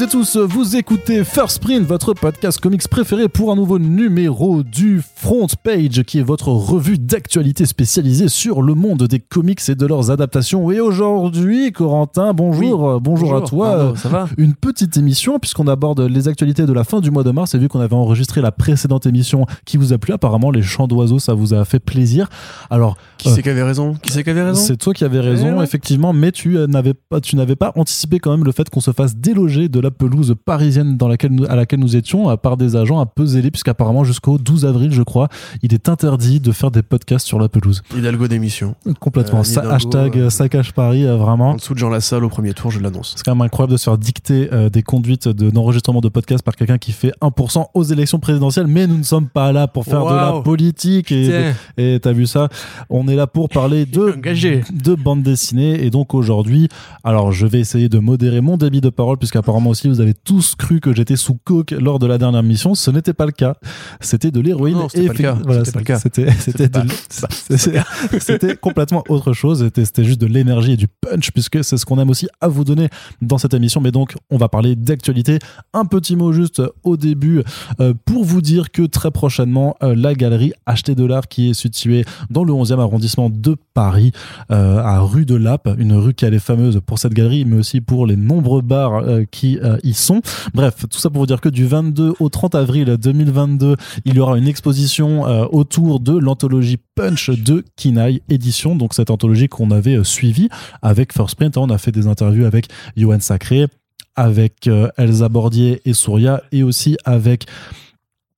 Et tous, vous écoutez First Print, votre podcast comics préféré pour un nouveau numéro du Front Page, qui est votre revue d'actualité spécialisée sur le monde des comics et de leurs adaptations. Et aujourd'hui, Corentin, bonjour, Oui, bonjour, à toi. Ça va? Une petite émission, puisqu'on aborde les actualités de la fin du mois de mars. Et vu qu'on avait enregistré la précédente émission qui vous a plu, apparemment, les chants d'oiseaux, ça vous a fait plaisir. Alors, Qui Euh, c'est qui avait raison? Qui c'est qui avait raison? c'est toi qui avais raison, Eh ouais. effectivement, mais tu euh, n'avais pas, tu n'avais pas anticipé quand même le fait qu'on se fasse déloger de la pelouse parisienne dans laquelle nous, à laquelle nous étions euh, par des agents un peu zélés, puisqu'apparemment jusqu'au 12 avril, je crois, il est interdit de faire des podcasts sur la pelouse. Hidalgo d'émission. Complètement. Euh, Ça- Hidalgo, hashtag euh, Paris, euh, vraiment. En dessous de Jean Lassalle au premier tour, je l'annonce. C'est quand même incroyable de se faire dicter euh, des conduites de- d'enregistrement de podcasts par quelqu'un qui fait 1% aux élections présidentielles, mais nous ne sommes pas là pour faire de la politique et t'as vu ça? On est là pour parler de, Engagé. de bande dessinée. Et donc aujourd'hui, alors je vais essayer de modérer mon débit de parole, puisqu'apparemment aussi vous avez tous cru que j'étais sous coke lors de la dernière mission. Ce n'était pas le cas. C'était de l'héroïne. C'était pas le cas. voilà, complètement autre chose. C'était juste de l'énergie et du punch, puisque c'est ce qu'on aime aussi à vous donner dans cette émission. Mais donc, on va parler d'actualité. Un petit mot juste au début euh, pour vous dire que très prochainement, euh, la galerie Acheter de l'art qui est située dans le 11e arrondissement de Paris, euh, à rue de Lappe, une rue qui elle est fameuse pour cette galerie, mais aussi pour les nombreux bars qui y sont. Bref, tout ça pour vous dire que du 22 au 30 avril 2022, il y aura une exposition euh, autour de l'anthologie Punch de Kinaï édition, donc cette anthologie qu'on avait euh, suivie avec First Print. hein. on a fait des interviews avec Johan Sacré, avec euh, Elsa Bordier et Souria, et aussi avec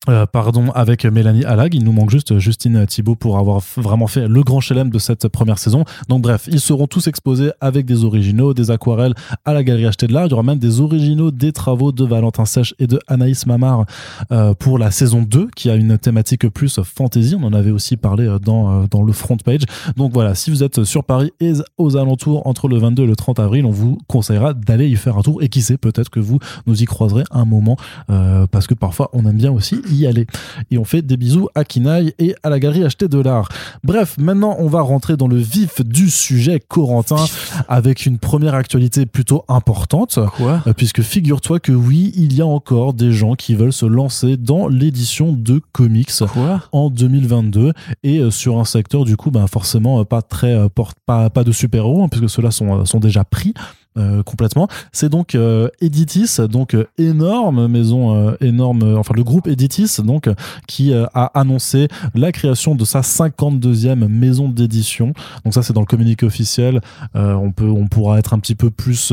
euh, pardon, avec Mélanie Allag. Il nous manque juste Justine Thibault pour avoir vraiment fait le grand chelem de cette première saison. Donc bref, ils seront tous exposés avec des originaux, des aquarelles à la Galerie Acheter de l'Art. Il y aura même des originaux des travaux de Valentin Sèche et de Anaïs Mamar euh, pour la saison 2 qui a une thématique plus fantasy. On en avait aussi parlé euh, dans, euh, dans le front page. Donc voilà, si vous êtes sur Paris et aux alentours entre le 22 et le 30 avril, on vous conseillera d'aller y faire un tour. Et qui sait, peut-être que vous nous y croiserez un moment euh, parce que parfois on aime bien aussi y aller. Et on fait des bisous à Kinaï et à la galerie Acheter de l'Art. Bref, maintenant on va rentrer dans le vif du sujet, Corentin, avec une première actualité plutôt importante. Quoi? Euh, Puisque figure-toi que oui, il y a encore des gens qui veulent se lancer dans l'édition de comics Quoi? en 2022 et euh, sur un secteur du coup ben forcément euh, pas très porte pas pas de super-héros hein, puisque ceux-là sont sont déjà pris euh, complètement. C'est donc euh, Editis, donc euh, énorme maison, énorme, enfin le groupe Editis, donc qui a annoncé la création de sa 52e maison d'édition. Donc ça c'est dans le communiqué officiel. On peut, on pourra être un petit peu plus,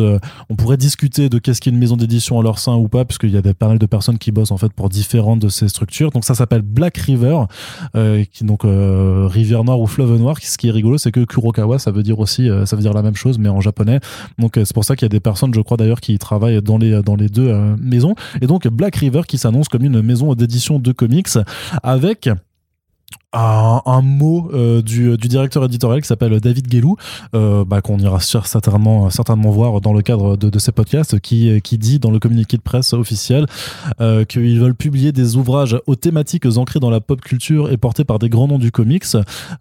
on pourrait discuter de qu'est-ce qu'est une maison d'édition à leur sein ou pas, puisqu'il y a pas mal de personnes qui bossent en fait pour différentes de ces structures. Donc ça s'appelle Black River, qui donc rivière noire ou fleuve noir. Ce qui est rigolo, c'est que Kurokawa, ça veut dire aussi, ça veut dire la même chose, mais en japonais. Donc c'est pour ça qu'il y a des personnes, je crois d'ailleurs, qui travaillent dans les dans les deux euh, maisons. Et donc Black River qui s'annonce comme une maison d'édition de comics avec un, mot euh, du, du directeur éditorial qui s'appelle David Guélou, euh, bah, qu'on ira certainement, certainement voir dans le cadre de, ces podcasts, qui, qui dit dans le communiqué de presse officiel euh, qu'ils veulent publier des ouvrages aux thématiques ancrées dans la pop culture et portés par des grands noms du comics,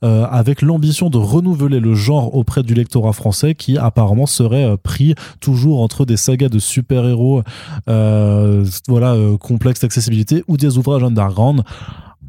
euh, avec l'ambition de renouveler le genre auprès du lectorat français qui apparemment serait euh, pris toujours entre des sagas de super-héros euh, voilà, euh, complexes d'accessibilité ou des ouvrages underground.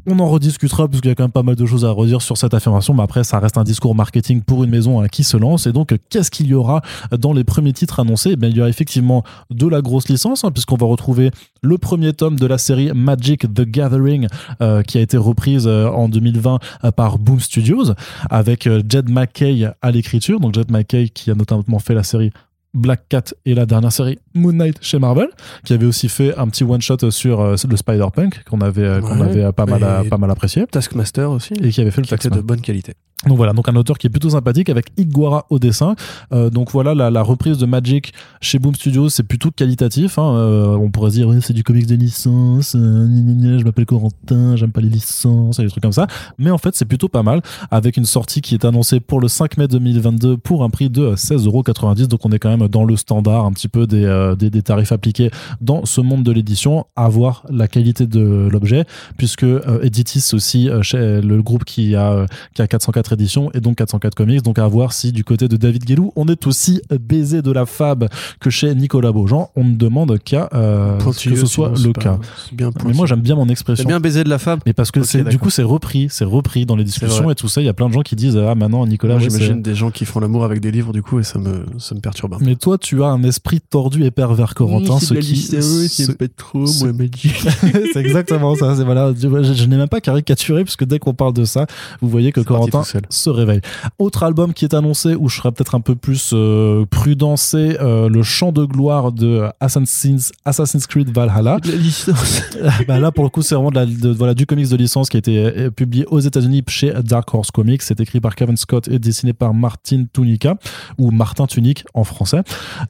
On en rediscutera parce qu'il y a quand même pas mal de choses à redire sur cette affirmation, mais après ça reste un discours marketing pour une maison hein, qui se lance. Et donc qu'est-ce qu'il y aura dans les premiers titres annoncés? Eh Il y aura effectivement de la grosse licence, hein, puisqu'on va retrouver le premier tome de la série Magic the Gathering, euh, qui a été reprise euh, en 2020 euh, par Boom Studios, avec Jed McKay à l'écriture. Donc Jed McKay qui a notamment fait la série Black Cat et la dernière série Moon Knight chez Marvel, qui avait aussi fait un petit one shot sur euh, le Spider-Punk qu'on avait euh, qu'on avait euh, pas mal à- pas mal apprécié Taskmaster aussi. et qui avait fait le qui était de bonne qualité. Donc voilà, donc un auteur qui est plutôt sympathique avec Iguara au dessin. Euh, donc voilà, la, reprise de Magic chez Boom Studios, c'est plutôt qualitatif. hein. Euh, on pourrait dire, c'est du comics de licence, euh, je m'appelle Corentin, j'aime pas les licences, et des trucs comme ça. Mais en fait, c'est plutôt pas mal, avec une sortie qui est annoncée pour le 5 mai 2022 pour un prix de 16,90€. Donc on est quand même dans le standard un petit peu des, euh, des, des tarifs appliqués dans ce monde de l'édition, à voir la qualité de l'objet, puisque Editis aussi, chez le groupe qui a, qui a 480 404 éditions et donc 404 comics. Donc à voir si du côté de David Guélou, on est aussi baisé de la fab que chez Nicolas Beaujean. On ne demande qu'à euh, que ce soit le cas. Bien mais moi j'aime bien mon expression. J'aime bien baiser de la fab. Mais parce que Ok, c'est du coup c'est repris, c'est repris dans les discussions et tout ça. Il y a plein de gens qui disent ah maintenant Nicolas, ouais, j'imagine c'est- des gens qui font l'amour avec des livres du coup et ça me ça me perturbe un peu. mais toi tu as un esprit tordu et pervers Corentin, ce qui ce- pas trop c'est exactement ça. C'est voilà, je, je n'ai même pas caricaturé puisque dès qu'on parle de ça, vous voyez que C'est Corentin se réveille. Autre album qui est annoncé où je serai peut-être un peu plus euh, prudent, c'est euh, le chant de gloire de Assassin's, Assassin's Creed Valhalla. La licence. bah là pour le coup c'est vraiment de la- de- voilà du comics de licence qui a été euh, publié aux États-Unis chez Dark Horse Comics. C'est écrit par Kevin Scott et dessiné par Martin Tunica ou Martin Tunic en français.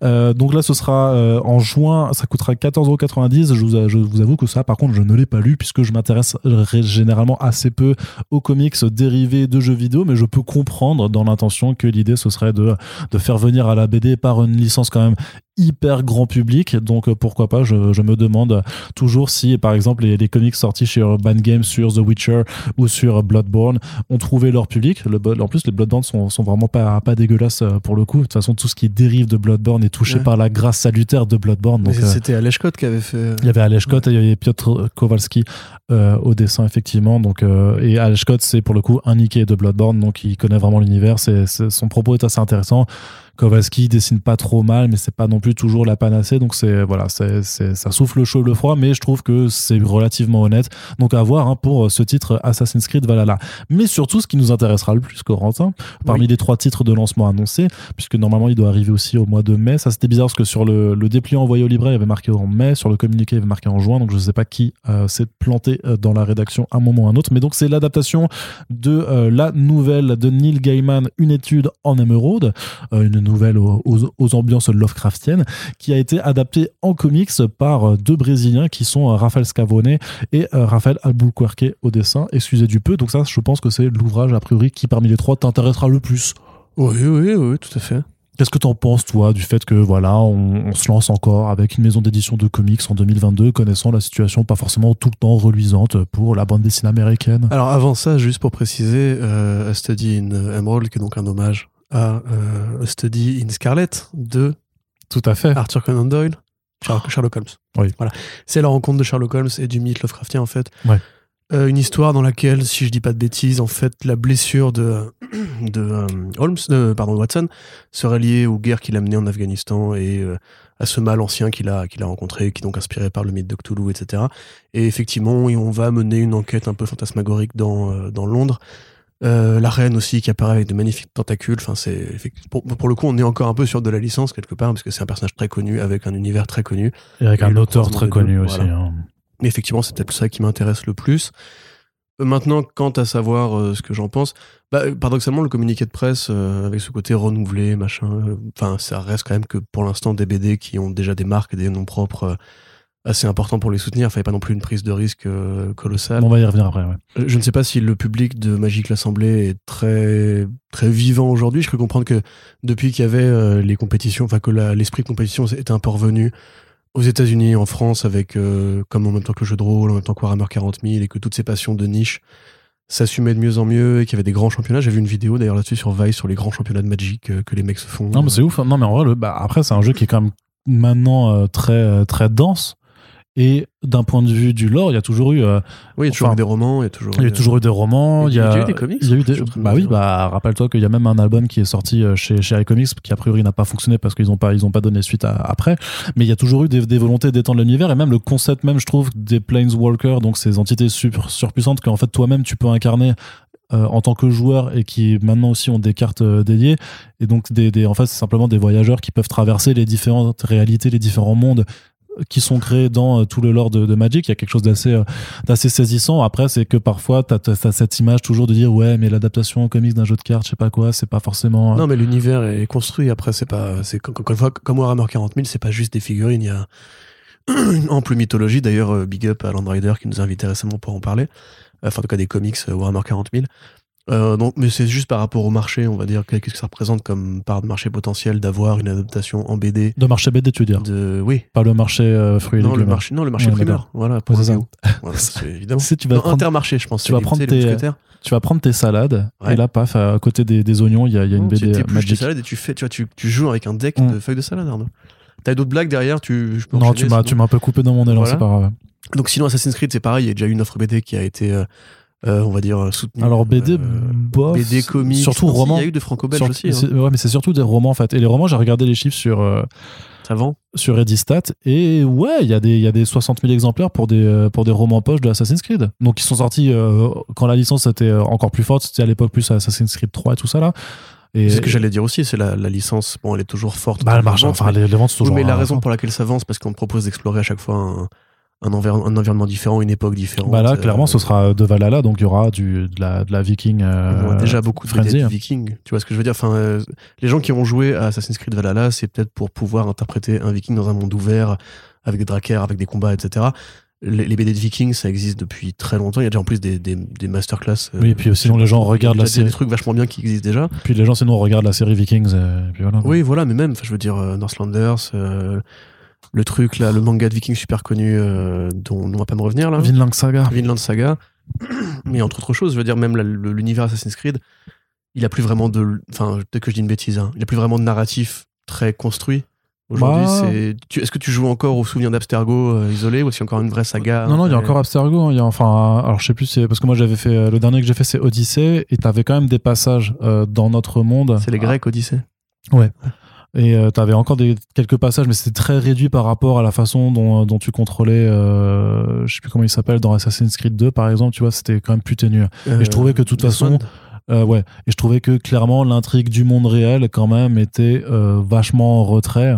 Euh, donc là ce sera en juin, ça coûtera 14,90€. Je vous, je vous avoue que ça par contre je ne l'ai pas lu puisque je m'intéresse généralement assez peu aux comics dérivés de jeux vidéo, mais je peux comprendre dans l'intention que l'idée ce serait de, faire venir à la BD par une licence quand même hyper grand public. Donc euh, pourquoi pas, je, je me demande toujours si par exemple les, les comics sortis chez Urban Games sur The Witcher ou sur Bloodborne ont trouvé leur public. Le, en plus les Bloodborne sont, sont vraiment pas, pas dégueulasses euh, pour le coup. De toute façon tout ce qui dérive de Bloodborne est touché Ouais. par la grâce salutaire de Bloodborne. Euh, c'était Scott qui avait fait. il y avait Alej Scott et il y avait Piotr Kowalski euh, au dessin effectivement. Donc euh, et Alej Scott c'est pour le coup un Nicky de Bloodborne donc il connaît vraiment l'univers. C'est- son propos est assez intéressant. Kowalski dessine pas trop mal mais c'est pas non plus toujours la panacée donc c'est voilà c'est, c'est- ça souffle le chaud le froid mais je trouve que c'est relativement honnête. Donc à voir hein, pour euh, ce titre Assassin's Creed Valhalla. Mais surtout ce qui nous intéressera le plus Corentin parmi Oui. les trois titres de lancement annoncés puisque normalement il doit arriver aussi au mois de mai. Ça c'était bizarre parce que sur le, le dépliant envoyé au libraire il avait marqué en mai, sur le communiqué il avait marqué en juin, donc je sais pas qui euh, s'est planté euh, dans la rédaction à un moment ou à un autre. Mais donc c'est l'adaptation de euh, la nouvelle de Neil Gaiman, Une étude en émeraude, euh, une nouvelle aux, aux- aux ambiances Lovecraftiennes, qui a été adaptée en comics par euh, deux Brésiliens qui sont euh, Rafael Scavone et euh, Rafael Albuquerque au dessin. Excusez du peu, donc ça je pense que c'est l'ouvrage a priori qui parmi les trois t'intéressera le plus. Oui, oui, oui, tout à fait. Qu'est-ce que t'en penses, toi, du fait que voilà, on, on se lance encore avec une maison d'édition de comics en 2022, connaissant la situation pas forcément tout le temps reluisante pour la bande dessinée américaine? Alors avant ça, juste pour préciser, euh, A Study in Emerald, qui est donc un hommage à euh, A Study in Scarlet de Tout à fait. Arthur Conan Doyle, Sherlock, Sherlock Holmes. Oui. Voilà. C'est la rencontre de Sherlock Holmes et du mythe Lovecraftien en fait. Ouais. Euh, une histoire dans laquelle, si je dis pas de bêtises, en fait, la blessure de, de euh, Holmes, pardon, Watson, serait liée aux guerres qu'il a menées en Afghanistan et à ce mal ancien qu'il a, qu'il a rencontré, qui est donc inspiré par le mythe de Cthulhu, etc. Et effectivement, on va mener une enquête un peu fantasmagorique dans, dans Londres. Euh, la reine aussi qui apparaît avec de magnifiques tentacules. Enfin, c'est pour, pour le coup, on est encore un peu sur de la licence quelque part parce que c'est un personnage très connu avec un univers très connu. Et avec Et un auteur très connu deux, aussi. voilà. hein. Mais effectivement, c'est peut-être ça qui m'intéresse le plus. Euh, Maintenant, quant à savoir euh, ce que j'en pense, bah, paradoxalement, le communiqué de presse, euh, avec ce côté renouvelé, machin, enfin, ça reste quand même que pour l'instant des BD qui ont déjà des marques et des noms propres assez importants pour les soutenir. Fallait pas non plus une prise de risque euh, colossale. On va y revenir après. Ouais. Euh, Je ne sais pas si le public de Magique l'Assemblée est très très vivant aujourd'hui. Je peux comprendre que depuis qu'il y avait euh, les compétitions, enfin que l'esprit de compétition était un peu revenu aux États-Unis, en France, avec comme en même temps que le jeu de rôle, en même temps que Warhammer 40 000, et que toutes ces passions de niche s'assumaient de mieux en mieux, et qu'il y avait des grands championnats. J'ai vu une vidéo d'ailleurs là-dessus sur Vice sur les grands championnats de Magic que les mecs se font. Non, mais c'est ouf. hein. Non, mais en vrai, le, bah, après, c'est un jeu qui est quand même maintenant euh, très, très dense. Et d'un point de vue du lore, il y a toujours eu, euh, oui, il y a toujours enfin, eu des romans, il y a toujours. il y a toujours eu des romans. Il Il y a eu des comics, il y a eu des, bah oui, bah rappelle-toi qu'il y a même un album qui est sorti euh, chez chez iComics qui a priori n'a pas fonctionné parce qu'ils ont pas ils ont pas donné suite à- après. Mais il y a toujours eu des, des volontés d'étendre l'univers et même le concept même, je trouve, des Planeswalkers, donc ces entités super surpuissantes qu'en fait toi-même tu peux incarner euh, en tant que joueur et qui maintenant aussi ont des cartes euh, dédiées et donc des, des en fait c'est simplement des voyageurs qui peuvent traverser les différentes réalités les différents mondes qui sont créés dans euh, tout le lore de, Magic il y a quelque chose d'assez euh, saisissant après c'est que parfois t'as as, cette image toujours de dire ouais mais l'adaptation en comics d'un jeu de cartes je sais pas quoi c'est pas forcément euh, Non, mais l'univers est construit. Après, c'est pas, c'est comme Warhammer 40 000, c'est pas juste des figurines. Il y a ample mythologie. D'ailleurs, big up à Land Rider qui nous a invités récemment pour en parler. Enfin, en tout cas, des comics Warhammer 40 000. Euh, non, mais c'est juste par rapport au marché, on va dire. Qu'est-ce que ça représente comme part de marché potentiel d'avoir une adaptation en BD De marché BD, tu veux dire de. Oui. Pas le marché euh, fruits et Non, le légumes. marché, non, le marché Ouais, primaire. Voilà, pour le ça. Voilà, évidemment. Si tu vas Non, prendre- Intermarché, je pense. tu vas prendre tu tes-. Tu vas prendre tes salades Ouais. et là, paf, à côté des, des oignons, il y a, il y a une Non, tu BD épluches tes salades et tu fais, tu vois, tu, tu joues avec un deck Mm. de feuilles de salade, Arnaud. T'as d'autres blagues derrière, tu. je peux Non, tu m'as, tu un peu coupé dans mon élan, Voilà. c'est pas grave. Donc sinon Assassin's Creed c'est pareil, il y a déjà eu une offre BD qui a été, euh, euh, on va dire, soutenue. Alors BD, Euh, bof, BD comics, surtout romans. Il y a eu de franco-belge Sur- aussi, hein. c'est- Ouais, mais c'est surtout des romans en fait. Et les romans, j'ai regardé les chiffres sur, euh, ça vend. sur Edistat et ouais, il y, a des- il y a des 60 000 exemplaires pour des, euh, pour des romans poche de Assassin's Creed. Donc ils sont sortis euh, quand la licence était euh, encore plus forte, c'était à l'époque plus Assassin's Creed 3 et tout ça là. Et C'est ce que j'allais dire aussi, c'est la, la licence, bon elle est toujours forte. bah, dans le marché, ventes, enfin mais- les, les ventes sont Oui, toujours. mais la euh, raison pour laquelle ça avance, parce qu'on te propose d'explorer à chaque fois un, un, environ- un environnement différent, une époque différente. Bah là, euh, clairement, ce sera de Valhalla, donc il y aura du, de, la, de la Viking. euh, on déjà beaucoup de hein. Vikings. Tu vois ce que je veux dire? Enfin, euh, Les gens qui ont joué à Assassin's Creed Valhalla, c'est peut-être pour pouvoir interpréter un Viking dans un monde ouvert, avec des drakkers, avec des combats, etc. Les, les BD de Vikings, ça existe depuis très longtemps. Il y a déjà en plus des, des, des masterclass. euh, Oui, et puis sinon les gens regardent il y a la série. Des trucs vachement bien qui existent déjà. Puis les gens sinon regardent la série Vikings. Et puis voilà. Oui, voilà, mais même, je veux dire, Northlanders, le truc là, le manga de Vikings super connu euh, dont on va pas me revenir là. Vinland Saga. Vinland Saga. Mais entre autres choses, je veux dire, même l'univers Assassin's Creed, il a plus vraiment de. Enfin, peut-être que je dis une bêtise, hein, il a plus vraiment de narratif très construit. Aujourd'hui, Bah. c'est. Est-ce que tu joues encore au souvenir d'Abstergo euh, isolé ou est-ce qu'il y a encore une vraie saga Non, non, il y a encore Abstergo. hein, Il y a enfin, alors je sais plus, c'est parce que moi j'avais fait euh, le dernier que j'ai fait, c'est Odyssée, et t'avais quand même des passages euh, dans notre monde. C'est les Grecs, Odyssée. Et euh, t'avais encore des, quelques passages, mais c'était très réduit par rapport à la façon dont, dont tu contrôlais, euh, je sais plus comment il s'appelle, dans Assassin's Creed 2 par exemple, tu vois, c'était quand même plus ténu. Et je trouvais que de toute façon, Desmond. Euh, ouais, et je trouvais que clairement l'intrigue du monde réel quand même était euh, vachement en retrait.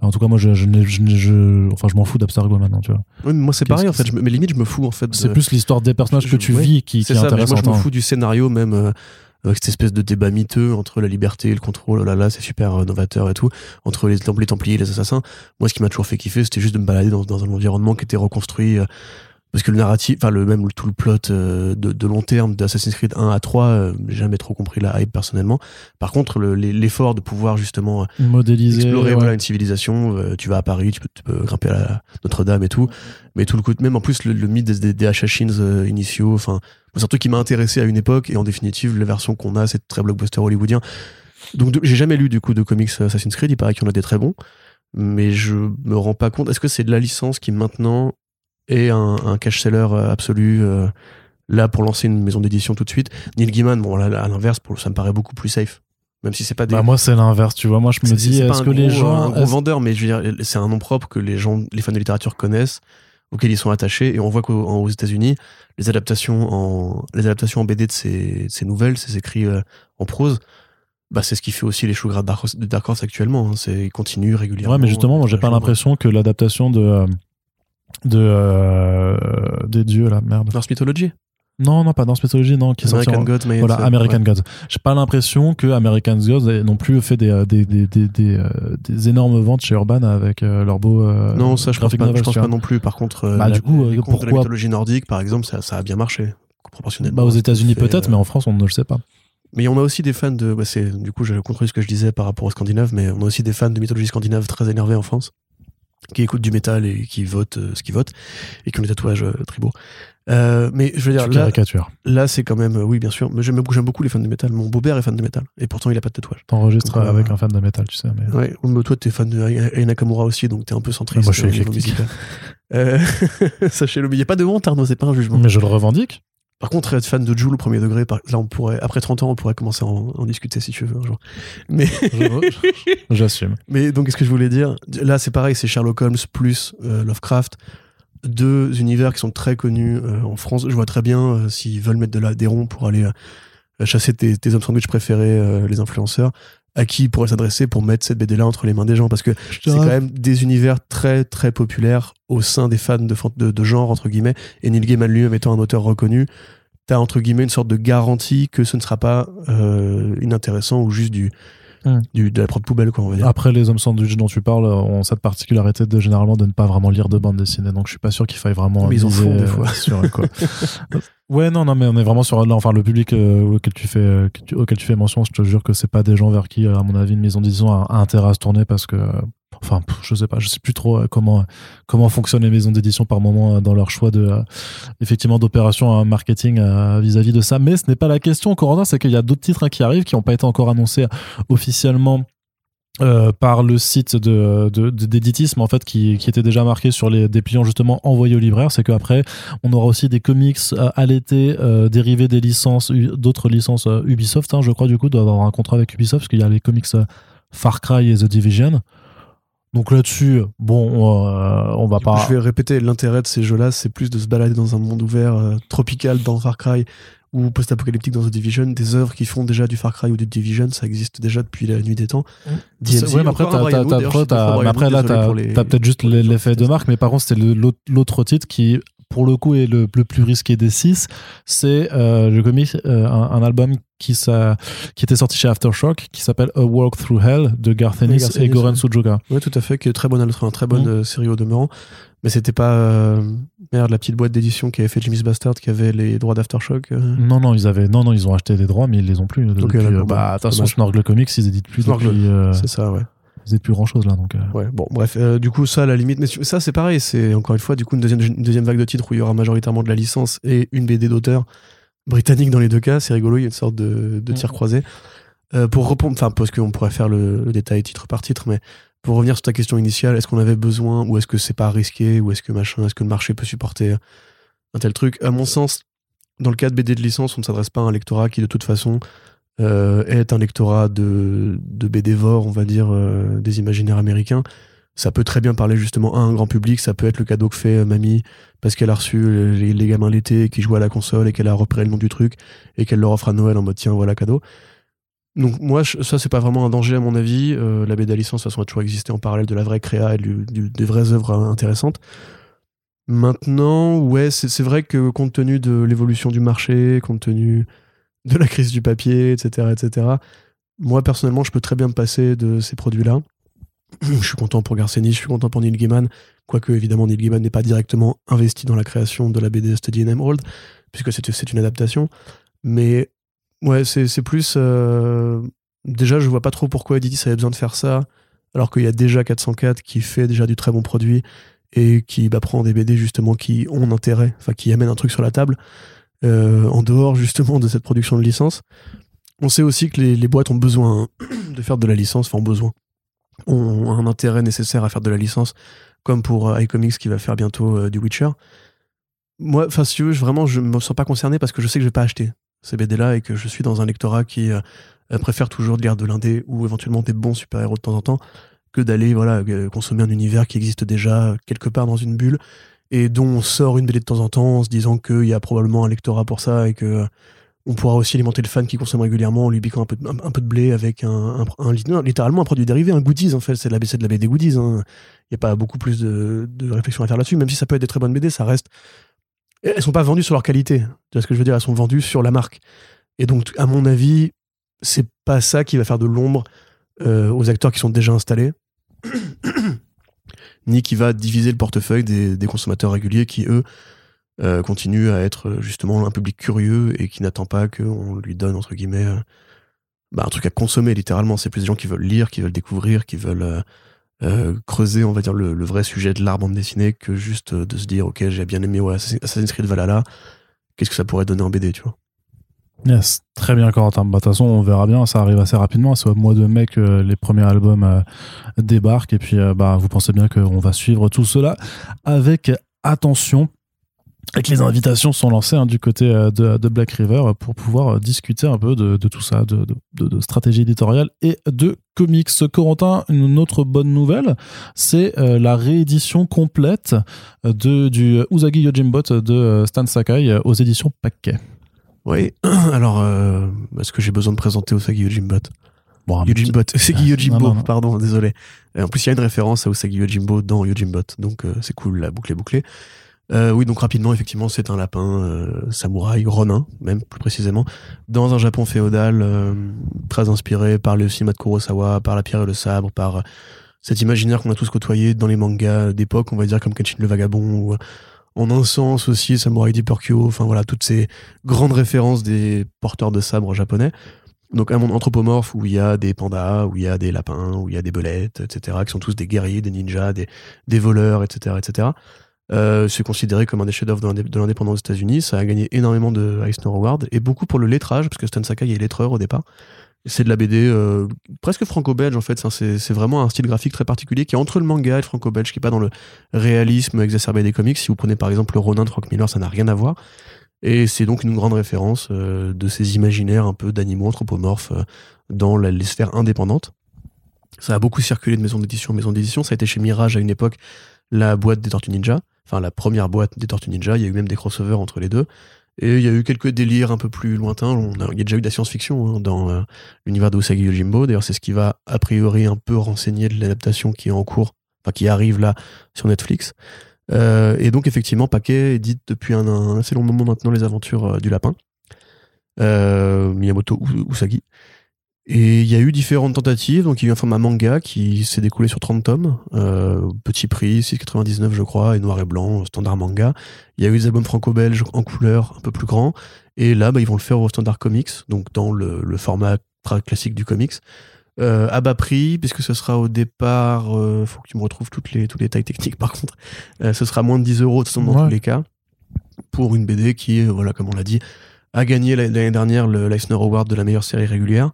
En tout cas, moi, je, je, je, enfin, je m'en fous d'Abstergo maintenant, tu vois. Oui, mais moi, c'est pareil en fait. mais limite, je me fous en fait. C'est de- plus l'histoire des personnages que tu ouais, vis qui, qui C'est est ça, mais moi je me fous du scénario même euh, avec cette espèce de débat miteux entre la liberté et le contrôle. Oh là là, c'est super euh, novateur et tout. Entre les, les Templiers et les Assassins. Moi, ce qui m'a toujours fait kiffer, c'était juste de me balader dans, dans un environnement qui était reconstruit. Parce que le narratif, enfin le même tout le plot euh, de, de long terme d'Assassin's Creed 1 à 3, euh, j'ai jamais trop compris la hype personnellement. Par contre, le- l'effort de pouvoir justement euh, Modélisé. explorer ouais. voilà, une civilisation. tu vas à Paris, tu peux, tu peux grimper à Notre-Dame et tout. Mais tout le coup, même en plus, le, le mythe des, des, Assassins initiaux, enfin, c'est un truc qui m'a intéressé à une époque. Et en définitive, la version qu'on a, c'est très blockbuster hollywoodien. Donc, j'ai jamais lu du coup de comics Assassin's Creed. Il paraît qu'il y en a des très bons. Mais je me rends pas compte. Est-ce que c'est de la licence qui maintenant est un, un cash-seller euh, absolu euh, là pour lancer une maison d'édition tout de suite Neil Gaiman, bon, là, à l'inverse, pour- ça me paraît beaucoup plus safe. Même si c'est pas des, Bah, moi, c'est l'inverse, tu vois. Moi, je me dis, est-ce un que les gros, gens. un gros vendeur, mais je veux dire, c'est un nom propre que les gens, les fans de littérature connaissent, auxquels ils sont attachés. Et on voit qu'aux États-Unis, les adaptations en les adaptations en BD de ces, ces nouvelles, ces écrits euh, en prose, bah c'est ce qui fait aussi les choux gras de Dark Horse, actuellement. hein. C'est ils continuent régulièrement. Ouais, mais justement, moi, j'ai pas l'impression que l'adaptation de. De euh, des dieux là merde Norse Mythology, non non pas dans Mythology non qui est sorti American en- Gods, mais Voilà, American ouais. Gods. J'ai pas l'impression que American Gods ait non plus fait des, euh, des, des, des, des, euh, des énormes ventes chez Urban avec leur beau. Non, ça je pense pas, je pense pas non plus. Par contre, Bah, la- du coup, les contes de la pourquoi- mythologie nordique, par exemple, ça, ça a bien marché proportionnellement. Bah, aux États-Unis peut-être, mais en France on ne le sait pas. Mais on a aussi des fans de. Bah c'est, du coup, j'ai contredit ce que je disais par rapport aux Scandinaves, mais on a aussi des fans de mythologie scandinave très énervés en France, qui écoutent du métal et qui votent euh, ce qu'ils votent, et qui ont des tatouages euh, tribaux. Euh, mais je veux dire, Tu là, là c'est quand même. euh, oui, bien sûr, mais j'aime beaucoup, beaucoup les fans de métal. Mon beau-père est fan de métal, et pourtant il a pas de tatouage. T'enregistres Donc, euh, avec un fan de métal, tu sais. Mais... Ouais, mais toi, t'es fan de Nakamura aussi, donc t'es un peu centriste. Moi, je suis niveau éclectique. Euh, Sachez-le, mais il n'y a pas de honte, Arnaud, c'est pas un jugement. mais je le revendique. Par contre, être fan de Joule au premier degré, par- là, on pourrait, après 30 ans, on pourrait commencer à en, en discuter si tu veux un jour. Mais, J'assume. mais donc, qu'est-ce que je voulais dire? Là, c'est pareil, c'est Sherlock Holmes plus euh, Lovecraft. Deux univers qui sont très connus euh, en France. Je vois très bien euh, s'ils veulent mettre de la, des ronds pour aller chasser tes, tes hommes sandwich préférés, les influenceurs, à qui ils pourraient s'adresser pour mettre cette BD-là entre les mains des gens. Parce que c'est quand même des univers très très populaires au sein des fans de, de, de genre entre guillemets et Neil Gaiman lui-même étant un auteur reconnu t'as entre guillemets une sorte de garantie que ce ne sera pas euh, inintéressant ou juste du Hmm. du- de la prod poubelle, quoi, on va dire. Après, les hommes sandwich dont tu parles ont cette particularité de généralement de ne pas vraiment lire de bande dessinée. Donc, je suis pas sûr qu'il faille vraiment. Mais ils en font, des fois. sur, quoi. ouais, non, non, mais on est vraiment sur enfin, le public euh, auquel, tu fais, euh, auquel tu fais mention. Je te jure que c'est pas des gens vers qui, euh, à mon avis, une maison d'édition a, intérêt à se tourner parce que. Enfin, je sais pas, je sais plus trop comment comment fonctionnent les maisons d'édition par moment dans leur choix de effectivement d'opération marketing vis-à-vis de ça. Mais ce n'est pas la question, Corentin, c'est qu'il y a d'autres titres hein, qui arrivent qui n'ont pas été encore annoncés officiellement euh, par le site de, d'Editisme en fait qui, qui était déjà marqué sur les dépliants justement envoyés aux libraires. C'est qu'après on aura aussi des comics euh, à l'été euh, dérivés des licences d'autres licences euh, Ubisoft hein, je crois du coup doit avoir un contrat avec Ubisoft parce qu'il y a les comics Far Cry et The Division. Donc là-dessus bon euh, on va coup, pas Je vais répéter, l'intérêt de ces jeux-là, c'est plus de se balader dans un monde ouvert tropical dans Far Cry ou post-apocalyptique dans The Division. Des œuvres qui font déjà du Far Cry ou du Division, ça existe déjà depuis la nuit des temps. C'est- DMZ, ouais, mais après, t'as- t'as- t'as- t'as- après, là, t'as les- peut-être juste l'effet de marque, mais par contre, c'était l'autre l'autre titre qui, pour le coup, est le, le plus risqué des six. C'est euh, le comic, euh, un, un album qui, s'a- qui était sorti chez Aftershock, qui s'appelle A Walk Through Hell de Garth Ennis Garth et Ennis, Goran ouais. Sujoka. Oui, tout à fait, qui est très bonne, un très bonne Mm. euh, série au demeurant. Mais c'était pas euh, merde, la petite boîte d'édition qui avait fait Jimmy's Bastard qui avait les droits d'Aftershock. euh. Non, non, ils avaient, non, non, ils ont acheté des droits, mais ils les ont plus. Depuis, euh, bon, bah, de toute façon. Snorgle Comics, ils éditent plus Snorgle, depuis, euh, C'est ça, ouais. ils éditent plus grand chose là, donc. Ouais, bon, bref, du coup, ça, à la limite, mais ça, c'est pareil, c'est encore une fois, du coup, une deuxième, une deuxième vague de titres où il y aura majoritairement de la licence et une BD d'auteur britannique dans les deux cas, c'est rigolo, il y a une sorte de, de tir croisé. Pour répondre, enfin, parce qu'on pourrait faire le, le détail titre par titre, mais pour revenir sur ta question initiale, est-ce qu'on avait besoin, ou est-ce que c'est pas risqué, ou est-ce que machin, est-ce que le marché peut supporter un tel truc? À mon sens, dans le cas de BD de licence, on ne s'adresse pas à un lectorat qui, de toute façon, euh, est un lectorat de, de BDvore, on va dire, euh, des imaginaires américains. Ça peut très bien parler justement à un grand public, ça peut être le cadeau que fait euh, mamie parce qu'elle a reçu les, les gamins l'été qui jouent à la console et qu'elle a repéré le nom du truc et qu'elle leur offre à Noël en mode tiens voilà cadeau. Donc moi je- ça c'est pas vraiment un danger à mon avis. Euh, la BD à licence de toute a toujours existé en parallèle de la vraie créa et du- des vraies œuvres euh, intéressantes. Maintenant ouais c'est vrai que compte tenu de l'évolution du marché, compte tenu de la crise du papier, etc., etc. Moi, personnellement, je peux très bien me passer de ces produits-là. Je suis content pour Garcenis, je suis content pour Neil Gaiman, quoique, évidemment, Neil Gaiman n'est pas directement investi dans la création de la BD Study in Emerald, puisque c'est une adaptation. Mais, ouais, c'est plus... euh, Déjà, je vois pas trop pourquoi Editis avait besoin de faire ça, alors qu'il y a déjà 404 qui fait déjà du très bon produit et qui bah, prend des BD, justement, qui ont intérêt, enfin, qui amènent un truc sur la table euh, en dehors justement de cette production de licence. On sait aussi que les, boîtes ont besoin de faire de la licence, enfin ont besoin, ont un intérêt nécessaire à faire de la licence, comme pour euh, iComics qui va faire bientôt du Witcher. Moi, enfin si tu veux, vraiment, je me sens pas concerné parce que je sais que je vais pas acheter ces BD-là et que je suis dans un lectorat qui euh, euh, préfère toujours lire de l'indé ou éventuellement des bons super-héros de temps en temps que d'aller voilà euh, consommer un univers qui existe déjà quelque part dans une bulle et dont on sort une BD de temps en temps en se disant qu'il y a probablement un lectorat pour ça et que euh, on pourra aussi alimenter le fan qui consomme régulièrement en lui piquant un peu de, un, de blé avec un, un- un- littéralement un produit dérivé, un goodies en fait, c'est de la, c'est de la BD goodies. hein. Il n'y a pas beaucoup plus de, de réflexion à faire là-dessus, même si ça peut être des très bonnes BD, ça reste. Elles sont pas vendues sur leur qualité, tu vois ce que je veux dire, elles sont vendues sur la marque. Et donc, à mon avis, c'est pas ça qui va faire de l'ombre euh, aux acteurs qui sont déjà installés. ni qui va diviser le portefeuille des, consommateurs réguliers qui, eux, euh, continuent à être justement un public curieux et qui n'attend pas qu'on lui donne, entre guillemets, euh, bah, un truc à consommer, littéralement. C'est plus des gens qui veulent lire, qui veulent découvrir, qui veulent euh, euh, creuser, on va dire, le, vrai sujet de l'art bande dessinée que juste euh, de se dire, ok, j'ai bien aimé ouais, Assassin's Creed Valhalla, qu'est-ce que ça pourrait donner en BD, tu vois? Yes, très bien Corentin. Bah, De toute façon, on verra bien, ça arrive assez rapidement. C'est au mois de mai que les premiers albums euh, débarquent. Et puis, euh, bah, vous pensez bien qu'on va suivre tout cela avec attention. Et que les invitations sont lancées hein, du côté euh, de, Black River pour pouvoir euh, discuter un peu de, tout ça, de stratégie éditoriale et de comics. Corentin, une autre bonne nouvelle, c'est euh, la réédition complète de, du Usagi Yojimbo de euh, Stan Sakai euh, aux éditions Paquet. Oui, alors, euh, est-ce que j'ai besoin de présenter Usagi Yojimbot Bon, Yojimbot, c'est Ah, Yojimbo, non, non, non. pardon, désolé. En plus, il y a une référence à Usagi Yojimbo dans Yojimbot, donc euh, c'est cool, la boucle est bouclée. Euh, oui, donc rapidement, effectivement, c'est un lapin euh, samouraï, ronin, même plus précisément, dans un Japon féodal euh, très inspiré par le cinéma de Kurosawa, par la pierre et le sabre, par cet imaginaire qu'on a tous côtoyé dans les mangas d'époque, on va dire comme Kenshin le Vagabond, ou en un sens aussi Samurai Deeper enfin voilà, toutes ces grandes références des porteurs de sabre japonais. Donc un monde anthropomorphe où il y a des pandas, où il y a des lapins, où il y a des belettes, etc., qui sont tous des guerriers, des ninjas, des, des voleurs, etc., etc. Euh, c'est considéré comme un des chefs-d'œuvre de l'indépendance aux États-Unis. Ça a gagné énormément de Eisner Award et beaucoup pour le lettrage, parce que Stan Sakai est lettreur au départ. C'est de la BD euh, presque franco-belge en fait. C'est vraiment un style graphique très particulier qui est entre le manga et le franco-belge, qui est pas dans le réalisme exacerbé des comics. Si vous prenez par exemple le Ronin de Frank Miller, ça n'a rien à voir. Et c'est donc une grande référence euh, de ces imaginaires un peu d'animaux anthropomorphes euh, dans la, les sphères indépendantes. Ça a beaucoup circulé de maison d'édition en maison d'édition. Ça a été chez Mirage à une époque la boîte des Tortues Ninja, enfin la première boîte des Tortues Ninja. Il y a eu même des crossovers entre les deux. Et il y a eu quelques délires un peu plus lointains. On a, il y a déjà eu de la science-fiction hein, dans euh, l'univers de Usagi Yojimbo. D'ailleurs, c'est ce qui va a priori un peu renseigner de l'adaptation qui est en cours, enfin qui arrive là sur Netflix. Euh, et donc, effectivement, Paquet édite depuis un, assez long moment maintenant les aventures euh, du lapin. Miyamoto Usagi. Et il y a eu différentes tentatives. Donc, il y a eu un format manga qui s'est découlé sur 30 tomes. petit prix, 6,99 je crois, et noir et blanc, standard manga. Il y a eu des albums franco-belges en couleur, un peu plus grands. Et là, bah, ils vont le faire au standard comics, donc dans le, le format classique du comics. Euh, à bas prix, puisque ce sera au départ, euh, faut que tu me retrouves toutes les, tous les détails techniques par contre, euh, ce sera moins de 10 euros de toute dans tous les cas, pour une BD qui, voilà, comme on l'a dit, a gagné l'année dernière le Leisner Award de la meilleure série régulière.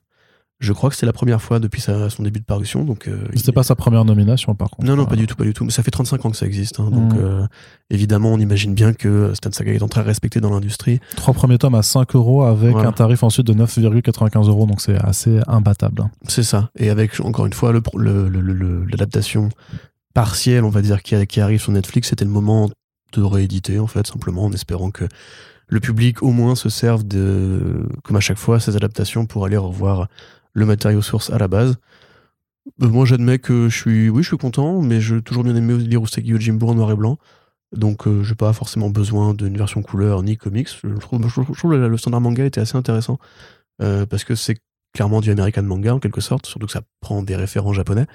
Je crois que c'est la première fois depuis son début de parution. Donc, euh, c'était pas sa première nomination, par contre. Non, non, pas du tout, pas du tout. Mais ça fait 35 ans que ça existe. Hein, donc, mmh. euh, évidemment, on imagine bien que Stan Saga est en très respecté dans l'industrie. Trois premiers tomes à 5 euros avec un tarif ensuite de 9,95 euros. Donc, c'est assez imbattable. Hein. C'est ça. Et avec, encore une fois, l'adaptation le, partielle, on va dire, qui, qui arrive sur Netflix, c'était le moment de rééditer, en fait, simplement en espérant que le public au moins se serve de, comme à chaque fois, ces adaptations pour aller revoir le matériau source à la base. Euh, moi, j'admets que je suis, je content, mais j'ai toujours bien aimé lire Usagi Yojimbo en noir et blanc. Donc, euh, j'ai pas forcément besoin d'une version couleur ni comics. Je trouve, je trouve, le standard manga était assez intéressant euh, parce que c'est clairement du American manga en quelque sorte, surtout que ça prend des référents japonais.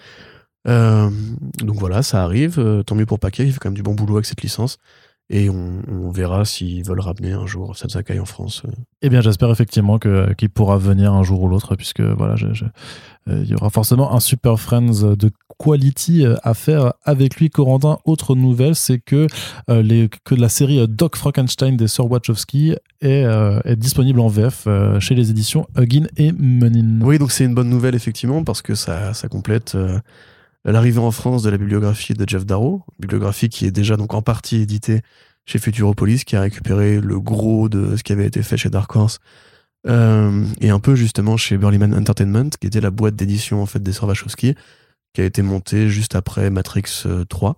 donc voilà, ça arrive. tant mieux pour Paquet, il fait quand même du bon boulot avec cette licence. Et on, verra s'ils veulent ramener un jour Sakai en France. Eh bien, j'espère effectivement que qu'il pourra venir un jour ou l'autre, puisque voilà, euh, il y aura forcément un Super Friends de quality euh, à faire avec lui. Corentin, autre nouvelle, c'est que, euh, les, que la série Doc Frankenstein des Sœurs Wachowski est, est, disponible en VF chez les éditions Huggin et Menin. Oui, donc c'est une bonne nouvelle, effectivement, parce que ça, ça complète l'arrivée en France de la bibliographie de Jeff Darrow, bibliographie qui est déjà donc en partie éditée chez Futuropolis, qui a récupéré le gros de ce qui avait été fait chez Dark Horse, euh, et un peu justement chez Burlyman Entertainment, qui était la boîte d'édition en fait des Sorvachowski, qui a été montée juste après Matrix 3. Euh,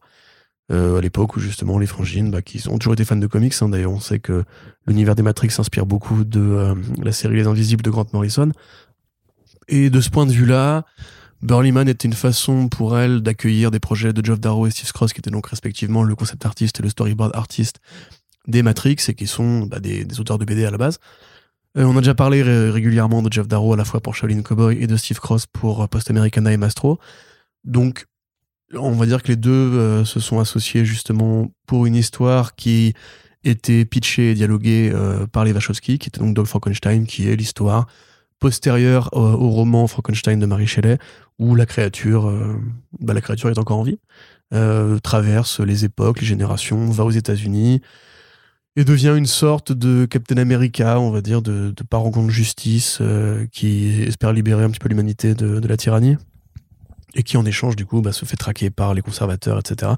euh, à l'époque où justement les frangines, bah, qui ont toujours été fans de comics, hein, d'ailleurs on sait que l'univers des Matrix s'inspire beaucoup de la série Les Invisibles de Grant Morrison. Et de ce point de vue-là, Burlyman était une façon pour elle d'accueillir des projets de Geoff Darrow et Steve Cross, qui étaient donc respectivement le concept artiste et le storyboard artiste des Matrix, et qui sont bah, des, auteurs de BD à la base. Euh, on a déjà parlé régulièrement de Geoff Darrow à la fois pour Shaolin Cowboy et de Steve Cross pour Post Americana et Mastro. Donc, on va dire que les deux euh, se sont associés justement pour une histoire qui était pitchée et dialoguée euh, par les Wachowski, qui était donc Dog Frankenstein, qui est l'histoire postérieure au, roman Frankenstein de Marie Shelley, où la créature, euh, bah, la créature est encore en vie, euh, traverse les époques, les générations, va aux États-Unis et devient une sorte de Captain America, on va dire, de, de parangon de justice euh, qui espère libérer un petit peu l'humanité de, la tyrannie et qui en échange du coup bah, se fait traquer par les conservateurs, etc.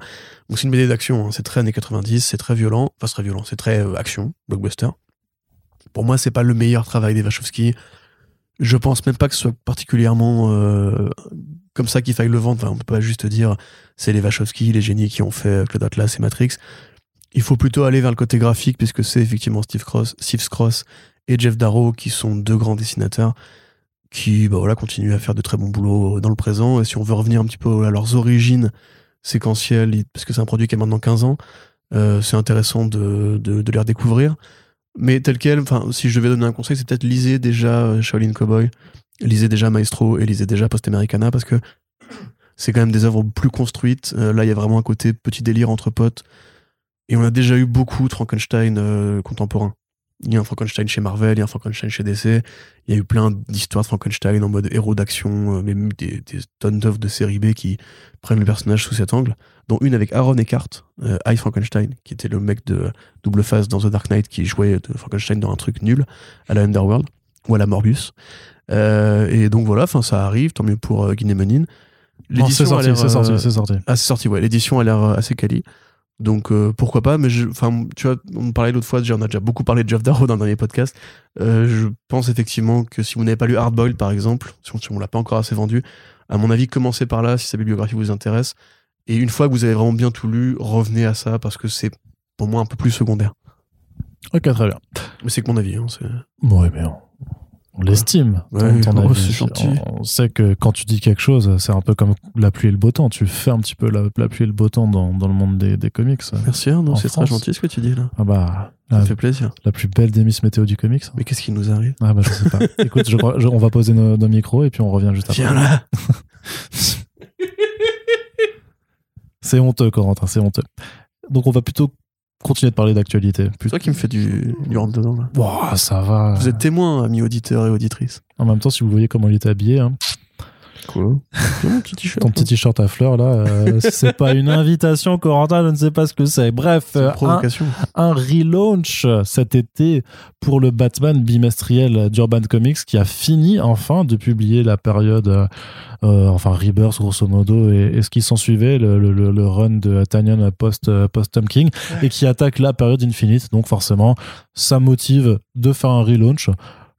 Donc c'est une BD d'action, hein. c'est très années 90, c'est très violent, enfin c'est très violent, c'est très action, blockbuster. Pour moi, c'est pas le meilleur travail des Wachowski. Je pense même pas que ce soit particulièrement euh, comme ça qu'il faille le vendre. Enfin, on peut pas juste dire c'est les Wachowski, les génies qui ont fait Claude Atlas et Matrix. Il faut plutôt aller vers le côté graphique puisque c'est effectivement Steve Cross, Steve Cross et Jeff Darrow qui sont deux grands dessinateurs qui bah continuent à faire de très bons boulots dans le présent. Et si on veut revenir un petit peu à leurs origines séquentielles, parce que c'est un produit qui a maintenant 15 ans, Euh, c'est intéressant de, de les redécouvrir. Mais tel quel, enfin, si je devais donner un conseil, c'est peut-être lisez déjà euh, Shaolin Cowboy, lisez déjà Maestro et lisez déjà Post Americana parce que c'est quand même des œuvres plus construites. Euh, là, il y a vraiment un côté petit délire entre potes. Et on a déjà eu beaucoup Frankenstein euh, contemporains. Il y a un Frankenstein chez Marvel, il y a un Frankenstein chez DC. Il y a eu plein d'histoires de Frankenstein en mode héros d'action, euh, même des, des tonnes d'œuvres de série B qui prennent le personnage sous cet angle, dont une avec Aaron Eckhart, euh, I Frankenstein, qui était le mec de Double Face dans The Dark Knight qui jouait de Frankenstein dans un truc nul à la Underworld ou à la Morbius. Euh, et donc voilà, enfin ça arrive, tant mieux pour euh, Guinée Menin. C'est sorti, c'est sorti, euh, c'est sorti. ah, c'est sorti, ouais. L'édition a l'air euh, assez quali. Donc euh, pourquoi pas, mais je- enfin, tu vois, on me parlait l'autre fois, on a déjà beaucoup parlé de Jeff Darrow dans le dernier podcast. Euh, je pense effectivement que si vous n'avez pas lu Hardboiled par exemple, si on, si on l'a pas encore assez vendu, à mon avis, commencez par là si sa bibliographie vous intéresse. Et une fois que vous avez vraiment bien tout lu, revenez à ça parce que c'est pour moi un peu plus secondaire. Ok, très bien. Mais c'est que mon avis. Hein, c'est- Ouais, mais on, on l'estime. Ouais, oh, c'est gentil. On, on sait que quand tu dis quelque chose, c'est un peu comme la pluie et le beau temps. Tu fais un petit peu la, la pluie et le beau temps dans, dans le monde des, des comics. Merci, hein, c'est très gentil ce que tu dis là. Ah bah, Ça la, fait plaisir. la plus belle des Miss Météo du comics. Mais qu'est-ce qui nous arrive? Ah bah, je sais pas. Écoute, je crois, je- on va poser nos, nos micros et puis on revient juste après. Viens là C'est honteux, Corentin, c'est honteux. Donc on va plutôt continuer de parler d'actualité. C'est toi qui me fais du, du rentre dedans là. Ouah, ça va. Vous êtes témoins, amis auditeurs et auditrices. En même temps, si vous voyez comment il était habillé, hein, Quoi Mon petit t-shirt. ton petit t-shirt à fleurs là, euh, c'est pas une invitation, Corentin, je ne sais pas ce que c'est. Bref, C'est euh, un, relaunch cet été pour le Batman bimestriel d'Urban Comics qui a fini enfin de publier la période, euh, euh, enfin Rebirth grosso modo et, et ce qui s'en suivait, le, le- le- run de Tanyan post, post Tom King et qui attaque la période Infinite. Donc forcément, ça motive de faire un relaunch.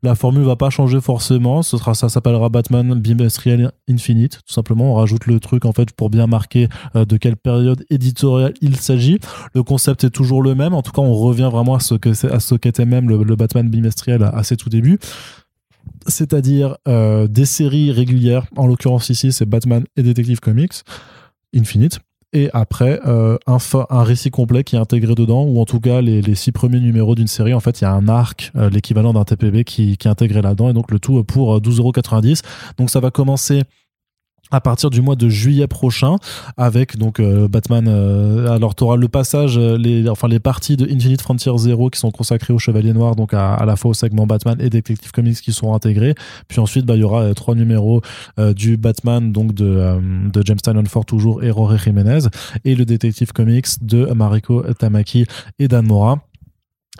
La formule va pas changer forcément, ce sera ça s'appellera Batman bimestriel Infinite, tout simplement. On rajoute le truc en fait pour bien marquer euh, de quelle période éditoriale il s'agit. Le concept est toujours le même. En tout cas, on revient vraiment à ce ce qu'était même le, le Batman bimestriel à, à ses tout débuts. C'est-à-dire euh, des séries régulières. En l'occurrence ici, c'est Batman et Detective Comics Infinite. Et après, euh, un, récit complet qui est intégré dedans, ou en tout cas les, six premiers numéros d'une série. En fait, il y a un arc, euh, l'équivalent d'un TPB, qui, qui est intégré là-dedans. Et donc le tout pour euh, 12,90€. Donc ça va commencer à partir du mois de juillet prochain avec donc euh, Batman euh, alors tu auras le passage euh, les enfin les parties de Infinite Frontier Zero qui sont consacrées au Chevalier Noir donc à, la fois au segment Batman et Detective Comics qui sont intégrés. Puis ensuite bah il y aura euh, trois numéros du Batman donc de de James Tynion toujours et Rory Jiménez et le Detective Comics de Mariko Tamaki et Dan Mora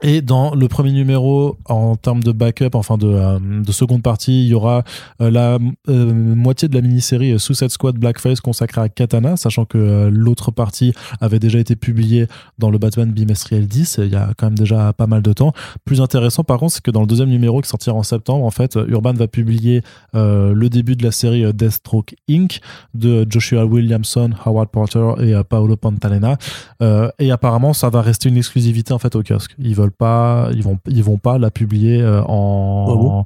et dans le premier numéro, en termes de backup, enfin de, euh, de seconde partie, il y aura euh, la euh, moitié de la mini-série Suicide Squad Blackface consacrée à Katana, sachant que l'autre partie avait déjà été publiée dans le Batman bimestriel 10, il y a quand même déjà pas mal de temps. Plus intéressant par contre, c'est que dans le deuxième numéro qui sortira en septembre, en fait, Urban va publier le début de la série Deathstroke Inc. de Joshua Williamson, Howard Porter et Paolo Pantalena. Et apparemment, ça va rester une exclusivité en fait au kiosque. Pas, ils vont, ils vont pas la publier euh, en, Ah bon?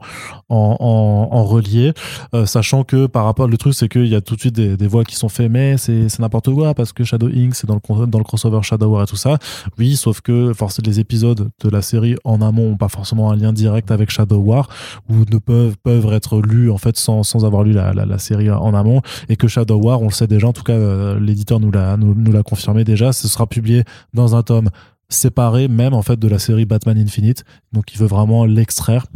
en, en, en relié, euh, sachant que par rapport, le truc c'est qu'il y a tout de suite des, des voix qui sont faites, mais c'est n'importe quoi parce que Shadow Inc. c'est dans le dans le crossover Shadow War et tout ça. Oui, sauf que forcément les épisodes de la série en amont ont pas forcément un lien direct avec Shadow War ou ne peuvent peuvent être lus en fait sans, sans avoir lu la, la, la série en amont et que Shadow War, on le sait déjà, en tout cas euh, l'éditeur nous l'a nous, nous l'a confirmé déjà, ce sera publié dans un tome séparé même en fait de la série Batman Infinite. Donc il veut vraiment l'extraire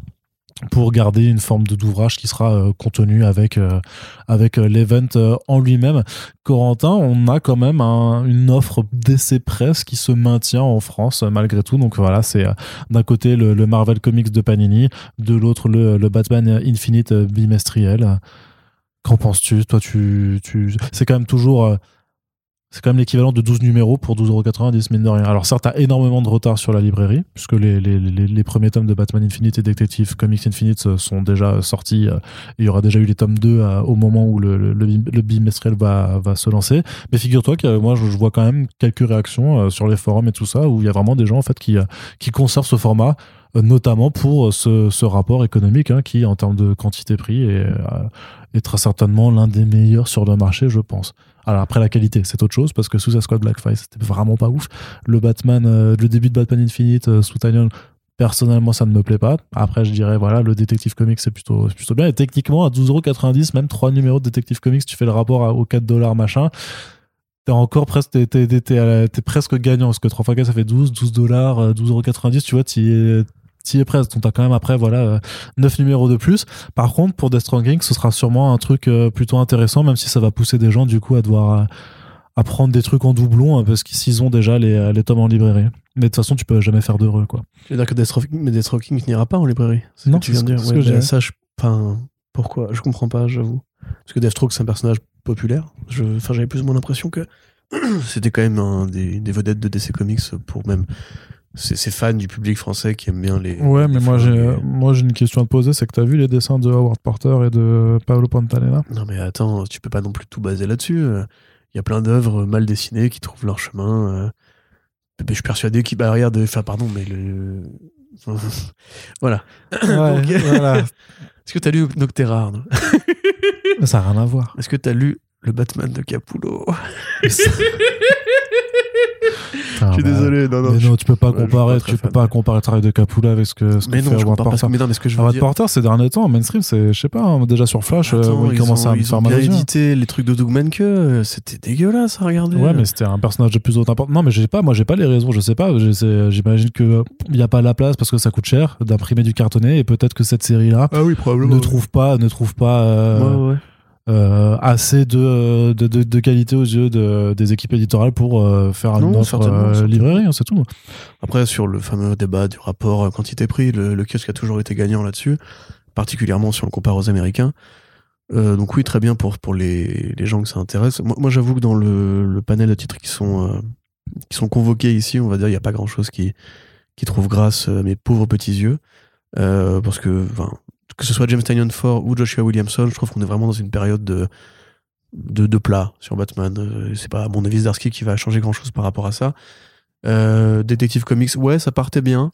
pour garder une forme d'ouvrage qui sera euh, contenu avec euh, avec euh, l'event euh, en lui-même. Corentin, on a quand même un- une offre d'essai presse qui se maintient en France euh, malgré tout. Donc voilà, c'est d'un côté le, le Marvel Comics de Panini, de l'autre le, le Batman Infinite bimestriel. Qu'en penses-tu? Toi, tu, tu... c'est quand même toujours c'est quand même l'équivalent de 12 numéros pour 12,90€, mine de rien. Alors certes, t'as énormément de retard sur la librairie, puisque les, les, premiers tomes de Batman Infinite et Detective Comics Infinite euh, sont déjà sortis. euh, Il y aura déjà eu les tomes 2 euh, au moment où le, le, le, bim- le bimestriel va, va se lancer. Mais figure-toi que moi, je, vois quand même quelques réactions sur les forums et tout ça, où il y a vraiment des gens en fait qui, qui conservent ce format, notamment pour ce, ce rapport économique, hein, qui en termes de quantité-prix est, est très certainement l'un des meilleurs sur le marché, je pense. Alors après la qualité, c'est autre chose parce que Suicide Squad Blackfire c'était vraiment pas ouf. Le Batman, euh, le début de Batman Infinite euh, sous Tynion, personnellement ça ne me plaît pas. Après je dirais voilà, le Detective Comics c'est plutôt, plutôt bien. Et techniquement à 12,90€, même trois numéros de Detective Comics, tu fais le rapport aux 4 dollars machin. T'es encore presque, gagnant parce que 3 fois 4 ça fait 12, 12 dollars, euh, 12,90€, tu vois, t'y es, t'y es presque. Donc t'as quand même après voilà euh, 9 numéros de plus. Par contre, pour Death Stranding, ce sera sûrement un truc euh, plutôt intéressant, même si ça va pousser des gens du coup à devoir euh, à prendre des trucs en doublon euh, parce qu'ils ont déjà les, euh, les tomes en librairie. Mais de toute façon, tu peux jamais faire d'heureux quoi. Je veux dire que mais Deathstroke n'ira pas en librairie. C'est Non, que tu viens de dire. Ouais, ça, je, enfin, pourquoi? Je comprends pas, j'avoue. Parce que Deathstroke, c'est un personnage populaire. Je, enfin, j'avais plus ou moins l'impression que c'était quand même un des, des vedettes de DC Comics pour même ces, ces fans du public français qui aiment bien les. Ouais, mais moi j'ai moi j'ai une question à te poser, c'est que t'as vu les dessins de Howard Porter et de Paolo Pantalena? Non, mais attends, tu peux pas non plus tout baser là-dessus. Il y a plein d'œuvres mal dessinées qui trouvent leur chemin. euh. Je suis persuadé qu'ils. Bah, regarde, enfin, pardon, mais le. voilà. Donc, voilà. Est-ce que t'as lu Noctera, Arnaud? Ça n'a rien à voir. Est-ce que t'as lu le Batman de Capullo? Je suis désolé, non, non. mais non, tu peux pas comparer, pas tu peux pas comparer le travail de Capula avec ce que, ce que Mais non, fait je. Porter. Mais non, mais ce que je veux dire. Porter, ces derniers temps, mainstream, c'est, je sais pas, hein, déjà sur Flash, euh, Attends, où il ils commençait ont, à me ils faire mal yeux. édité les trucs de Doug Manke, euh, c'était dégueulasse à regarder. Ouais, mais c'était un personnage de plus haute importance. Non, mais j'ai pas, moi, j'ai pas les raisons, je sais pas. J'imagine que il y a pas la place parce que ça coûte cher d'imprimer du cartonné et peut-être que cette série-là Ah oui, ne trouve pas, ne trouve pas euh, Ouais, ouais. Euh, assez de, de, de, de qualité aux yeux de- des équipes éditoriales pour euh, faire une Non, offre certainement, euh, librairie, hein, c'est tout. Après, sur le fameux débat du rapport euh, quantité-prix, le, le kiosque a toujours été gagnant là-dessus, particulièrement si on le compare aux Américains. Euh, donc oui, très bien pour, pour les, les gens que ça intéresse. Moi, moi, j'avoue que dans le, le panel de titres qui sont, qui sont convoqués ici, on va dire, il n'y a pas grand-chose qui, qui trouve grâce à mes pauvres petits yeux. Parce que, que ce soit James Tynion Ford ou Joshua Williamson, je trouve qu'on est vraiment dans une période de, de, plat sur Batman. Euh, c'est pas, à mon avis, Zdarsky qui va changer grand-chose par rapport à ça. Euh, Detective Comics, ouais, ça partait bien,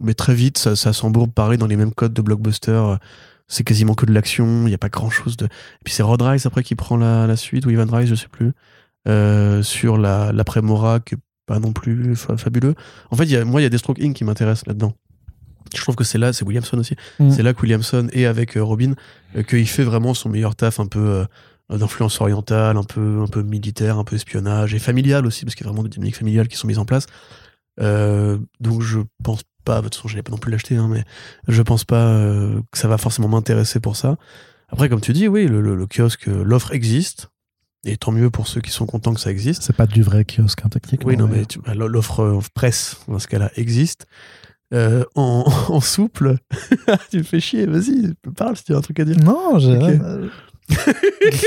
mais très vite, ça, s'embourbe pareil dans les mêmes codes de blockbuster. C'est quasiment que de l'action, il n'y a pas grand chose de. Et puis c'est Rod Rice après qui prend la, la suite, ou Ivan Rice, je sais plus, euh, sur la- l'après-Mora, qui est pas non plus fa- fabuleux. En fait, y moi, il y a Deathstroke Inc. qui m'intéresse là-dedans. Je trouve que c'est là, c'est Williamson aussi. Mm. C'est là que Williamson et avec euh, Robin, euh, qu'il fait vraiment son meilleur taf un peu euh, d'influence orientale, un peu, un peu militaire, un peu espionnage et familial aussi, parce qu'il y a vraiment des dynamiques familiales qui sont mises en place. Euh, donc je pense pas, de toute façon je n'allais pas non plus l'acheter, hein, mais je pense pas euh, que ça va forcément m'intéresser pour ça. Après, comme tu dis, oui, le, le- le kiosque, l'offre existe, et tant mieux pour ceux qui sont contents que ça existe. C'est pas du vrai kiosque, hein, techniquement. Oui, non, mais bah, l'offre presse, dans ce cas-là, existe. Euh, en, en souple, tu me fais chier, vas-y, parle si tu as un truc à dire. Non, j'ai. Ok.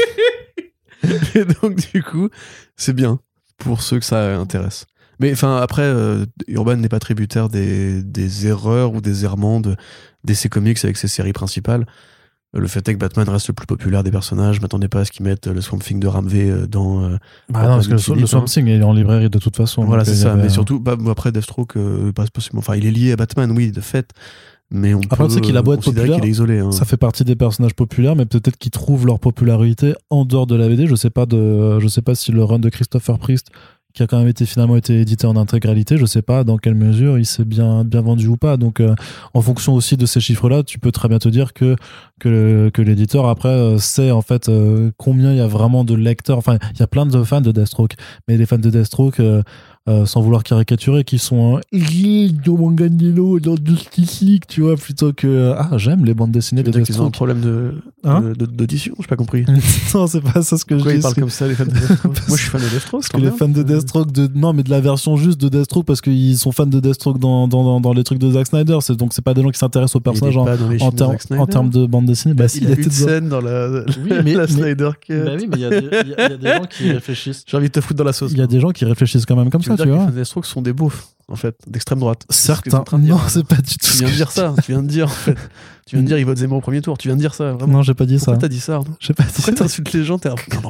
Et donc, du coup, c'est bien pour ceux que ça intéresse. Mais enfin, après, euh, Urban n'est pas tributaire des, des erreurs ou des errements de DC Comics avec ses séries principales. Euh, Le fait est que Batman reste le plus populaire des personnages. Je m'attendais pas à ce qu'ils mettent le Swamp Thing de Ramvé euh, dans. euh, Bah non, parce que le, Swamp. Thing est en librairie de toute façon. voilà, c'est ça. avait Mais surtout, bah, après, Deathstroke, euh, pas possible. Enfin, il est lié à Batman, oui, de fait. Mais on Après, peut sais qu'il a beau être populaire, est isolé. hein. Ça fait partie des personnages populaires, mais peut-être qu'ils trouvent leur popularité en dehors de la BD. Je sais pas de, je sais pas si le run de Christopher Priest, qui a quand même été finalement été édité en intégralité, je sais pas dans quelle mesure il s'est bien vendu ou pas. Donc, euh, en fonction aussi de ces chiffres-là, tu peux très bien te dire que que, que l'éditeur après euh, sait en fait euh, combien il y a vraiment de lecteurs. Enfin, il y a plein de fans de Deathstroke, mais les fans de Deathstroke. Euh, euh, sans vouloir caricaturer, qui sont un dans Manganello, dans Justice League, tu vois, plutôt que ah j'aime les bandes dessinées de qu'ils ont un problème de, Hein de- de- d'audition, j'ai pas compris. non, c'est pas ça ce que Pourquoi je ils dis. parlent c'est- comme ça, les fans de Deathstroke Moi, je suis fan de Deathstroke. Parce que les fans de Deathstroke, de... non, mais de la version juste de Deathstroke, parce qu'ils sont fans de Deathstroke dans, dans, dans, dans les trucs de Zack Snyder. C'est, donc, c'est pas des gens qui s'intéressent au personnage en, en, termes- en termes de bande dessinée. Bah, il s'il y a une scène dans la, Oui, mais- la Snyder Cut. Bah oui, mais il y, a des- il il gens qui réfléchissent. J'ai envie de te foutre dans la sauce. Il y a des gens qui réfléchissent quand même comme tu ça, dire que les fans sont des beaufs, en fait, d'extrême droite. Ce Certains. Non, c'est pas du tout Tu viens de dire ça. Tu viens de dire, en fait. Tu viens de dire, il vote Zemmour au premier tour. Tu viens de dire ça, vraiment. Non, j'ai pas dit ça. Pourquoi t'as dit ça, J'ai pas dit Pourquoi ça. t'insultes les gens T'es un t'es un-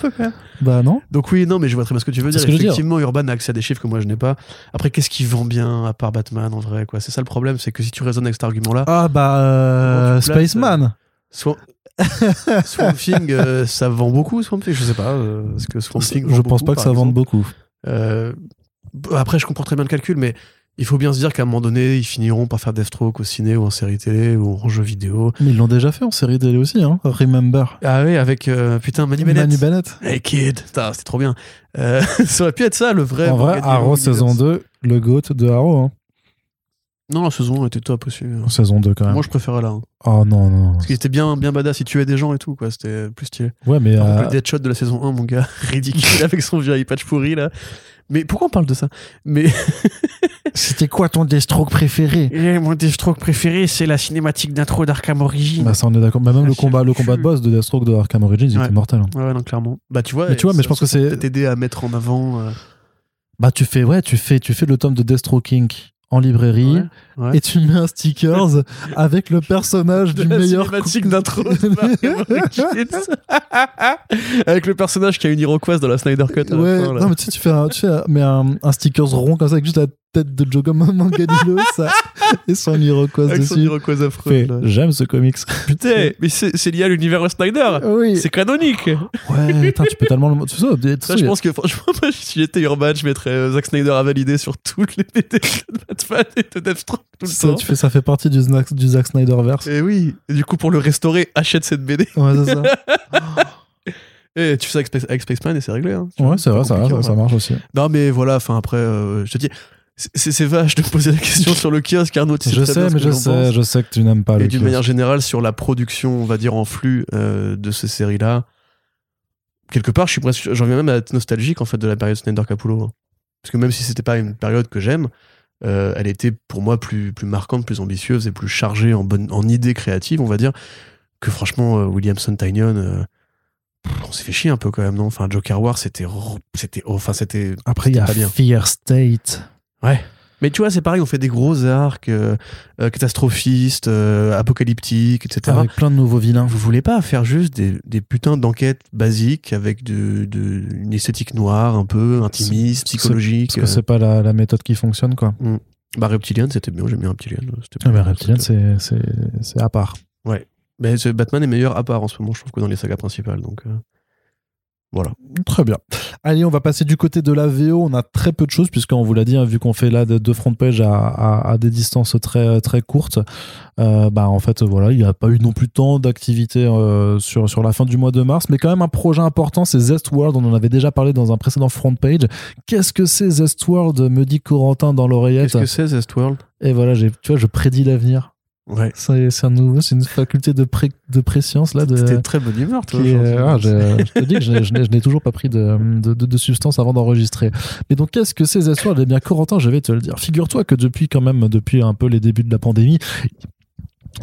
peu, quand même. Bah non. Donc oui, non, mais je vois très bien ce que tu veux dire. veux dire. Effectivement, Urban a accès à des chiffres que moi je n'ai pas. Après, qu'est-ce qui vend bien à part Batman en vrai quoi? C'est ça le problème, c'est que si tu raisonnes avec cet argument-là, Ah bah, euh, places, Spaceman. Swamp, Swamp Thing, euh, ça vend beaucoup, Swamp Thing Je sais pas. euh, Est-ce que Swamp Thing Je pense beaucoup, pas que ça vende beaucoup. Euh, après, je comprends très bien le calcul, mais il faut bien se dire qu'à un moment donné, ils finiront par faire Deathstroke au ciné ou en série télé ou en jeu vidéo. Mais ils l'ont déjà fait en série télé aussi, hein. Remember. Ah oui, avec euh, putain Manu Bennett. Manu Bennett. Hey kid, c'était trop bien. Euh, ça aurait pu être ça, le vrai. En vrai, Arrow saison 2, le GOAT de Arrow. Hein. Non, la saison 1 était top aussi. Saison 2 quand même. Moi, je préférais là. hein. Oh non, non. Parce qu'il était bien, bien badass, il tuait des gens et tout, quoi. C'était plus stylé. Ouais, mais. Euh, le Deadshot de la saison 1, mon gars, ridicule avec son vieux patch pourri là. Mais pourquoi on parle de ça? Mais C'était quoi ton Deathstroke préféré? Eh, mon Deathstroke préféré, c'est la cinématique d'intro d'Arkham Origins. Bah ça on est d'accord. Bah, même Ah, le je combat, le combat de boss de Deathstroke de Arkham Origins, il Ouais. était mortel. hein. Ouais, non, clairement. Bah, tu vois, Mais tu vois, mais je pense que c'est- peut-être aider à mettre en avant. euh, Bah tu fais, ouais, tu fais, tu fais le tome de Deathstroking en librairie ouais, ouais. et tu mets un stickers avec le personnage de du la meilleur. cinématique d'intro avec le personnage qui a une Iroquoise dans la Snyder Cut. à la Ouais, fin, là. non mais tu sais, tu fais, un, tu fais un, mais un, un stickers rond comme ça avec juste la tête de Joe Manganiello ça, et son Iroquoise avec son. Fait, là. J'aime ce comics. Putain, mais c'est c'est lié à l'univers Snyder. oui. C'est canonique. Ouais, putain, tu peux tellement le. Tu sais, tu sais, Ça, je pense que franchement, moi, si j'étais Urban, je mettrais euh, Zack Snyder à valider sur toutes les BD de Batman et de Deathstroke tout le ça, temps. tu fais, ça fait partie du, Zack- du Zack Snyderverse. Et oui, et du coup, pour le restaurer, achète cette BD. Ouais, c'est ça. Et tu fais ça avec, Space- avec Spaceman et c'est réglé. Hein. Ouais, c'est vrai, ça, ça, ça ouais. marche aussi. Non, mais voilà, enfin après, euh, je te dis, c'est- c'est vache de poser la question sur le kiosque, Arnaud. tu Je très bien sais, mais je sais, je sais que tu n'aimes pas le Et d'une manière générale, sur la production, on va dire en flux euh, de ces séries-là, quelque part, je suis presque, j'en viens même à être nostalgique en fait de la période Snyder Capullo. hein. Parce que même si c'était pas une période que j'aime, euh, elle était pour moi plus, plus marquante, plus ambitieuse et plus chargée en, bonne, en idées créatives, on va dire, que franchement, euh, Williamson Tynion, on s'est fait chier un peu quand même, non? Enfin, Joker War, c'était. c'était enfin, c'était. Après, il y a. Fear State. Mais tu vois, c'est pareil, on fait des gros arcs, euh, euh, catastrophistes, euh, apocalyptiques, etc. Avec plein de nouveaux vilains. Vous voulez pas faire juste des, des putains d'enquêtes basiques avec de, de- une esthétique noire, un peu intimiste, psychologique Parce que c'est pas la, la méthode qui fonctionne, quoi. euh. Bah, Reptilian, c'était bien, j'aime bien Reptilian. Ah, mais bien, Reptilian, c'est, à part. Mais ce Batman est meilleur à part en ce moment, je trouve, que dans les sagas principales. Donc, voilà. Très bien. Allez, on va passer du côté de la VO. On a très peu de choses, puisqu'on vous l'a dit, hein, vu qu'on fait là de, de front page à, à- à des distances très, très courtes, euh, bah, en fait, voilà, il n'y a pas eu non plus tant d'activité euh, sur, sur la fin du mois de mars, mais quand même un projet important, c'est Zestworld. On en avait déjà parlé dans un précédent front page. Qu'est-ce que c'est Zestworld me dit Corentin dans l'oreillette. Qu'est-ce que c'est, Zestworld Et voilà, j'ai, tu vois, je prédis l'avenir. Ouais. C'est, c'est un nouveau, c'est une faculté de, pré, de préscience là. De très bonne humeur, toi. qui ah, je, je te dis que je, je n'ai- je n'ai toujours pas pris de, de, de- de substance avant d'enregistrer. Mais donc, qu'est-ce que ces histoires Eh bien, Corentin, je vais te le dire. Figure-toi que depuis, quand même, depuis un peu les débuts de la pandémie,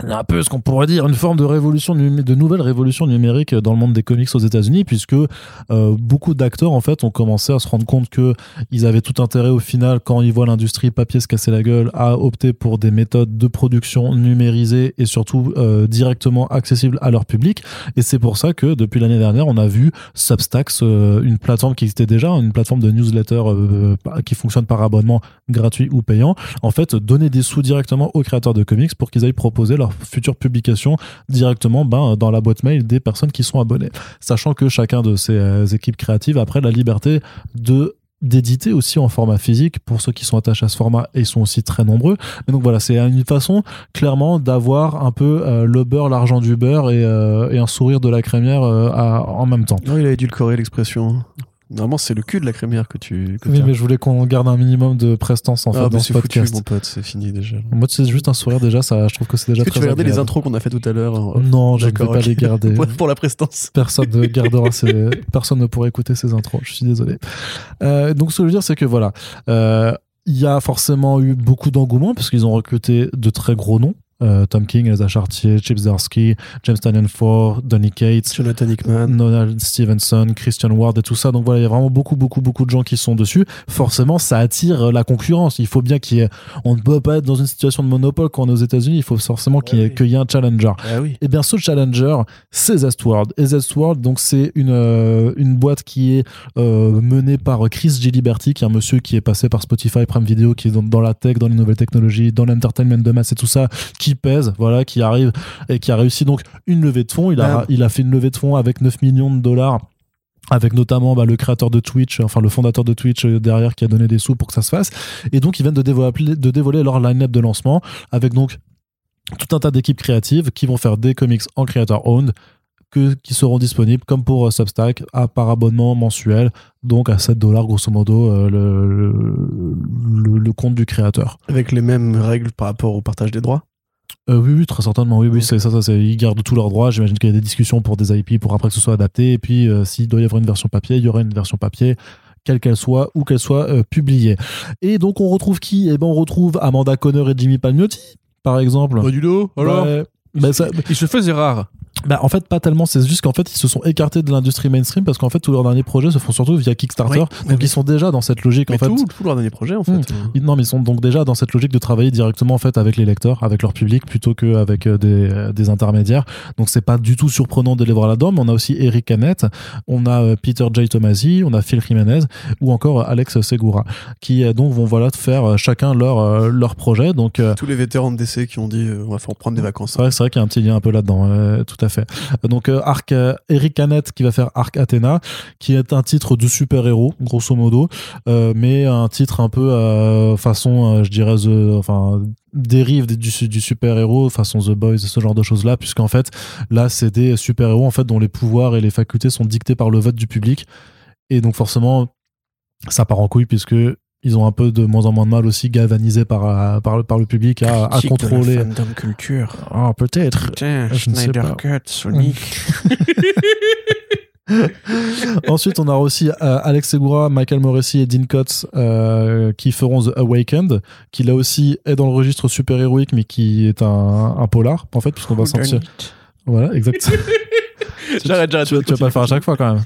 un peu ce qu'on pourrait dire une forme de révolution de nouvelle révolution numérique dans le monde des comics aux États-Unis puisque euh, beaucoup d'acteurs en fait ont commencé à se rendre compte que ils avaient tout intérêt au final quand ils voient l'industrie papier se casser la gueule à opter pour des méthodes de production numérisées et surtout euh, directement accessibles à leur public. Et c'est pour ça que depuis l'année dernière on a vu Substacks euh, une plateforme qui existait déjà une plateforme de newsletter euh, qui fonctionne par abonnement gratuit ou payant. En fait donner des sous directement aux créateurs de comics pour qu'ils aillent proposer leur future publication directement ben, dans la boîte mail des personnes qui sont abonnées. Sachant que chacun de ces euh, équipes créatives a après la liberté de d'éditer aussi en format physique pour ceux qui sont attachés à ce format et sont aussi très nombreux mais donc voilà c'est une façon clairement d'avoir un peu euh, le beurre l'argent du beurre et, euh, un sourire de la crémière en même temps Non, il a édulcoré l'expression. Normalement, c'est le cul de la crémière que tu. Que oui mais je voulais qu'on garde un minimum de prestance en Ah, fait bah, dans ce foutu, podcast mon pote, c'est fini déjà. moi c'est juste un sourire déjà ça je trouve que c'est déjà Est-ce que tu vas regarder les intros qu'on a fait tout à l'heure hein non je ne vais D'accord, pas les garder pour, pour la prestance. personne ne gardera ces... personne ne pourra écouter ces intros je suis désolé Euh, donc ce que je veux dire c'est que voilà euh, il y a forcément eu beaucoup d'engouement parce qu'ils ont recruté de très gros noms Euh, Tom King, Elsa Chartier, Chip Zdarsky, James Tynion Ford, Donny Cates, Jonathan Hickman. Donald Stevenson, Christian Ward et tout ça. Donc voilà, il y a vraiment beaucoup, beaucoup, beaucoup de gens qui sont dessus. Forcément, ça attire la concurrence. Il faut bien qu'il y ait. On ne peut pas être dans une situation de monopole quand on est aux États-Unis. Il faut forcément qu'il y, ait- oui. qu'il y ait un challenger. Ah oui. Et bien, ce challenger, c'est Zestworld. Et Zestworld, donc, c'est une, euh, une boîte qui est euh, menée par Chris Gilliberti, qui est un monsieur qui est passé par Spotify, Prime Video, qui est dans, dans la tech, dans les nouvelles technologies, dans l'entertainment de masse et tout ça, qui qui pèse, voilà, qui arrive et qui a réussi donc une levée de fonds. Il a, il a fait une levée de fonds avec 9 millions de dollars avec notamment bah, le créateur de Twitch, enfin le fondateur de Twitch euh, derrière qui a donné des sous pour que ça se fasse. Et donc ils viennent de dévoiler, de dévoiler leur line-up de lancement avec donc tout un tas d'équipes créatives qui vont faire des comics en creator owned que, qui seront disponibles comme pour euh, Substack à, par abonnement mensuel, donc à 7 dollars grosso modo euh, le, le, le compte du créateur. Avec les mêmes règles par rapport au partage des droits. Euh, oui, oui, très certainement. Oui, oui, c'est ça, ça, c'est, ils gardent tous leurs droits. J'imagine qu'il y a des discussions pour des IP pour après que ce soit adapté. Et puis, euh, s'il doit y avoir une version papier, il y aura une version papier, quelle qu'elle soit, ou qu'elle soit euh, publiée. Et donc, on retrouve qui? Eh ben, on retrouve Amanda Conner et Jimmy Palmiotti, par exemple. du dos, Ouais. Bah, ça- Il se faisait rare. bah, en fait, pas tellement. C'est juste qu'en fait, ils se sont écartés de l'industrie mainstream parce qu'en fait, tous leurs derniers projets se font surtout via Kickstarter. Oui. Donc, Oui. ils sont déjà dans cette logique, Mais en fait. tout, tout leur dernier projet, en fait. Ils- Non, mais ils sont donc déjà dans cette logique de travailler directement en fait avec les lecteurs, avec leur public, plutôt qu'avec euh, des, euh, des intermédiaires. Donc c'est pas du tout surprenant de les voir là-dedans. Mais on a aussi Eric Canet, on a euh, Peter J. Tomasi, on a Phil Jimenez ou encore Alex Segura, qui donc vont voilà faire chacun leur leur projet. Donc Tous les vétérans de DC qui ont dit on va faire prendre des vacances. vrai, c'est vrai qu'il y a un petit lien un peu là-dedans, tout à fait. Donc euh, Arc, euh, Eric Canet qui va faire Arc Athena, qui est un titre de super-héros, grosso modo, euh, mais un titre un peu façon, je dirais, enfin dérive du, du super-héros façon The Boys ce genre de choses là puisqu'en fait là c'est des super-héros en fait dont les pouvoirs et les facultés sont dictés par le vote du public et donc forcément ça part en couille puisque ils ont un peu de moins en moins de mal aussi galvanisés par, euh, par, le- par le public à, à contrôler fandom culture. ah peut-être Putain, pas. Cut, Sonic. Ensuite, on a aussi euh, Alex Segura, Michael Morrissey et Dean Kotz euh, qui feront The Awakened, qui là aussi est dans le registre super-héroïque, mais qui est un, un polar, en fait, puisqu'on va sentir. Voilà, exact. J'arrête, j'arrête. tu, vas- tu vas pas le faire à chaque fois quand même.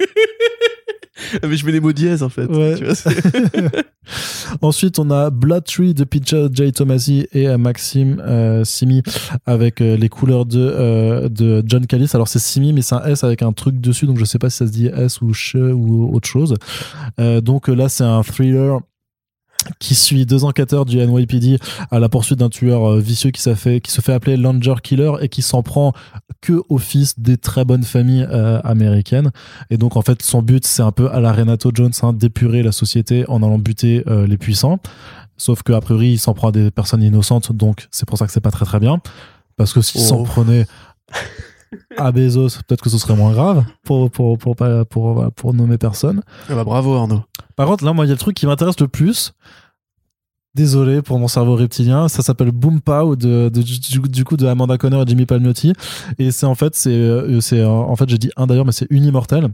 Mais je mets des mots dièses en fait. Ouais. Tu vois, c'est- Ensuite, on a Blood Tree de Peter J. Tomasi et euh, Maxime euh, Simi avec euh, les couleurs de, euh, de John Callis. Alors, c'est Simi, mais c'est un S avec un truc dessus, donc je sais pas si ça se dit S ou Ch ou autre chose. Donc là, c'est un thriller qui suit deux enquêteurs du NYPD à la poursuite d'un tueur euh, vicieux qui, fait, qui se fait appeler Langer Killer et qui s'en prend que au fils des très bonnes familles euh, américaines. Et donc, en fait, son but, c'est un peu à la Renato Jones, hein, d'épurer la société en allant buter euh, les puissants. Sauf qu'a priori, il s'en prend à des personnes innocentes, donc c'est pour ça que c'est pas très très bien. Parce que s'il Oh. s'en prenait à Bezos, peut-être que ce serait moins grave pour, pour, pour, pour, pour, pour nommer personne. Ah bah, bravo Arnaud. Par contre, là, moi, il y a le truc qui m'intéresse le plus. Désolé pour mon cerveau reptilien. Ça s'appelle Boom Pow de, de- du, du coup de Amanda Conner et Jimmy Palmiotti. Et c'est en fait, c'est, euh, c'est, euh, en fait, j'ai dit un d'ailleurs, mais c'est Unimmortel.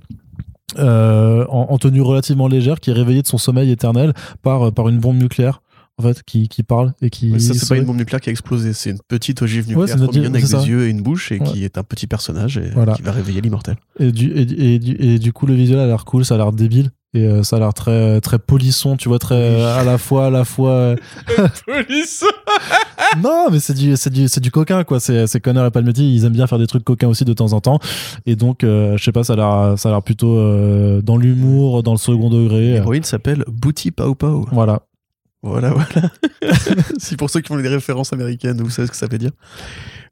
Euh, en, en tenue relativement légère, qui est réveillé de son sommeil éternel par, par une bombe nucléaire, en fait, qui, qui parle et qui. Ça, c'est pas une bombe nucléaire qui a explosé, c'est une petite ogive Ouais, nucléaire c'est une avec des yeux et une bouche et Ouais. qui est un petit personnage et Voilà. qui va réveiller l'immortel. Et du, et, et du, et du coup, le visuel a l'air cool, ça a l'air débile. Et euh, ça a l'air très très polisson, tu vois, très euh, à la fois à la fois euh, Police non, mais c'est du, c'est du, c'est du coquin, quoi. C'est, c'est Connor et Palmetti, ils aiment bien faire des trucs coquins aussi de temps en temps. Et donc, euh, je sais pas, ça a l'air, ça a l'air plutôt euh, dans l'humour, dans le second degré. L'héroïne s'appelle Booty Pau Pau. Voilà. Voilà, voilà. si pour ceux qui font des références américaines, vous savez ce que ça veut dire.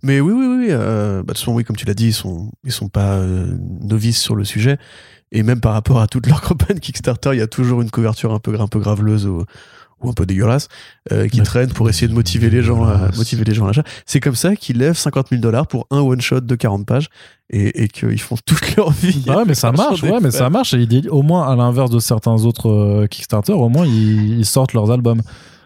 Mais oui, oui, oui. Euh, bah, de toute façon, oui, comme tu l'as dit, ils sont, ils sont pas euh, novices sur le sujet. Et même par rapport à toutes leurs campagnes Kickstarter, il y a toujours une couverture un peu, un peu graveleuse ou, ou un peu dégueulasse euh, qui Mais- traîne pour essayer de motiver les gens à motiver les gens à l'achat. C'est comme ça qu'ils lèvent 50 000 dollars pour un one shot de 40 pages et, et qu'ils font toute leur vie. Bah ouais, mais ça marche, ouais, mais ça marche. Et au moins, à l'inverse de certains autres euh, Kickstarter, au moins, ils, ils sortent leurs albums.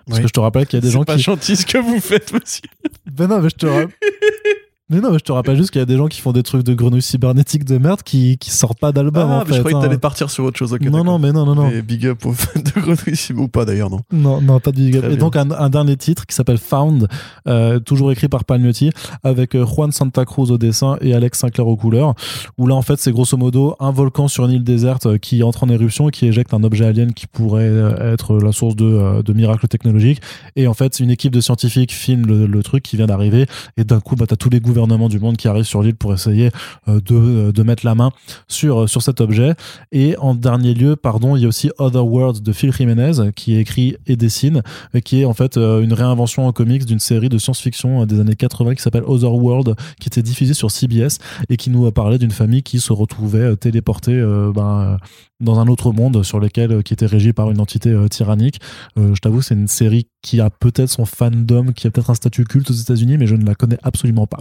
Parce Oui. que je te rappelle qu'il y a des C'est gens pas qui. gentil ce que vous faites, monsieur. Ben non, mais je te rappelle. Mais non, mais je te rappelle juste qu'il y a des gens qui font des trucs de grenouilles cybernétiques de merde qui, qui sortent pas d'album Ah, en mais fait. je croyais que hein. t'allais partir sur autre chose. ok, non, non, mais non, non, non. Mais big up aux fans de Grenouille Sim- ou pas d'ailleurs, non. Non, non, pas de big up. Très Et bien. donc un, un dernier titre qui s'appelle Found, euh, toujours écrit par Palmiotti, avec euh, Juan Santa Cruz au dessin et Alex Sinclair aux couleurs. Où là, en fait, c'est grosso modo un volcan sur une île déserte euh, qui entre en éruption et qui éjecte un objet alien qui pourrait être la source de, de miracles technologiques. Et en fait, une équipe de scientifiques filme le, le truc qui vient d'arriver. Et d'un coup, bah, t'as tous les gouvernements du monde qui arrivent sur l'île pour essayer de, de mettre la main sur, sur cet objet. Et en dernier lieu, pardon, il y a aussi Other Worlds de Phil Jiménez qui écrit et dessine, qui est en fait une réinvention en comics d'une série de science-fiction des années 80 qui s'appelle Other World, qui était diffusée sur CBS et qui nous parlait d'une famille qui se retrouvait téléportée ben, dans un autre monde sur lequel qui était régi par une entité tyrannique. je t'avoue, c'est une série qui a peut-être son fandom, qui a peut-être un statut culte aux États-Unis, mais je ne la connais absolument pas.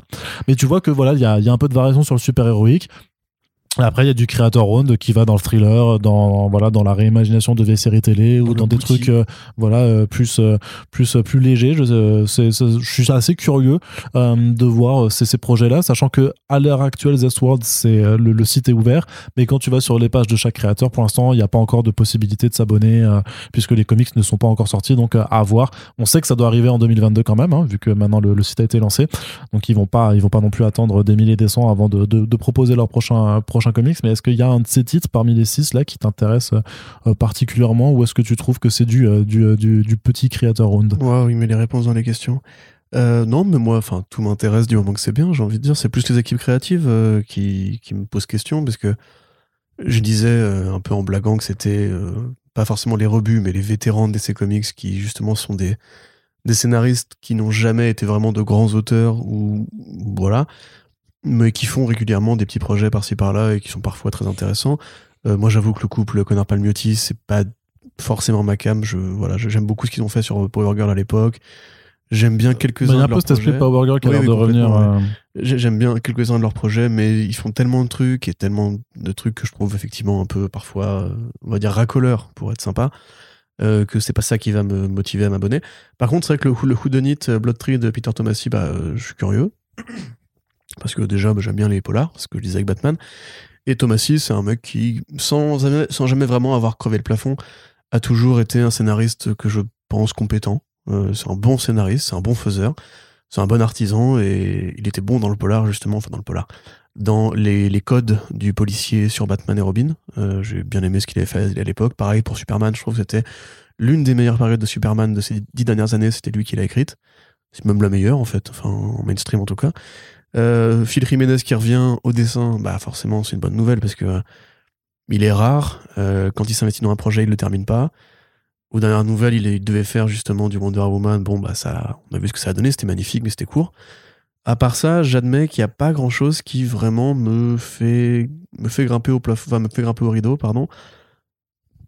Mais tu vois que voilà, il y a, y a, un peu de variation sur le super héroïque. Après, il y a du creator round qui va dans le thriller, dans voilà, dans la réimagination de vieilles séries télé ou dans des trucs, euh, voilà, euh, plus euh, plus plus légers. Je, je suis assez curieux de voir ces, ces projets-là, sachant que à l'heure actuelle, Zestworld, c'est le, le, site est ouvert, mais quand tu vas sur les pages de chaque créateur, pour l'instant, il n'y a pas encore de possibilité de s'abonner puisque les comics ne sont pas encore sortis, donc à voir. On sait que ça doit arriver en 2022 quand même, hein, vu que maintenant le, le, site a été lancé, donc ils vont pas ils vont pas non plus attendre des milliers des cents avant de, de, de proposer leur prochain prochain comics, mais est-ce qu'il y a un de ces titres parmi les six là qui t'intéresse euh, particulièrement ou est-ce que tu trouves que c'est du, euh, du, du, petit creator round? Ouais, oui, mais les réponses dans les questions. Euh, non, mais moi, enfin, tout m'intéresse du moment que c'est bien, j'ai envie de dire. C'est plus les équipes créatives qui, qui, me posent question, parce que je disais un peu en blaguant que c'était pas forcément les rebuts, mais les vétérans de DC Comics qui, justement, sont des, des scénaristes qui n'ont jamais été vraiment de grands auteurs, ou voilà, mais qui font régulièrement des petits projets par-ci par-là et qui sont parfois très intéressants. Euh, moi, j'avoue que le couple Connor Palmiotti, c'est pas forcément ma cam. Je, voilà, j'aime beaucoup ce qu'ils ont fait sur Power Girl à l'époque. J'aime bien quelques-uns. Il y a un peu cet aspect Power Girl qui a l'air de revenir. Euh. J'aime bien quelques-uns de leurs projets, mais ils font tellement de trucs et tellement de trucs que je trouve effectivement un peu parfois, on va dire racoleur pour être sympa, euh, que c'est pas ça qui va me motiver à m'abonner. Par contre, c'est vrai que le, le Whodunit Blood Tree de Peter Tomasi, bah, je suis curieux. Parce que déjà, j'aime bien les polars, ce que je disais avec Batman. Et Thomasy, c'est un mec qui, sans jamais, sans jamais vraiment avoir crevé le plafond, a toujours été un scénariste que je pense compétent. Euh, c'est un bon scénariste, c'est un bon faiseur, c'est un bon artisan et il était bon dans le polar, justement, enfin dans le polar, dans les, les codes du policier sur Batman et Robin. Euh, J'ai bien aimé ce qu'il avait fait à l'époque. Pareil pour Superman, je trouve que c'était l'une des meilleures périodes de Superman de ces dix dernières années, c'était lui qui l'a écrite. C'est même la meilleure, en fait, enfin, en mainstream en tout cas. Euh, Phil Jiménez qui revient au dessin, bah forcément c'est une bonne nouvelle parce que euh, il est rare. Euh, quand il s'investit dans un projet, il le termine pas. Aux dernières nouvelles, il, devait faire justement du Wonder Woman. Bon bah ça, on a vu ce que ça a donné, c'était magnifique, mais c'était court. À part ça, j'admets qu'il n'y a pas grand chose qui vraiment me fait me fait grimper au plafond, enfin me fait grimper au rideau, pardon.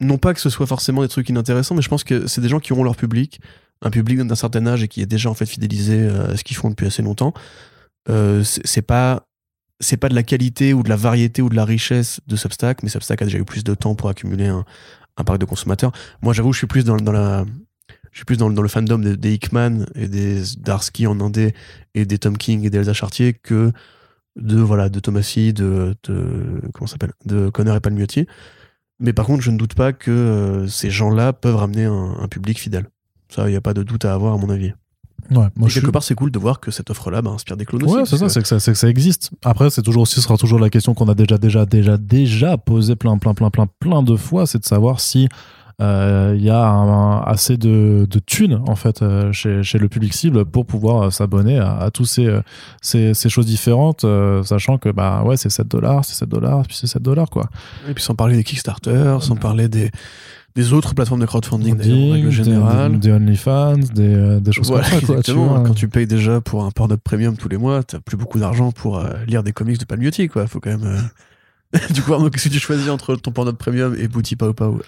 Non pas que ce soit forcément des trucs inintéressants, mais je pense que c'est des gens qui auront leur public, un public d'un certain âge et qui est déjà en fait fidélisé à ce qu'ils font depuis assez longtemps. Euh, c'est pas c'est pas de la qualité ou de la variété ou de la richesse de Substack, mais Substack a déjà eu plus de temps pour accumuler un, un parc de consommateurs. Moi, j'avoue, je suis plus dans, dans, la, je suis plus dans, dans le fandom des, Hickman et des Darsky en Indé et des Tom King et des Elsa Chartier que de voilà de Thomasy, de, de comment s'appelle, de Connor et Palmiotti. Mais par contre, je ne doute pas que euh, ces gens-là peuvent ramener un, un public fidèle. Ça, il n'y a pas de doute à avoir à mon avis. Ouais, moi quelque part, c'est cool de voir que cette offre-là bah, inspire des clones ouais, aussi. c'est ça, c'est que ça, que ça existe. Après, c'est toujours aussi, ce sera toujours la question qu'on a déjà, déjà, déjà, déjà posée plein, plein, plein, plein, plein de fois, c'est de savoir si il euh, y a assez de, de thunes en fait euh, chez, chez, le public cible pour pouvoir euh, s'abonner à, à tous ces, ces, ces, choses différentes, sachant que bah ouais, c'est 7 dollars, c'est 7 dollars, puis c'est 7 dollars quoi. Et puis sans parler des Kickstarter, sans parler des des autres plateformes de crowdfunding en règle générale. Des, OnlyFans, des, euh, des choses comme ça. Quoi, tu Quand tu payes déjà pour un Pornhub Premium tous les mois, t'as plus beaucoup d'argent pour euh, lire des comics de Palmiotti, quoi. Faut quand même. Euh, du coup, qu'est-ce que tu choisis entre ton Pornhub Premium et Booty Pau Pau?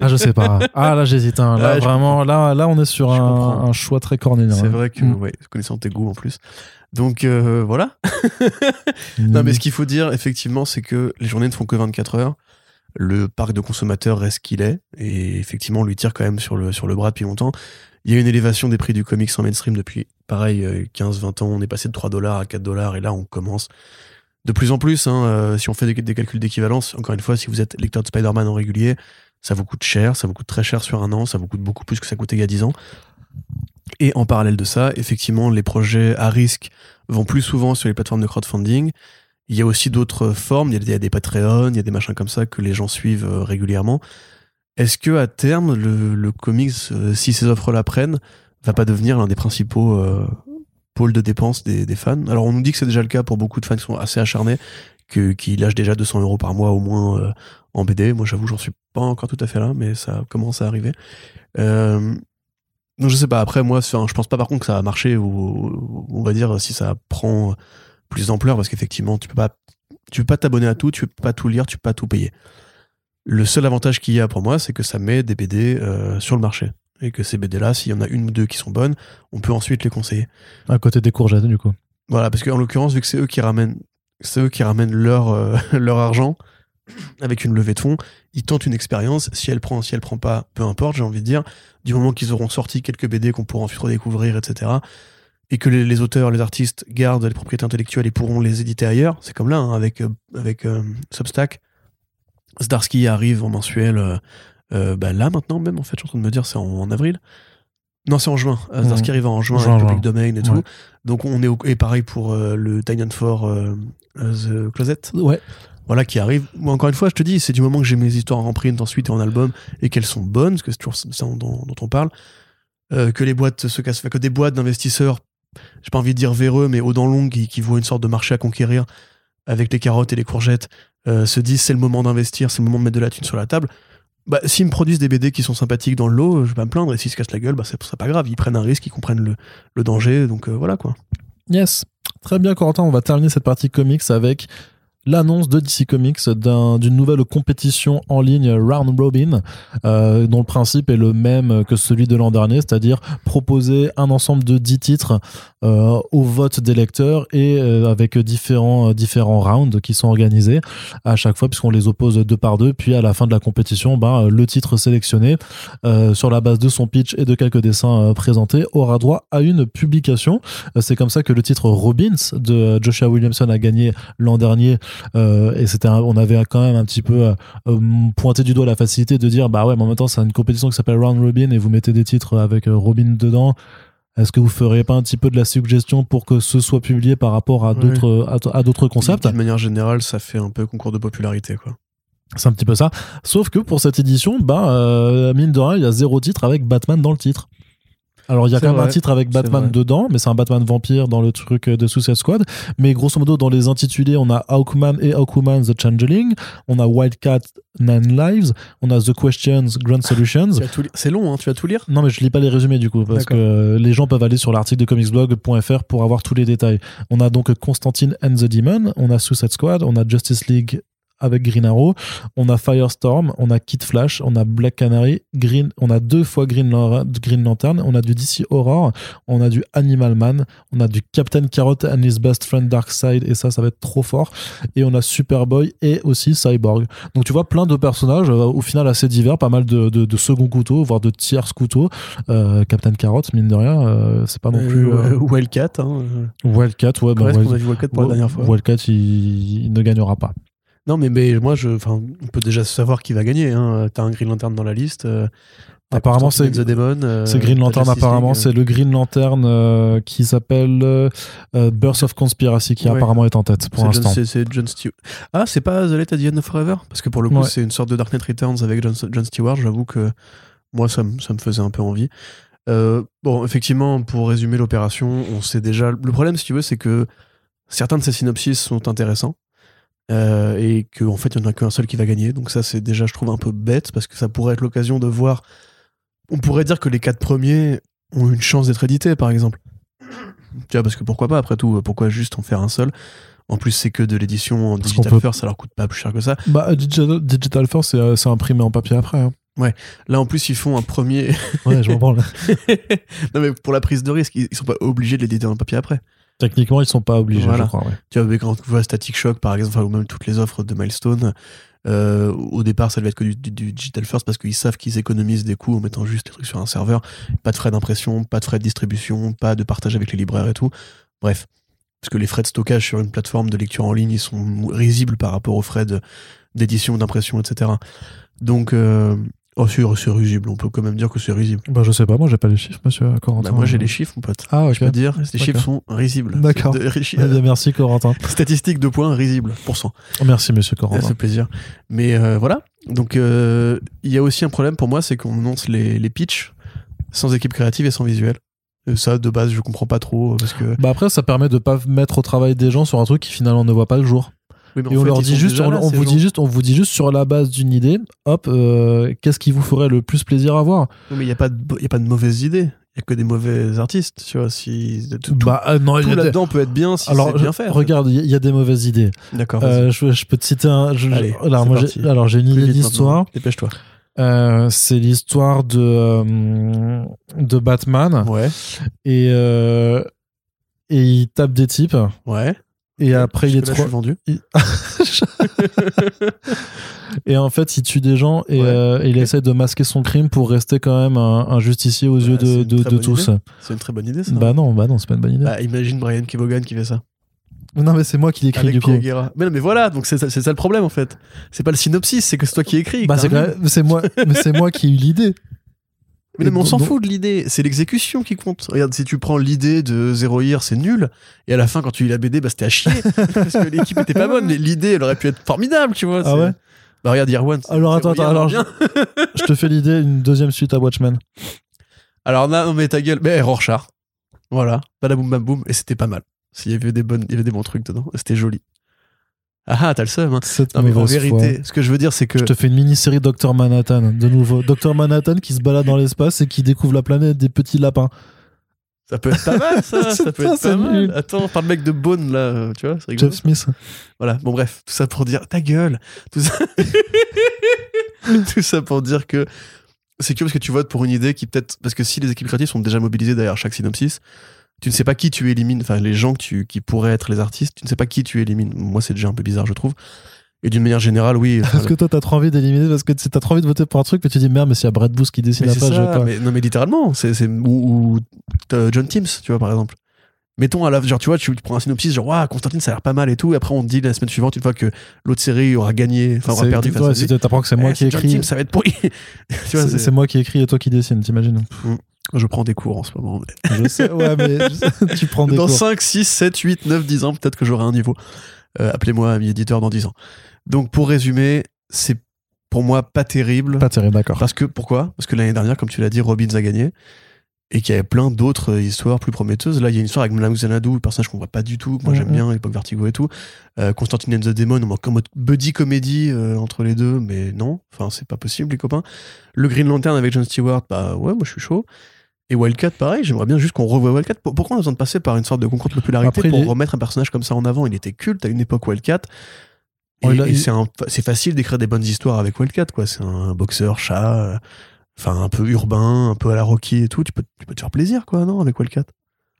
Ah, je sais pas. Ah, là, j'hésite. Hein. Là, vraiment, là, là, on est sur un, un, choix très cornélien. C'est vrai que, mm. ouais, connaissant tes goûts en plus. Donc, voilà. non, mais ce qu'il faut dire, effectivement, c'est que les journées ne font que 24 heures le parc de consommateurs reste qu'il est, et effectivement, on lui tire quand même sur le, bras depuis longtemps. Il y a une élévation des prix du comics en mainstream depuis, pareil, 15-20 euh, ans. On est passé de 3 dollars à 4 dollars, et là, on commence de plus en plus. Hein, euh, si on fait des, calculs d'équivalence, encore une fois, si vous êtes lecteur de Spider-Man en régulier, ça vous coûte cher, ça vous coûte très cher sur un an, ça vous coûte beaucoup plus que ça coûtait il y a 10 ans. Et en parallèle de ça, effectivement, les projets à risque vont plus souvent sur les plateformes de crowdfunding. Il y a aussi d'autres formes, il y, a des, Patreons, il y a des machins comme ça que les gens suivent euh, régulièrement. Est-ce que à terme, le, comics, euh, si ces offres-là prennent, va pas devenir l'un des principaux euh, pôle de dépenses des, fans? Alors on nous dit que c'est déjà le cas pour beaucoup de fans qui sont assez acharnés, qui lâchent déjà 200 euros par mois au moins en BD. Moi j'avoue, j'en suis pas encore tout à fait là, mais ça commence à arriver. Donc je sais pas, après moi, je pense pas par contre que ça va marcher, ou on va dire si ça prend plus d'ampleur, parce qu'effectivement, tu peux pas tu peux pas t'abonner à tout, tu peux pas tout lire, tu peux pas tout payer. Le seul avantage qu'il y a pour moi, c'est que ça met des BD euh, sur le marché. Et que ces BD-là, s'il y en a une ou deux qui sont bonnes, on peut ensuite les conseiller. À côté des courgettes, du coup. Voilà, parce qu'en l'occurrence, vu que c'est eux qui ramènent, c'est eux qui ramènent leur, euh, leur argent avec une levée de fonds, ils tentent une expérience. Si elle prend, si elle prend pas, peu importe, j'ai envie de dire. Du moment qu'ils auront sorti quelques BD qu'on pourra ensuite redécouvrir, etc. Et que les, les auteurs, les artistes gardent les propriétés intellectuelles et pourront les éditer ailleurs. C'est comme là, hein, avec, euh, avec euh, Substack. Zdarsky arrive en mensuel, euh, bah là maintenant même, en fait, je suis en train de me dire, c'est en, en avril. Non, c'est en juin. Euh, Zdarsky arrive en juin Juin, avec. Public Domain et tout. Donc on est au- et pareil pour euh, le and For The Closet Ouais. voilà, qui arrive. Moi, encore une fois, je te dis, c'est du moment que j'ai mes histoires en print ensuite et en album et qu'elles sont bonnes, parce que c'est toujours ça dont, dont on parle, euh, que les boîtes se cassent, que des boîtes d'investisseurs, j'ai pas envie de dire véreux, mais aux dents longues, qui, qui voient une sorte de marché à conquérir avec les carottes et les courgettes, euh, se disent c'est le moment d'investir, c'est le moment de mettre de la thune sur la table. Bah, s'ils me produisent des BD qui sont sympathiques dans le lot, je vais pas me plaindre. Et s'ils se cassent la gueule, bah, c'est pas grave. Ils prennent un risque, ils comprennent le, le danger. Donc euh, voilà quoi. Yes. Très bien, Corentin. On va terminer cette partie comics avec l'annonce de DC Comics d'un- d'une nouvelle compétition en ligne Round Robin, euh, dont le principe est le même que celui de l'an dernier, c'est-à-dire proposer un ensemble de 10 titres euh, au vote des lecteurs et euh, avec différents, différents rounds qui sont organisés à chaque fois, puisqu'on les oppose deux par deux. Puis à la fin de la compétition, ben, le titre sélectionné, sur la base de son pitch et de quelques dessins présentés, aura droit à une publication. C'est comme ça que le titre Robbins de Joshua Williamson a gagné l'an dernier. Euh, et c'était, on avait quand même un petit peu euh, euh, pointé du doigt la facilité de dire, bah ouais, mais en même temps, c'est une compétition qui s'appelle Round Robin et vous mettez des titres avec Robin dedans. Est-ce que vous feriez pas un petit peu de la suggestion pour que ce soit publié par rapport à d'autres à, à d'autres concepts? De manière générale, ça fait un peu concours de popularité quoi. C'est un petit peu ça. Sauf que pour cette édition, bah, euh, mine de rien, il y a zéro titre avec Batman dans le titre. Alors il y a quand même un titre avec Batman dedans, mais c'est un Batman vampire dans le truc de Suicide Squad. Mais grosso modo, dans les intitulés, on a Hawkman et Hawkwoman The Changeling, on a Wildcat Nine Lives, on a The Questions Grand Solutions. C'est long, hein, tu vas tout lire Non mais je lis pas les résumés du coup parce que les gens peuvent aller sur l'article de comicsblog.fr pour avoir tous les détails. On a donc Constantine and the Demon, on a Suicide Squad, on a Justice League avec Green Arrow, on a Firestorm, on a Kid Flash, on a Black Canary, Green, on a deux fois Green, Lan- Green Lantern, on a du DC Horror, on a du Animal Man, on a du Captain Carrot and his best friend Darkseid et ça ça va être trop fort et on a Superboy et aussi Cyborg. Donc tu vois plein de personnages euh, au final assez divers, pas mal de, de, de second couteaux, voire de tiers couteaux. Euh, Captain Carrot, mine de rien, euh, c'est pas non plus. Wildcat. Hein. Wildcat, ouais, bah, on a vu Wildcat pour la dernière fois. Wildcat, il, il ne gagnera pas. Non, mais, mais moi, je, on peut déjà savoir qui va gagner. Hein. T'as un Green Lantern dans la liste. euh, Apparemment, c'est- the Demon. euh, c'est Green Lantern, apparemment, League, c'est le Green Lantern euh, qui s'appelle euh, euh, Birth of Conspiracy, qui Ouais. apparemment est en tête pour l'instant. C'est John Stewart. Ah, c'est pas The Light at the End of Forever? Parce que pour le coup, Ouais. c'est une sorte de Dark Knight Returns avec John, John Stewart. J'avoue que moi, ça, me- ça me faisait un peu envie. Euh, bon, effectivement, pour résumer l'opération, on sait déjà. Le problème, si tu veux, c'est que certains de ces synopsis sont intéressants. Euh, et qu'en fait, il n'y en a qu'un seul qui va gagner. Donc, ça, c'est déjà, je trouve, un peu bête parce que ça pourrait être l'occasion de voir. On pourrait dire que les quatre premiers ont une chance d'être édités, par exemple. Tu vois, parce que pourquoi pas, après tout, pourquoi juste en faire un seul? En plus, c'est que de l'édition en digital peut- first, ça leur coûte pas plus cher que ça. Bah, Digital, Digital First, c'est euh, c'est imprimé en papier après. hein. Là, en plus, ils font un premier. Ouais, je m'en branle. non, mais pour la prise de risque, ils ils sont pas obligés de l'éditer en papier après. Techniquement, ils sont pas obligés, Voilà. je crois. ouais. Tu vois, mais quand tu vois Static Shock, par exemple, ou même toutes les offres de Milestone, euh, au départ, ça devait être que du, du- du digital first parce qu'ils savent qu'ils économisent des coûts en mettant juste les trucs sur un serveur. Pas de frais d'impression, pas de frais de distribution, pas de partage avec les libraires et tout. Bref. Parce que les frais de stockage sur une plateforme de lecture en ligne, ils sont risibles par rapport aux frais d'édition, d'impression, etc. Donc, euh, oh, c'est c'est risible. On peut quand même dire que c'est risible. Bah, je sais pas, moi, j'ai pas les chiffres, monsieur Corentin. Bah, moi, j'ai les chiffs, mon pote. Ah, ok. Je peux dire, les chiffres sont risibles. D'accord. Bien, merci, Corentin. Statistique de points risible, pour cent. Merci, monsieur Corentin. fait plaisir. Mais euh, voilà. Donc, euh, il y a aussi un problème pour moi, c'est qu'on annonce les, les pitchs sans équipe créative et sans visuel. Et ça, de base, je comprends pas trop parce que. Bah après, ça permet de pas mettre au travail des gens sur un truc qui finalement ne voit pas le jour. Oui, mais en Et on fait, leur dit juste, on, là, on ces vous gens. dit juste, on vous dit juste sur la base d'une idée, hop, euh, qu'est-ce qui vous ferait le plus plaisir à voir? Oui, mais il y a pas de, y a pas de mauvaises idées. Il y a que des mauvais artistes, tu vois. Si tout, tout- Bah euh, non, il tout y a des- là-dedans peut être bien si alors c'est bien fait. regarde, il y, a- des mauvaises idées. D'accord. Euh, je, je peux te citer un. je- je- Allez, alors moi, parti. j'ai, alors j'ai une Plus idée d'histoire. Dépêche-toi. Euh, c'est l'histoire de euh, de Batman Ouais. et euh, et il tape des types Ouais. Et après il est je suis vendu. et en fait il tue des gens et, Ouais. euh, et il essaie de masquer son crime pour rester quand même un, un justicier aux Bah, yeux de, tous. C'est une très bonne idée, ça. Bah non, bah non, c'est pas une bonne idée. Bah, imagine Brian Kevogan qui fait ça. non mais c'est moi qui l'écris du coup. Mais non, mais voilà, donc c'est ça, ça le problème en fait. C'est pas le synopsis, c'est que c'est toi qui écris. Bah c'est moi, mais c'est moi qui ai eu l'idée. Mais, non, mais on s'en fout de l'idée, c'est l'exécution qui compte. Regarde, si tu prends l'idée de Zero Year, c'est nul. Et à la fin, quand tu lis la BD, bah, c'était à chier. parce que l'équipe était pas bonne. Mais l'idée, elle aurait pu être formidable, tu vois. Ah ouais Bah, regarde, Year One. Alors attends, attends, alors je, je te fais l'idée une deuxième suite à Watchmen. Alors, non, mais ta gueule. Mais Rorschach. Voilà. Badaboum, bam, boum. Et c'était pas mal. Il y avait des bonnes, il y avait des bons trucs dedans. C'était joli. Ah ah, t'as le seum, hein. Cette Non, mais en vérité, ce que je veux dire, c'est que. Je te fais une mini-série Docteur Manhattan, de nouveau. Docteur Manhattan qui se balade dans l'espace et qui découvre la planète des petits lapins. Ça peut être pas mal, ça. Ça peut être pas mal. nul. Attends, par le mec de Bone, là, tu vois, c'est rigolo. Jeff Smith. Voilà, bon bref, tout ça pour dire ta gueule. Tout ça, tout ça pour dire que c'est que parce que tu votes pour une idée qui peut-être parce que si les équipes créatives sont déjà mobilisées derrière chaque synopsis, tu ne sais pas qui tu élimines, enfin les gens que tu, qui pourraient être les artistes, tu ne sais pas qui tu élimines. Moi, c'est déjà un peu bizarre, je trouve. Et d'une manière générale, oui. Parce que toi, t'as trop envie d'éliminer, parce que t'as trop envie de voter pour un truc, mais tu dis merde, mais s'il y a Brad Booth qui dessine la page, pas. mais, non mais littéralement, c'est ou, ou t'as John Timms, tu vois par exemple. Mettons à la genre tu vois tu prends un synopsis genre waouh Constantine ça a l'air pas mal et tout et après on te dit la semaine suivante une fois que l'autre série aura gagné enfin aura perdu ouais, si t'apprends que c'est moi Eh, qui John écris. Timms, ça va être pourri. tu C'est moi qui écris et toi qui dessine, t'imagines je prends des cours en ce moment. mais- Je sais, ouais, mais je tu prends des Dans cours. 5, 6, 7, 8, 9, 10 ans, peut-être que j'aurai un niveau. Euh, Appelez-moi ami éditeur dans 10 ans. Donc pour résumer, c'est pour moi pas terrible. Pas terrible, d'accord. Parce que pourquoi? Parce que l'année dernière, comme tu l'as dit, Robbins a gagné. Et qu'il y avait plein d'autres histoires plus prometteuses. Là, il y a une histoire avec Mlamu Xanadu, un personnage qu'on voit pas du tout. que Moi, j'aime Mhm. bien, l'époque Vertigo et tout. Euh, Constantine and the Demon, en comme buddy comédie euh, entre les deux, mais non. Enfin, c'est pas possible, les copains. Le Green Lantern avec John Stewart, bah ouais, moi je suis chaud. Et Wildcat, pareil, j'aimerais bien juste qu'on revoie Wildcat. Pour- Pourquoi on a besoin de passer par une sorte de concours de popularité Après, pour remettre un personnage comme ça en avant? Il était culte à une époque Wildcat. Et, il- c'est facile d'écrire des bonnes histoires avec Wildcat, quoi. C'est un boxeur, chat, euh, enfin un peu urbain, un peu à la Rocky et tout. Tu peux, tu peux te faire plaisir, quoi, non, avec Wildcat?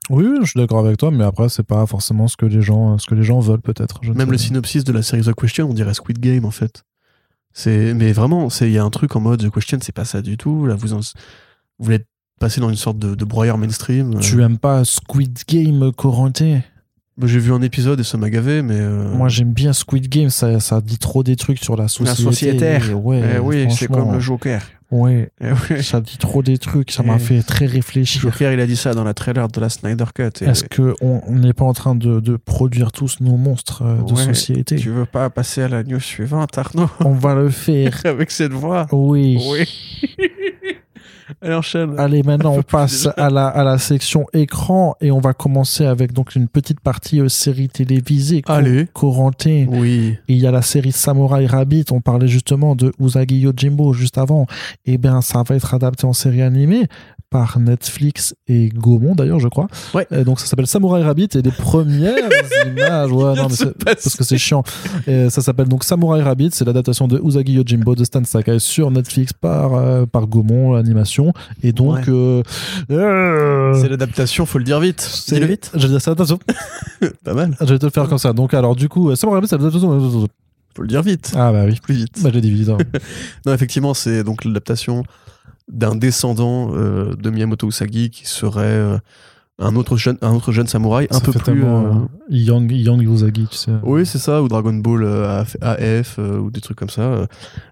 Oui, oui, je suis d'accord avec toi, mais après, c'est pas forcément ce que les gens, ce que les gens veulent, peut-être. Même le synopsis de la série The Question, on dirait Squid Game, en fait. C'est, mais vraiment, c'est, il y a un truc en mode The Question, c'est pas ça du tout. Là, vous, en- vous voulez passé dans une sorte de, de broyeur mainstream. Tu aimes pas Squid Game, Corenté J'ai vu un épisode et ça m'a gavé, mais. euh, Moi, j'aime bien Squid Game, ça, ça dit trop des trucs sur la société. société. Ouais, eh oui, c'est comme le Joker. Ouais, Eh oui. ça dit trop des trucs, ça Eh. m'a fait très réfléchir. Joker, il a dit ça dans la trailer de la Snyder Cut. et Est-ce qu'on on n'est pas en train de, de produire tous nos monstres euh, de Ouais, société? Tu veux pas passer à la news suivante, Arnaud? On va le faire. Avec cette voix Oui. Oui. Allez, enchaîne. Allez, maintenant on passe à la, à la section écran et on va commencer avec donc une petite partie euh, série télévisée. Allez. Corenté. Oui. Il y a la série Samurai Rabbit. On parlait justement de Usagi Yojimbo juste avant. Eh bien, ça va être adapté en série animée par Netflix et Gaumont d'ailleurs, je crois. Ouais. Et donc ça s'appelle Samurai Rabbit et les premières images. Ouais, non, mais parce que c'est chiant. Et ça s'appelle donc Samurai Rabbit. C'est l'adaptation de Usagi Yojimbo de Stan Sakai sur Netflix par euh, par Gaumont l'animation. Et donc Ouais. euh, euh, C'est l'adaptation, faut le dire vite. c'est- vite. Je vais dire ça, attention. Pas mal. Je vais te le faire comme ça. Donc alors du coup, euh, Rabbit, c'est l'adaptation. Faut le dire vite. Ah bah oui. Plus vite. Bah, je l'ai dit vite. hein. Non, effectivement, c'est donc l'adaptation d'un descendant euh, de Miyamoto Usagi qui serait euh, un, autre jeune, un autre jeune samouraï, un Ça peu plus. euh, euh, Young, Young Usagi, tu sais. Oui, c'est ça, ou Dragon Ball euh, AF, euh, ou des trucs comme ça.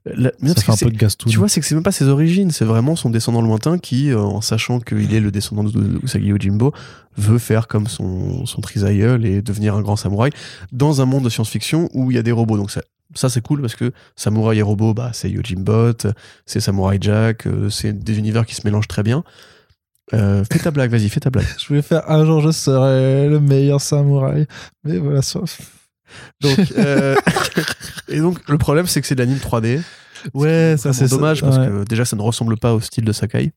La- ça fait un peu de Gastoun. Tu vois, c'est que c'est même pas ses origines, c'est vraiment son descendant lointain qui, en sachant qu'il est le descendant de Usagi Yojimbo, veut faire comme son, son trisaïeul et devenir un grand samouraï dans un monde de science-fiction où il y a des robots. Donc ça, ça c'est cool parce que samouraï et robot, bah, c'est Yojimbot, c'est Samurai Jack, c'est des univers qui se mélangent très bien. Euh, fais ta blague, vas-y, fais ta blague. Je voulais faire un jour je serai le meilleur samouraï. Mais voilà, ça. Donc, euh, et donc, le problème, c'est que c'est de l'anime 3D. Ouais, ça C'est dommage ça. parce Ouais. que déjà, ça ne ressemble pas au style de Sakai.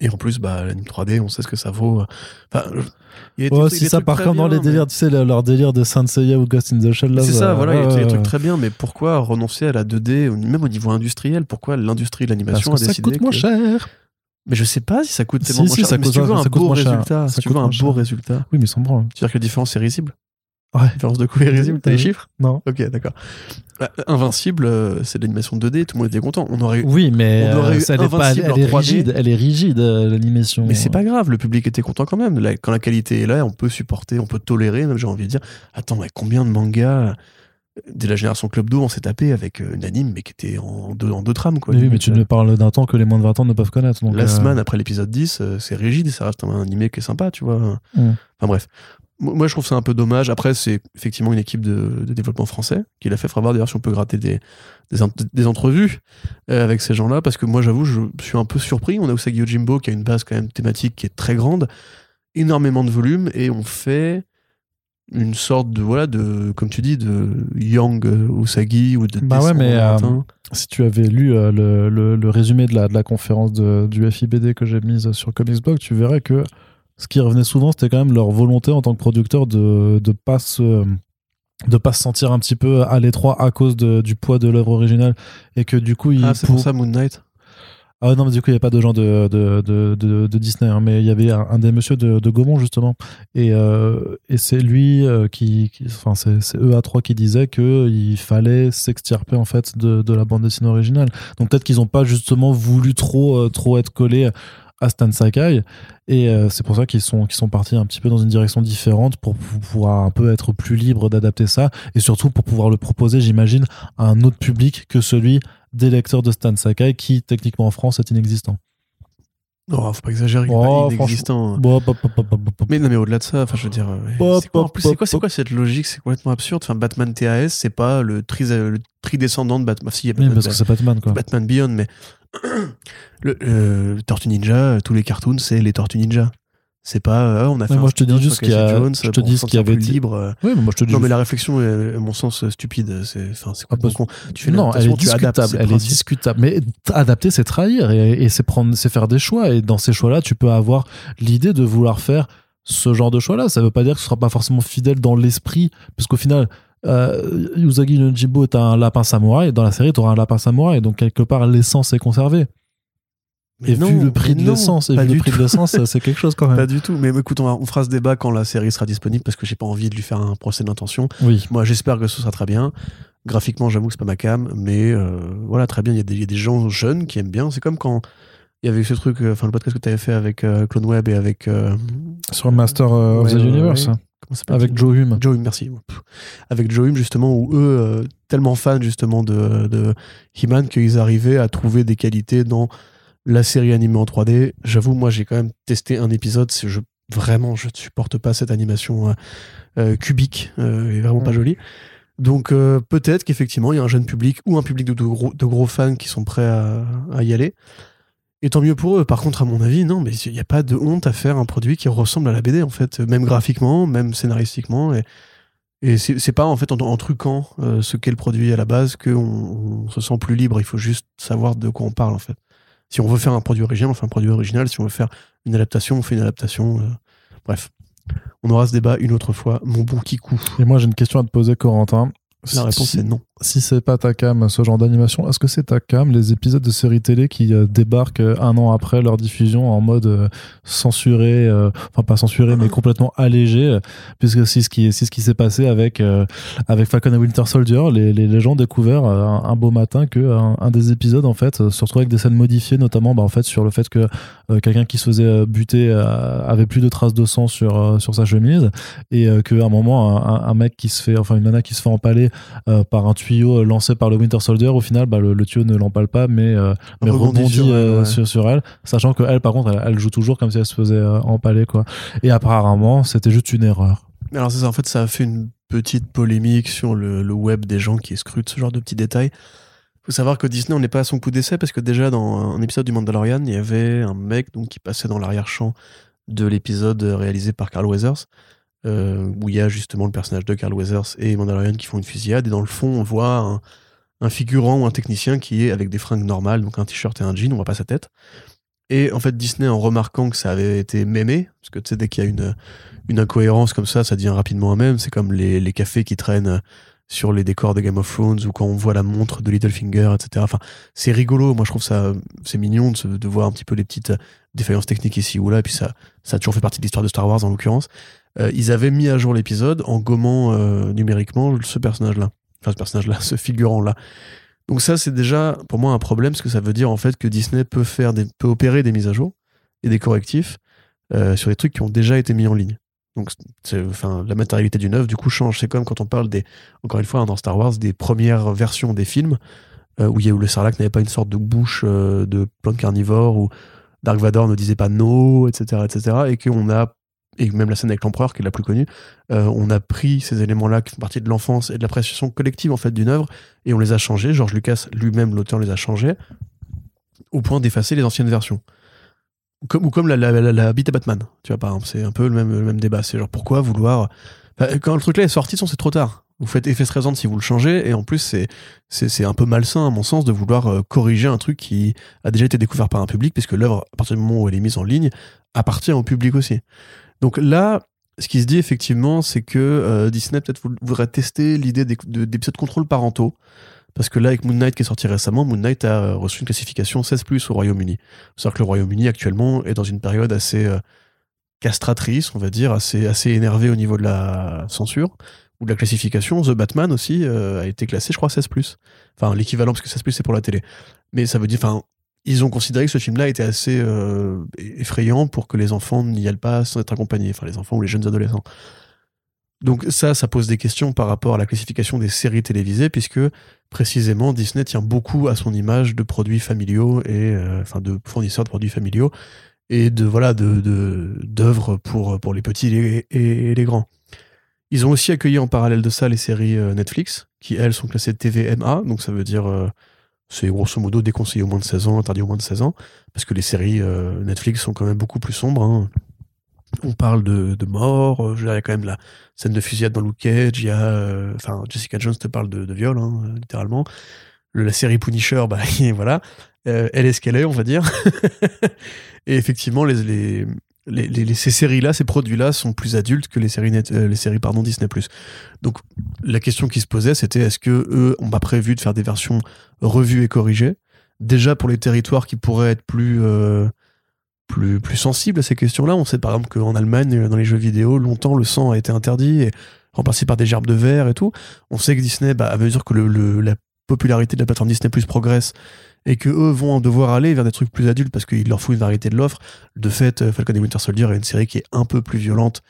Et en plus, bah, l'anime 3D, on sait ce que ça vaut. Enfin, il y a des Ouais, si ça part très comme dans les délires, tu sais, le- leur délire de Saint Seiya ou Ghost in the Shell. C'est ça, voilà, il y a des trucs très bien, mais pourquoi renoncer à la 2D, au- même au niveau industriel Pourquoi l'industrie de l'animation que a ça décidé coûte moins cher. Mais je sais pas si ça coûte Si, tellement moins si, cher. ça mais coûte- si tu veux un beau résultat, si tu veux un beau résultat, Oui, mais sans branle. c'est-à-dire que la différence est risible? Ouais. Différence de coût est risible, t'as les chiffres? Non. Ok, d'accord. Bah, Invincible, euh, c'est de l'animation 2D, tout le monde était content. On aurait Oui, mais On aurait euh, ça, pas, elle est en 3D. rigide. Elle est rigide, euh, l'animation. Mais c'est pas grave, le public était content quand même. La- quand la qualité est là, on peut supporter, on peut tolérer, même j'ai envie de dire. Attends, mais combien de mangas? Euh, de la génération Club Do on s'est tapé avec euh, une anime, mais qui était en deux, en deux trames, quoi. Oui, mais tu ne parles d'un temps que les moins de 20 ans ne peuvent connaître. Donc, Last euh, après l'épisode 10, euh, c'est rigide et ça reste un animé qui est sympa, tu vois. Enfin bref. Mo- Moi, je trouve ça un peu dommage. Après, c'est effectivement une équipe de, de développement français qui l'a fait. Faudra voir d'ailleurs si on peut gratter des, des, ent- des entrevues euh, avec ces gens-là. Parce que moi, j'avoue, je suis un peu surpris. On a Usagi Yojimbo qui a une base quand même thématique qui est très grande, énormément de volume, et on fait une sorte de, voilà, de, comme tu dis, de Young euh, Usagi ou de Bah ouais, mais, euh, lointain. si tu avais lu euh, le, le- le résumé de la, de la conférence de- du FIBD que j'ai mise sur Comicsblog, tu verrais que ce qui revenait souvent, c'était quand même leur volonté en tant que producteur de de pas se de pas se sentir un petit peu à l'étroit à cause de- du poids de l'œuvre originale et que du coup ils Ah, c'est pour ça Moon Knight. Ah non, mais du coup, il n'y a pas de gens de, de, de, de- Disney, hein, mais il y avait un, des messieurs de, de Gaumont, justement. Et, euh, et c'est lui euh, qui. qui- Enfin, c'est c'est EA3 qui disait qu'il fallait s'extirper, en fait, de, de la bande dessinée originale. Donc peut-être qu'ils n'ont pas, justement, voulu trop, euh, trop être collés à Stan Sakai. Et euh, c'est pour ça qu'ils sont, qu'ils sont partis un petit peu dans une direction différente pour pou- pouvoir un peu être plus libre d'adapter ça. Et surtout pour pouvoir le proposer, j'imagine, à un autre public que celui des lecteurs de Stan Sakai qui, techniquement en France, est inexistant. Oh, faut pas exagérer, Oh, il est inexistant. Hop, hop. Mais non, mais au-delà de ça, enfin, je veux dire, euh, c'est quoi, en pop, plus, c'est quoi, cette logique C'est complètement absurde. Enfin, Batman TAS, c'est pas le tri, le tri descendant de Batman. Si, y a Oui, Batman, parce que c'est Batman, quoi. Batman Beyond, mais le euh, Tortue Ninja, tous les cartoons, c'est les Tortues Ninja. C'est pas, euh, on a fait. Mais moi, un je te dis juste qu'il y a- Jones je te dis se ce qui sentir avait libre. Oui, mais moi, je te dis. Non, mais la réflexion est, à mon sens, stupide. C'est, enfin, c'est Ah, complètement con. Tu fais non, elle est discutable. Elle est discutable. Mais adapter, c'est trahir et, et c'est prendre, c'est faire des choix. Et dans ces choix-là, tu peux avoir l'idée de vouloir faire ce genre de choix-là. Ça veut pas dire que ce sera pas forcément fidèle dans l'esprit, parce qu'au final, euh, Usagi Yojimbo est un lapin samouraï. Dans la série, tu auras un lapin samouraï. Donc quelque part, l'essence est conservée. Mais et non, vu le prix de l'essence, et pas vu le prix de l'essence, c'est quelque chose quand Pas même. du tout. Mais écoute, on, va- on fera ce débat quand la série sera disponible parce que j'ai pas envie de lui faire un procès d'intention. Oui. Moi, j'espère que ce sera très bien. Graphiquement, j'avoue que c'est pas ma cam, mais euh, voilà, très bien. Il y, a des- il y a des gens jeunes qui aiment bien. C'est comme quand il y avait ce truc, euh, enfin, le podcast que tu avais fait avec euh, Clone Web et avec. Sur Master of the Universe, ouais. comment ça s'appelle avec Joe Hume. Joe Hume, merci. Avec Joe Hume, justement, où eux, euh, tellement fans, justement, de, de He-Man, qu'ils arrivaient à trouver des qualités dans la série animée en 3D. J'avoue, moi, j'ai quand même testé un épisode. Je, vraiment, je ne supporte pas cette animation euh, euh, cubique. euh, et vraiment pas Mm. jolie. Donc, euh, peut-être qu'effectivement, il y a un jeune public ou un public de, de gros, de gros fans qui sont prêts à, à y aller. Et tant mieux pour eux. Par contre, à mon avis, non, mais il n'y a pas de honte à faire un produit qui ressemble à la BD, en fait, même graphiquement, même scénaristiquement. Et, et c'est pas en fait en, en truquant ce qu'est le produit à la base qu'on on se sent plus libre. Il faut juste savoir de quoi on parle, en fait. Si on veut faire un produit original, on fait un produit original. Si on veut faire une adaptation, on fait une adaptation. euh, bref. On aura ce débat une autre fois. Mon bon Kikou. Et moi, j'ai une question à te poser, Corentin. La réponse est non. Si c'est pas ta cam, ce genre d'animation, est-ce que c'est ta cam, les épisodes de séries télé qui euh, débarquent euh, un an après leur diffusion en mode euh, censuré, enfin pas censuré, mais complètement allégé, puisque c'est ce qui, ce s'est passé avec, avec Falcon et Winter Soldier. Les, les, gens ont découvert un, beau matin que un, des épisodes, en fait, se retrouvait avec des scènes modifiées, notamment bah, en fait, sur le fait que quelqu'un qui se faisait buter avait plus de traces de sang sur, sur sa chemise, et qu'à un moment, un, mec qui se fait, enfin une nana qui se fait empaler par un tuyau euh, lancé par le Winter Soldier. Au final, bah, le, le tuyau ne l'empale pas, mais, euh, mais Rebondit rebondit, sur elle, euh, ouais. sur, sur elle, sachant que elle, par contre, elle, elle joue toujours comme si elle se faisait euh, empaler, quoi. Et apparemment, c'était juste une erreur. Alors c'est ça, en fait, ça a fait une petite polémique sur le, le web des gens qui scrutent ce genre de petits détails. faut savoir que Disney, on n'est pas à son coup d'essai parce que déjà dans un épisode du Mandalorian, il y avait un mec donc, qui passait dans l'arrière-champ de l'épisode réalisé par Carl Weathers, euh, où il y a justement le personnage de Carl Weathers et Mandalorian qui font une fusillade. Et dans le fond, on voit un, figurant ou un technicien qui est avec des fringues normales, donc un t-shirt et un jean, on voit pas sa tête. Et en fait, Disney, en remarquant que ça avait été mémé, parce que tu sais, dès qu'il y a une, incohérence comme ça, ça devient rapidement un même. C'est comme les, les cafés qui traînent sur les décors de Game of Thrones ou quand on voit la montre de Littlefinger, etc. Enfin, c'est rigolo. Moi, je trouve ça, c'est mignon de, de, voir un petit peu les petites défaillances techniques ici ou là. Et puis ça, ça a toujours fait partie de l'histoire de Star Wars en l'occurrence. Euh, ils avaient mis à jour l'épisode en gommant euh, numériquement ce personnage-là. Enfin, ce personnage-là, ce figurant-là. Donc ça, c'est déjà pour moi un problème, parce que ça veut dire en fait que Disney peut faire peut opérer des mises à jour et des correctifs euh, sur des trucs qui ont déjà été mis en ligne. Donc, enfin, la matérialité du neuf, du coup, change. C'est comme quand on parle des, encore une fois, hein, dans Star Wars, des premières versions des films, où, il y a, où le Sarlacc n'avait pas une sorte de bouche de plante carnivore, où Dark Vador ne disait pas no, etc., etc., et qu'on a, et même la scène avec l'empereur, qui est la plus connue, euh, on a pris ces éléments-là qui font partie de l'enfance et de l'appréciation collective, en fait, d'une œuvre, et on les a changés. George Lucas, lui-même, l'auteur, les a changés, au point d'effacer les anciennes versions comme, ou comme la, la, la, bite à Batman, tu vois, par exemple. C'est un peu le même, le même débat. C'est genre, pourquoi vouloir. quand le truc là est sorti, c'est trop tard. Vous faites effet stressant si vous le changez, et en plus, c'est, c'est, un peu malsain, à mon sens, de vouloir euh, corriger un truc qui a déjà été découvert par un public, puisque l'œuvre, à partir du moment où elle est mise en ligne, appartient au public aussi. Donc là, ce qui se dit effectivement, c'est que euh, Disney peut-être voudrait tester l'idée d'épisodes contrôle parentaux parce que là, avec Moon Knight qui est sorti récemment, Moon Knight a reçu une classification 16 au Royaume-Uni. C'est-à-dire que le Royaume-Uni actuellement est dans une période assez euh, castratrice, on va dire, assez, assez énervée au niveau de la censure ou de la classification. The Batman aussi euh, a été classé, je crois, 16 Enfin, l'équivalent, parce que 16 c'est pour la télé. Mais ça veut dire, enfin, ils ont considéré que ce film-là était assez euh, effrayant pour que les enfants n'y aillent pas sans être accompagnés, enfin les enfants ou les jeunes adolescents. Donc ça, ça pose des questions par rapport à la classification des séries télévisées, puisque précisément Disney tient beaucoup à son image de produits familiaux et euh, enfin de fournisseurs de produits familiaux et de voilà de d'œuvres pour pour les petits et, les grands. Ils ont aussi accueilli en parallèle de ça les séries euh, Netflix, qui elles sont classées TVMA, donc ça veut dire c'est grosso modo déconseillé au moins de 16 ans, interdit au moins de 16 ans, parce que les séries Netflix sont quand même beaucoup plus sombres. Hein on parle de, de mort, euh, il y a quand même la scène de fusillade dans Luke Cage, il y a, euh, enfin, Jessica Jones te parle de, viol, hein, littéralement. la série Punisher, bah, voilà, euh, elle est ce qu'elle est, on va dire. et effectivement, les, les, ces séries-là, ces produits-là sont plus adultes que les séries, les séries pardon, Disney+. Donc, la question qui se posait, c'était est-ce que eux ont pas prévu de faire des versions revues et corrigées? Déjà pour les territoires qui pourraient être plus plus, plus sensible à ces questions-là. On sait par exemple qu'en Allemagne, dans les jeux vidéo, longtemps le sang a été interdit et remplacé par des gerbes de verre et tout. On sait que Disney, bah, à mesure que le, la popularité de la plateforme Disney progresse et que eux vont devoir aller vers des trucs plus adultes parce qu'il leur faut une variété de l'offre. De fait, euh, Falcon et Winter Soldier est une série qui est un peu plus violente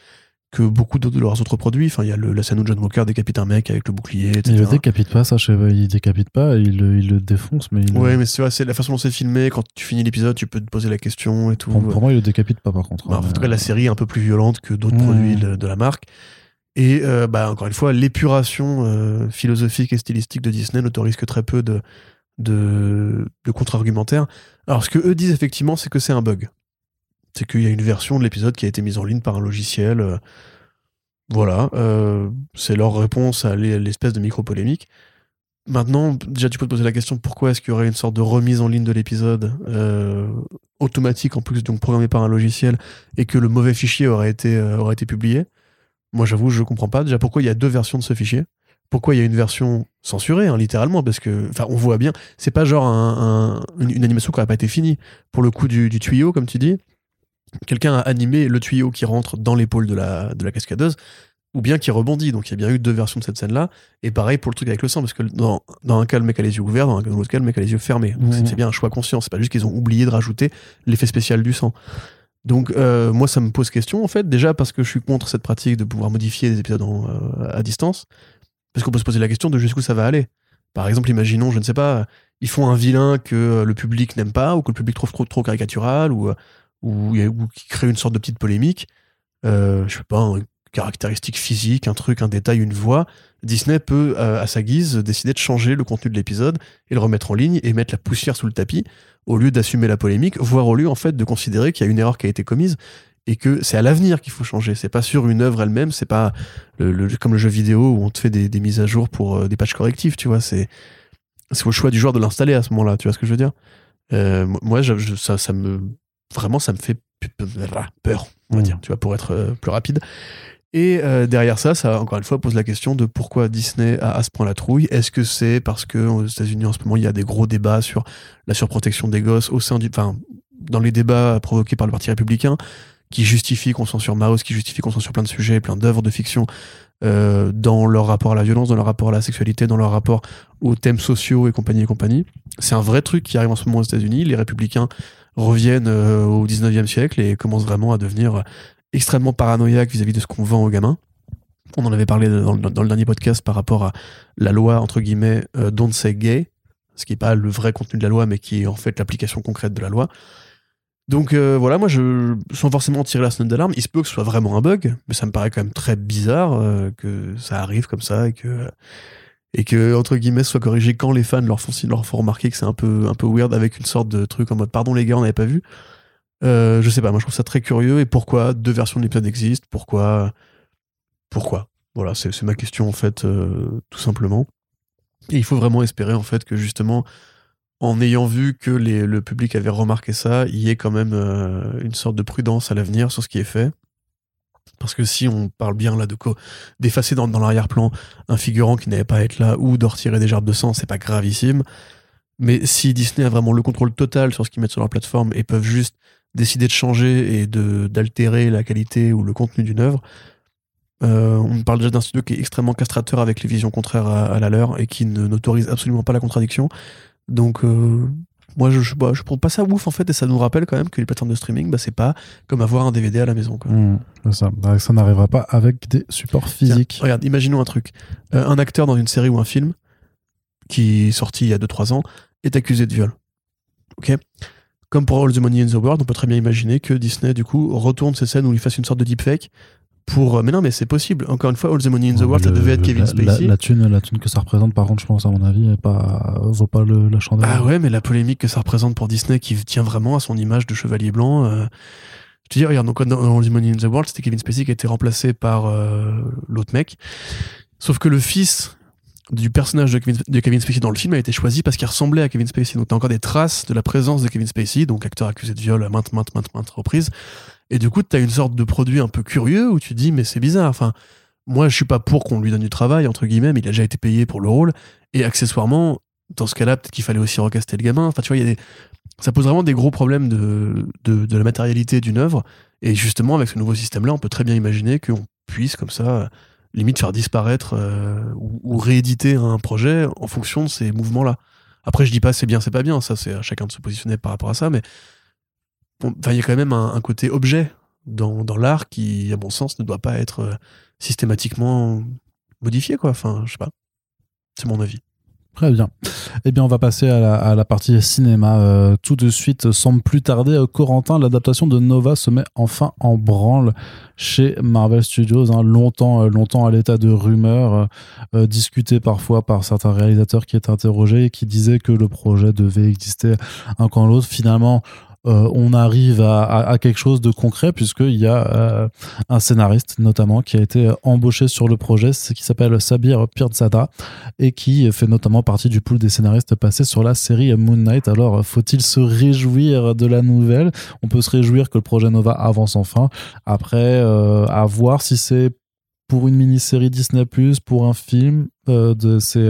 que beaucoup de leurs autres produits. Enfin, il y a le, la scène où John Walker décapite un mec avec le bouclier, etc. Il le décapite pas, ça, je sais pas, il décapite pas, il, il le défonce, mais il Ouais, mais c'est la façon dont c'est filmé, quand tu finis l'épisode, tu peux te poser la question et tout. Pour, moi, il le décapite pas, par contre. Bah, en tout cas, la série est un peu plus violente que d'autres produits de, la marque. Et euh, bah, encore une fois, l'épuration euh, philosophique et stylistique de Disney n'autorise que très peu de, de, contre-argumentaires. Alors, ce que eux disent effectivement, c'est que c'est un bug. C'est qu'il y a une version de l'épisode qui a été mise en ligne par un logiciel. Euh, voilà, euh, c'est leur réponse à l'espèce de micro-polémique. Maintenant, déjà, tu peux te poser la question pourquoi est-ce qu'il y aurait une sorte de remise en ligne de l'épisode euh, automatique, en plus, donc programmé par un logiciel, et que le mauvais fichier aurait été, aurait été publié? Moi, j'avoue, je comprends pas. Déjà, pourquoi il y a deux versions de ce fichier? Pourquoi il y a une version censurée, hein, littéralement Parce que, enfin, on voit bien, c'est pas genre une, animation qui n'aurait pas été finie. Pour le coup du tuyau, comme tu dis, quelqu'un a animé le tuyau qui rentre dans l'épaule de la, de la cascadeuse, ou bien qui rebondit. Donc il y a bien eu deux versions de cette scène-là. Et pareil pour le truc avec le sang, parce que dans, dans un cas, le mec a les yeux ouverts, dans un autre cas, le mec a les yeux fermés. C'est bien un choix conscient. C'est pas juste qu'ils ont oublié de rajouter l'effet spécial du sang. Donc euh, moi, ça me pose question, en fait, déjà parce que je suis contre cette pratique de pouvoir modifier des épisodes euh, à distance. Parce qu'on peut se poser la question de jusqu'où ça va aller. Par exemple, imaginons, je ne sais pas, ils font un vilain que le public n'aime pas, ou que le public trouve trop, caricatural, ou, ou, qui crée une sorte de petite polémique. Euh, je sais pas, caractéristique physique, un truc, un détail, une voix, Disney peut, euh, à sa guise, décider de changer le contenu de l'épisode et le remettre en ligne et mettre la poussière sous le tapis au lieu d'assumer la polémique, voire au lieu en fait de considérer qu'il y a une erreur qui a été commise et que c'est à l'avenir qu'il faut changer. C'est pas sur une œuvre elle-même, c'est pas le, comme le jeu vidéo où on te fait des, mises à jour pour euh, des patchs correctifs, tu vois. C'est c'est au choix du joueur de l'installer à ce moment-là, tu vois ce que je veux dire? Euh, moi, ça, ça me vraiment ça me fait peur, on va mm. dire, tu vois, pour être plus rapide. Et euh, derrière ça, ça encore une fois pose la question de pourquoi Disney a à ce point la trouille? Est-ce que c'est parce que aux États-Unis en ce moment il y a des gros débats sur la surprotection des gosses au sein du, enfin, dans les débats provoqués par le Parti républicain, qui justifient qu'on censure Maus, qui justifient qu'on censure plein de sujets, plein d'œuvres de fiction euh, dans leur rapport à la violence, dans leur rapport à la sexualité, dans leur rapport aux thèmes sociaux et compagnie et compagnie. C'est un vrai truc qui arrive en ce moment aux États-Unis. Les républicains reviennent euh, au 19e siècle et commencent vraiment à devenir extrêmement paranoïaque vis-à-vis de ce qu'on vend aux gamins. On en avait parlé dans, le dernier podcast par rapport à la loi, entre guillemets, euh, Don't Say Gay, ce qui n'est pas le vrai contenu de la loi, mais qui est en fait l'application concrète de la loi. Donc euh, voilà, moi, je, sans forcément tirer la sonnette d'alarme, il se peut que ce soit vraiment un bug, mais ça me paraît quand même très bizarre euh, que ça arrive comme ça et que, et que entre guillemets, soit corrigé quand les fans leur font, leur font remarquer que c'est un peu, un peu weird avec une sorte de truc en mode pardon les gars, on n'avait pas vu. Euh, je sais pas, moi je trouve ça très curieux. Et pourquoi deux versions de l'épisode existent Pourquoi Pourquoi Voilà, c'est ma question en fait, tout simplement. Et il faut vraiment espérer en fait que justement, en ayant vu que le public avait remarqué ça, il y ait quand même euh, une sorte de prudence à l'avenir sur ce qui est fait. Parce que si on parle bien là de d'effacer dans, l'arrière-plan un figurant qui n'avait pas à être là ou de retirer des gerbes de sang, c'est pas gravissime. Mais si Disney a vraiment le contrôle total sur ce qu'ils mettent sur leur plateforme et peuvent juste décider de changer et d'altérer la qualité ou le contenu d'une œuvre. Euh, on parle déjà d'un studio qui est extrêmement castrateur avec les visions contraires à, la leur et qui n'autorise absolument pas la contradiction. Donc euh, moi je, je, bah, je trouve pas ça ouf en fait et ça nous rappelle quand même que les plateformes de streaming bah, c'est pas comme avoir un DVD à la maison. Mmh, ça, bah, ça n'arrivera pas avec des supports physiques. regarde, imaginons un truc. Euh, un acteur dans une série ou un film qui est sorti il y a 2-3 ans est accusé de viol. Ok? Comme pour All the Money in the World, on peut très bien imaginer que Disney, du coup, retourne ces scènes où il fasse une sorte de deepfake pour. Mais non, mais c'est possible. Encore une fois, All the Money in the World, ça devait être Kevin Spacey. La, thune, la thune que ça représente, par contre, je pense, à mon avis, pas, vaut pas le, la chandelle. Ah ouais, mais la polémique que ça représente pour Disney, qui tient vraiment à son image de chevalier blanc. Euh, je te dis, regarde, donc dans All the Money in the World, c'était Kevin Spacey qui a été remplacé par euh, l'autre mec. Sauf que le fils du personnage de Kevin, Spacey dans le film a été choisi parce qu'il ressemblait à Kevin Spacey. Donc t'as encore des traces de la présence de Kevin Spacey, donc acteur accusé de viol à maintes, maintes, maintes, maintes reprises. Et du coup, t'as une sorte de produit un peu curieux où tu dis, mais c'est bizarre. Enfin, moi, je suis pas pour qu'on lui donne du travail, entre guillemets, mais il a déjà été payé pour le rôle. Et accessoirement, dans ce cas-là, peut-être qu'il fallait aussi recaster le gamin. Enfin, tu vois, y a des... ça pose vraiment des gros problèmes de, de, de la matérialité d'une œuvre. Et justement, avec ce nouveau système-là, on peut très bien imaginer qu'on puisse, comme ça, limite faire disparaître euh, ou, rééditer un projet en fonction de ces mouvements-là. Après, je dis pas c'est bien, c'est pas bien, ça c'est à chacun de se positionner par rapport à ça, mais il y a quand même un, côté objet dans, dans l'art qui, à mon sens, ne doit pas être euh, systématiquement modifié, quoi. Enfin, je sais pas. C'est mon avis. Très bien. Eh bien, on va passer à la, partie cinéma euh, tout de suite, sans plus tarder. Euh, Corentin, l'adaptation de Nova se met enfin en branle chez Marvel Studios. Hein. longtemps, euh, longtemps à l'état de rumeur, discuté parfois par certains réalisateurs qui étaient interrogés et qui disaient que le projet devait exister un quand l'autre. Finalement, euh, on arrive à, quelque chose de concret puisqu'il y a euh, un scénariste notamment qui a été embauché sur le projet, qui s'appelle Sabir Pirzada et qui fait notamment partie du pool des scénaristes passés sur la série Moon Knight. Alors, faut-il se réjouir de la nouvelle? On peut se réjouir que le projet Nova avance enfin. Après, euh, à voir si c'est pour une mini-série Disney+, pour un film de ces...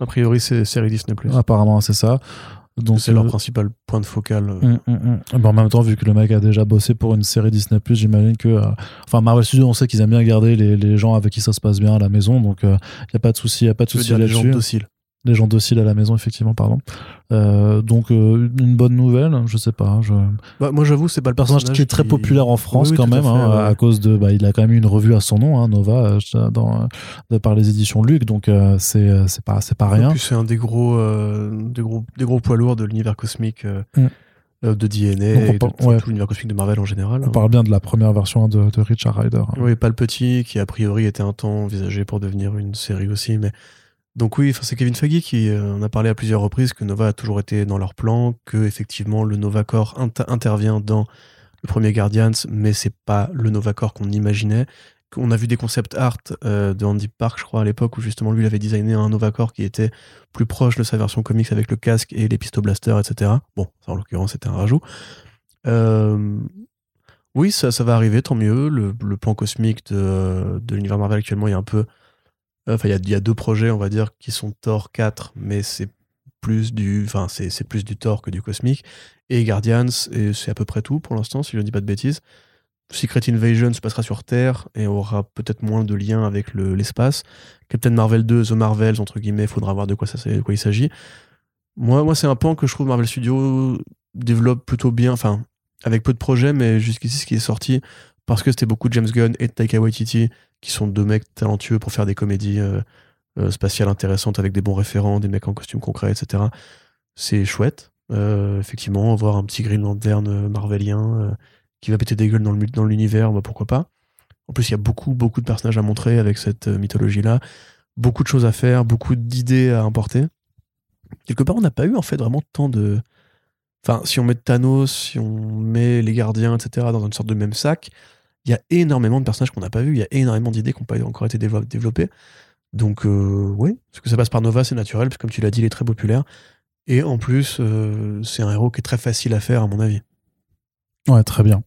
A priori, c'est série Disney+. Apparemment, c'est ça. Donc c'est leur euh, principal point de focal. Euh. Hum, hum, hum. Eh ben, en même temps, vu que le mec a déjà bossé pour une série Disney+, j'imagine que, euh, enfin Marvel Studios, on sait qu'ils aiment bien garder les, les, gens avec qui ça se passe bien à la maison, donc il n'y a pas de souci, il y a pas de souci là-dessus. Les gens dociles les gens dociles à la maison, effectivement, pardon. Euh, donc, euh, une bonne nouvelle, je sais pas. Je... Bah, moi, j'avoue, c'est pas le personnage, qui est très populaire en France, quand même, hein, à, cause de. Bah, il a quand même eu une revue à son nom, hein, Nova, euh, par les éditions Luc, donc c'est pas, pas rien. c'est un des gros, des gros, des gros poids lourds de l'univers cosmique. Mm. euh, de DNA et de parle- tout, ouais. tout l'univers cosmique de Marvel en général. On parle bien de la première version de, de Richard Rider. Oui, pas le petit, qui a priori était un temps envisagé pour devenir une série aussi. Mais donc oui, c'est Kevin Feige qui euh, en a parlé à plusieurs reprises que Nova a toujours été dans leur plan, que effectivement le Nova Corps inter- intervient dans le premier Guardians, mais c'est pas le Nova Corps qu'on imaginait. On a vu des concept art euh, de Andy Park, je crois, à l'époque, où justement lui il avait designé un Nova Corps qui était plus proche de sa version comics avec le casque et les pistoblasters, etc. Bon, ça, en l'occurrence, c'était un rajout. Euh, oui, ça, va arriver, tant mieux. Le, plan cosmique de, de l'univers Marvel actuellement, il y a un peu. Enfin, il y a, deux projets, on va dire, qui sont Thor 4, mais c'est plus du. Enfin, c'est plus du Thor que du cosmique. Et Guardians, et c'est à peu près tout pour l'instant, si je ne dis pas de bêtises. Secret Invasion se passera sur Terre et aura peut-être moins de lien avec le- l'espace. Captain Marvel 2, The Marvels, entre guillemets, faudra voir de quoi, ça, de quoi il s'agit. Moi, moi c'est un pan que je trouve Marvel Studios développe plutôt bien, enfin, avec peu de projets, mais jusqu'ici, ce qui est sorti, parce que c'était beaucoup James Gunn et de Taika Waititi, qui sont deux mecs talentueux pour faire des comédies euh, euh, spatiales intéressantes avec des bons référents, des mecs en costume concret, etc. C'est chouette. Euh, effectivement, voir un petit Green Lantern marvelien qui va péter des gueules dans l'univers, bah, pourquoi pas. En plus, il y a beaucoup, beaucoup de personnages à montrer avec cette mythologie-là. Beaucoup de choses à faire, beaucoup d'idées à importer. Quelque part, on n'a pas eu en fait vraiment tant de. Enfin, si on met Thanos, si on met les gardiens, etc., dans une sorte de même sac, il y a énormément de personnages qu'on n'a pas vus, il y a énormément d'idées qui n'ont pas encore été développées. Donc, euh, oui, ce que ça passe par Nova, c'est naturel, parce que comme tu l'as dit, il est très populaire. Et en plus, euh, c'est un héros qui est très facile à faire, à mon avis. Ouais, très bien.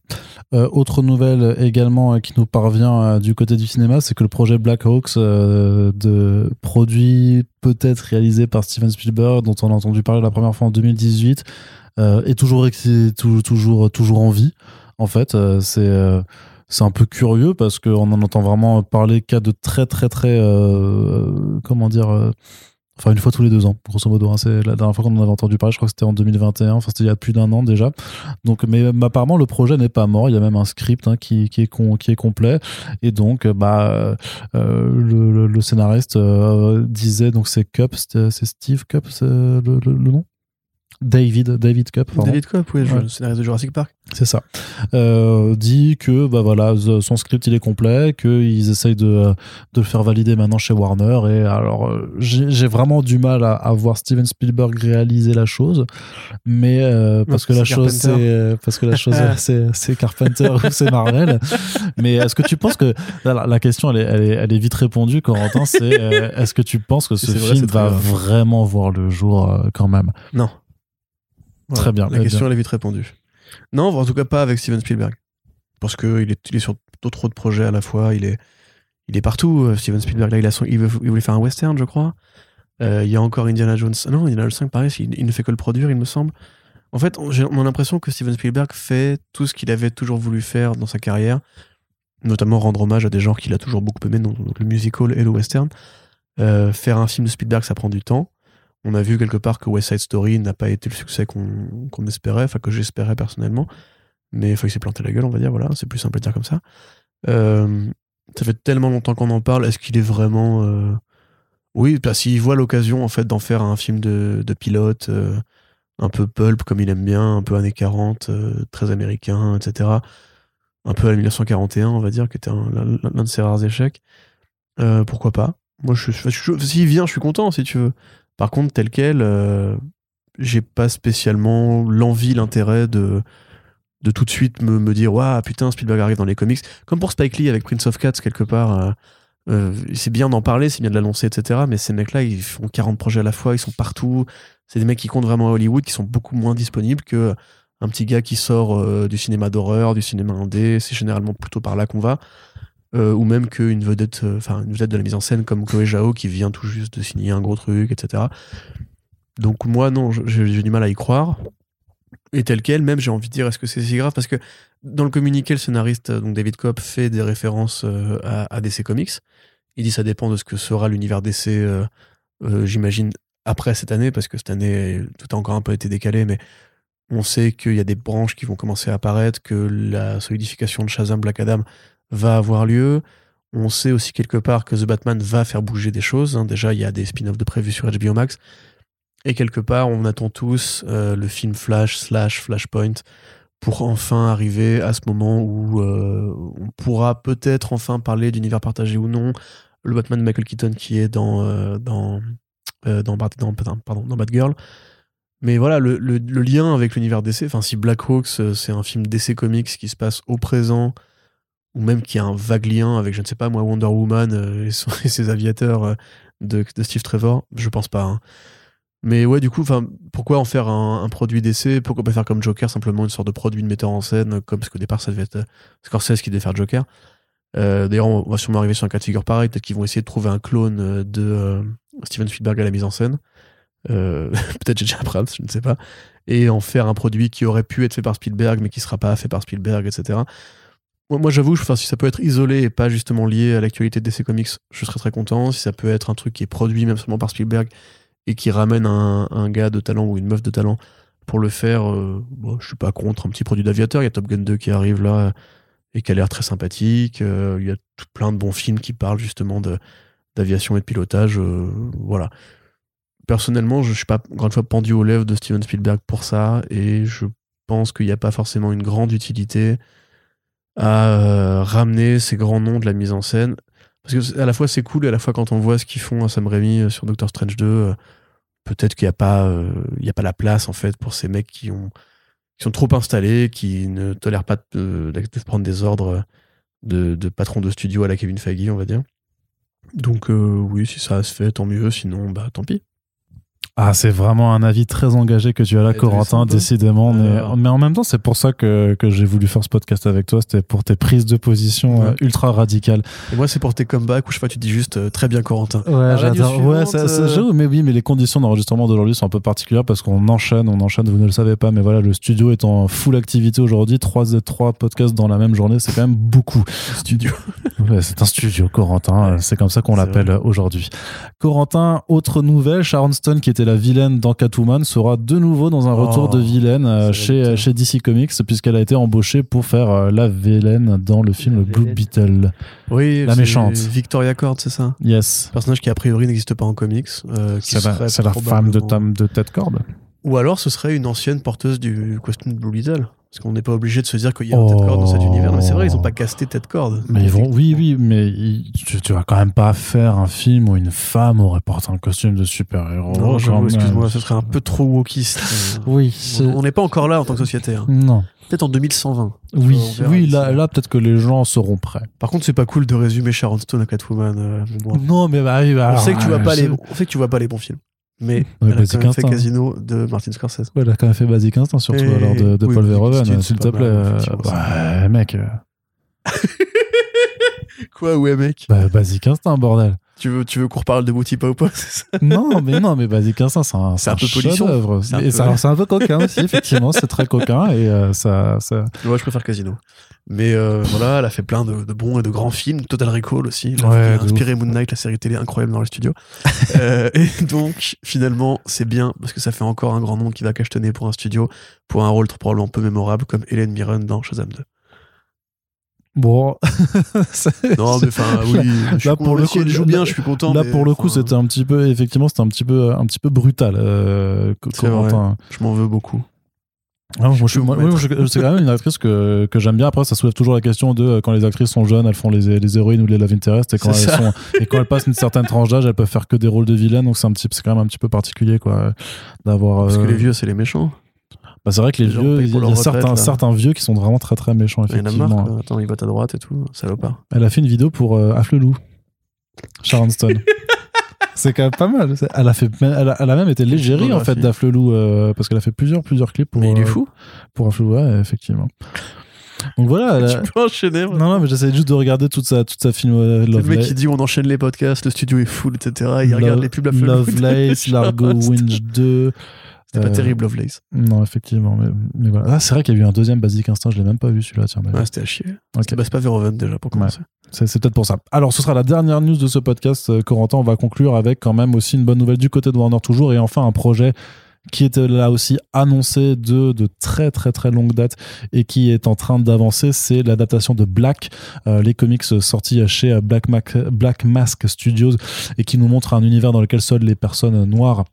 Euh, autre nouvelle également euh, qui nous parvient du côté du cinéma, c'est que le projet Black Hawks, de produit peut-être réalisé par Steven Spielberg, dont on a entendu parler la première fois en 2018, euh, est toujours, toujours, toujours en vie. En fait, c'est c'est un peu curieux parce qu'on en entend vraiment parler qu'à de très très très euh, comment dire euh, Enfin, une fois tous les deux ans, grosso modo. hein. C'est la dernière fois qu'on en avait entendu parler, je crois que c'était en 2021. Enfin, c'était il y a plus d'un an déjà. Donc, mais apparemment, le projet n'est pas mort. Il y a même un script hein, qui, qui, est qui est complet. Et donc, euh, bah, le, le- scénariste disait, donc c'est Cup, c'est Steve Cup, le- le nom? David, David Cup, pardon. David Cobb, oui, Ouais. le scénariste de Jurassic Park. C'est ça. Euh, dit que bah voilà, son script il est complet, qu'ils essayent de, de le faire valider maintenant chez Warner. Et alors, euh, j'ai vraiment du mal à, à voir Steven Spielberg réaliser la chose, mais euh, parce que la chose euh, parce que la chose c'est Carpenter ou c'est Marvel. Mais est-ce que tu penses que la, la question elle est, elle est elle est vite répondue, Corentin C'est est-ce que tu penses que ce vrai, film va vraiment voir le jour quand même? Non. Très bien, La eh question, bien. elle est vite répondue. Non, en tout cas pas avec Steven Spielberg. Parce qu'il est, il est sur d'autres de projets à la fois. Il est, il est partout, euh, Steven Spielberg. Là, il, a son- il, veut- il voulait faire un western, je crois. Euh, il y a encore Indiana Jones. Non, Indiana Jones 5, pareil, il, il ne fait que le produire, il me semble. En fait, on, j'ai- on a l'impression que Steven Spielberg fait tout ce qu'il avait toujours voulu faire dans sa carrière, notamment rendre hommage à des genres qu'il a toujours beaucoup aimé, donc donc le musical et le western. Euh, faire un film de Spielberg, ça prend du temps. On a vu quelque part que West Side Story n'a pas été le succès qu'on espérait, enfin que j'espérais personnellement. Mais il s'est planté la gueule, on va dire, voilà, c'est plus simple à dire comme ça. Euh, ça fait tellement longtemps qu'on en parle, est-ce qu'il est vraiment. euh, Oui, s'il voit l'occasion en fait d'en faire un film de, de pilote, euh, un peu pulp comme il aime bien, un peu années 40, euh, très américain, etc. Un peu à 1941, on va dire, qui était un- l'un de ses rares échecs. Pourquoi pas Moi, je- je- s'il vient, je suis content, si tu veux. Par contre, tel quel, euh, j'ai pas spécialement l'envie, l'intérêt de, tout de suite me, dire Waouh, putain, Spielberg arrive dans les comics. Comme pour Spike Lee avec Prince of Cats, quelque part. euh, euh, c'est bien d'en parler, c'est bien de l'annoncer, etc. Mais ces mecs-là, ils font 40 projets à la fois, ils sont partout. C'est des mecs qui comptent vraiment à Hollywood, qui sont beaucoup moins disponibles que un petit gars qui sort du cinéma d'horreur, du cinéma indé. C'est généralement plutôt par là qu'on va. Euh, ou même qu'une vedette, euh, enfin une vedette de la mise en scène comme Chloé Zhao qui vient tout juste de signer un gros truc, etc. Donc moi non, j'ai du mal à y croire. Et tel quel, même j'ai envie de dire, est-ce que c'est si grave? Parce que dans le communiqué, le scénariste, euh, donc David Kopp, fait des références euh, à, DC Comics. Il dit ça dépend de ce que sera l'univers DC, j'imagine, après cette année, parce que cette année, tout a encore un peu été décalé, mais on sait qu'il y a des branches qui vont commencer à apparaître, que la solidification de Shazam Black Adam va avoir lieu. On sait aussi quelque part que The Batman va faire bouger des choses. hein. Déjà, il y a des spin-offs de prévus sur HBO Max. Et quelque part, on attend tous euh, le film Flash slash Flashpoint pour enfin arriver à ce moment où euh, on pourra peut-être enfin parler d'univers partagé ou non. Le Batman de Michael Keaton qui est dans, euh, dans, dans, dans, pardon, dans Batgirl. Mais voilà, le, lien avec l'univers DC, enfin, si Black Hawks, euh, c'est un film DC Comics qui se passe au présent, ou même qui a un vague lien avec, je ne sais pas moi, Wonder Woman euh, et, ses aviateurs euh, de, Steve Trevor, je pense pas. hein. Mais ouais, du coup, pourquoi en faire un, produit d'essai? Pourquoi pas faire comme Joker, simplement une sorte de produit de metteur en scène, comme parce qu'au départ, ça devait être euh, Scorsese qui devait faire Joker. Euh, D'ailleurs, on va sûrement arriver sur un cas de figure pareil. Peut-être qu'ils vont essayer de trouver un clone euh, de euh, Steven Spielberg à la mise en scène. Euh, Peut-être J.J. Abrams, je ne sais pas. Et en faire un produit qui aurait pu être fait par Spielberg, mais qui sera pas fait par Spielberg, etc. Moi, j'avoue, si ça peut être isolé et pas justement lié à l'actualité de DC Comics, je serais très content. Si ça peut être un truc qui est produit même seulement par Spielberg et qui ramène un, gars de talent ou une meuf de talent pour le faire, euh, bon, je suis pas contre un petit produit d'aviateur. Il y a Top Gun 2 qui arrive là et qui a l'air très sympathique. Euh, il y a tout plein de bons films qui parlent justement d'aviation et de pilotage. euh, voilà. Personnellement, je suis pas encore une fois pendu aux lèvres de Steven Spielberg pour ça et je pense qu'il n'y a pas forcément une grande utilité à euh, ramener ces grands noms de la mise en scène. Parce que à la fois c'est cool et à la fois quand on voit ce qu'ils font à Sam Raimi euh, sur Doctor Strange 2, euh, peut-être qu'il n'y a, pas, il y a pas la place en fait pour ces mecs qui, ont, qui sont trop installés, qui ne tolèrent pas de, prendre des ordres de, de patron de studio à la Kevin Feige, on va dire. Donc oui, si ça se fait, tant mieux, sinon bah tant pis. Ah, c'est vraiment un avis très engagé que tu as là, Corentin, décidément. Mais, en même temps, c'est pour ça que, que j'ai voulu faire ce podcast avec toi. C'était pour tes prises de position Ouais. euh, ultra radicales. Et moi c'est pour tes comebacks où je sais pas, tu dis juste euh, très bien Corentin. Ouais, j'adore. Ouais, ça- euh, mais oui, mais les conditions d'enregistrement d'aujourd'hui sont un peu particulières parce qu'on enchaîne, on enchaîne, vous ne le savez pas, mais voilà, le studio est en full activité aujourd'hui. Trois, trois podcasts dans la même journée, c'est quand même beaucoup. Studio. Ouais, c'est un studio, Corentin. Ouais, c'est comme ça qu'on l'appelle aujourd'hui. Corentin, autre nouvelle, Sharon Stone, qui était la vilaine dans Catwoman, sera de nouveau dans un retour Oh, de vilaine euh, chez, euh, chez DC Comics, puisqu'elle a été embauchée pour faire euh, la vilaine dans le film La Blue vilaine. Beetle. Oui, La méchante. Victoria Cord, c'est ça? Yes. Personnage qui a priori n'existe pas en comics. euh, C'est la, la femme de, Tom, de Ted Cord. Ou alors ce serait une ancienne porteuse du costume de Blue Beetle. Parce qu'on n'est pas obligé de se dire qu'il y a un Ted Cord dans cet Oh. univers. Mais c'est vrai, ils ont pas casté Ted Cord. Mais ils vont, oui, oui, mais ils- tu, tu vas quand même pas faire un film où une femme aurait porté un costume de super-héros. Non, même. excuse-moi, ce serait un peu trop wokiste. Oui, on- n'est pas encore là en tant que société. hein. non. Peut-être en 2120. Oui, oui, là, là. peut-être que les gens seront prêts. Par contre, c'est pas cool de résumer Sharon Stone à Catwoman. euh, bon. Non, mais bah, oui, bah, on, alors, sait que tu vois pas les, on sait que tu vois pas les bons films. Mais Ouais, elle a quand même fait. Casino de Martin Scorsese. Ouais, elle a quand même fait Basic Instinct, surtout Et- alors de, de oui, Paul Verhoeven, s'il te plaît. euh, ouais, mec. Quoi, ouais, mec? Bah, Basic Instinct, bordel. Tu veux, tu veux qu'on reparle de Booty Papa, c'est ça non, mais non, mais Basic Instinct, c'est un, C'est un peu chef polisson. d'œuvre. C'est un peu- C'est un, c'est un peu coquin aussi, effectivement. C'est très coquin et euh, ça, ça. Moi, je préfère Casino. Mais euh, voilà, elle a fait plein de, de bons et de grands films. Total Recall aussi. Elle Ouais, inspiré Moon Knight, la série télé incroyable dans le studio. Euh, et donc, finalement, c'est bien parce que ça fait encore un grand nom qui va cachetonner pour un studio pour un rôle probablement peu mémorable comme Hélène Mirren dans Shazam 2. Bon. Non, mais enfin, oui. Je Là, pour le si elle coup, joue bien, je suis content. Là, mais, pour le coup, c'était un petit peu, effectivement, c'était un petit peu, un petit peu brutal, euh, Corentin. Je m'en veux beaucoup. Ah, moi, je, moi, oui, je- c'est quand même une actrice que, que j'aime bien. Après, ça soulève toujours la question de euh, quand les actrices sont jeunes, elles font les, les héroïnes ou les love interest, et quand, elles sont, et quand elles passent une certaine tranche d'âge, elles peuvent faire que des rôles de vilaines. Donc c'est un petit, c'est quand même un petit peu particulier, quoi, d'avoir. Parce que euh, les vieux, c'est les méchants. Bah, c'est vrai que les, vieux, il y a certains, certains vieux qui sont vraiment très très méchants, Il y en a effectivement. marre. quoi. Attends, ils votent à droite et tout. Salopard. Elle a fait une vidéo pour euh, Afflelou, Sharon Stone. C'est quand même pas mal. Elle a, fait, elle a, elle a même été l'égérie en fait d'Afflelou euh, parce qu'elle a fait plusieurs, plusieurs clips pour, Mais il est euh, fou. pour Afflelou, ouais, effectivement. Donc voilà. elle Tu peux enchaîner. Non, non, mais j'essaie juste de regarder toute sa, toute sa film euh, le Love, mec qui dit on enchaîne les podcasts, le studio est full, etc. Il Love- regarde les pubs à feu. Lovelace, Largo Winch 2. C'était pas euh, terrible, Lovelace. Non, effectivement. Mais, mais voilà. Ah, c'est vrai qu'il y a eu un deuxième Basic Instinct, je l'ai même pas vu celui-là, tiens. Ouais, c'était à chier. Ok. C'était bah, c'est pas Verhoeven déjà pour commencer. C'est c'est peut-être pour ça. Alors, ce sera la dernière news de ce podcast, euh, Corentin. On va conclure avec quand même aussi une bonne nouvelle du côté de Warner toujours et enfin un projet qui était là aussi annoncé de, de très très très longue date et qui est en train d'avancer, c'est l'adaptation de Black, euh, les comics sortis chez Black, Mac- Black Mask Studios et qui nous montre un univers dans lequel seules les personnes noires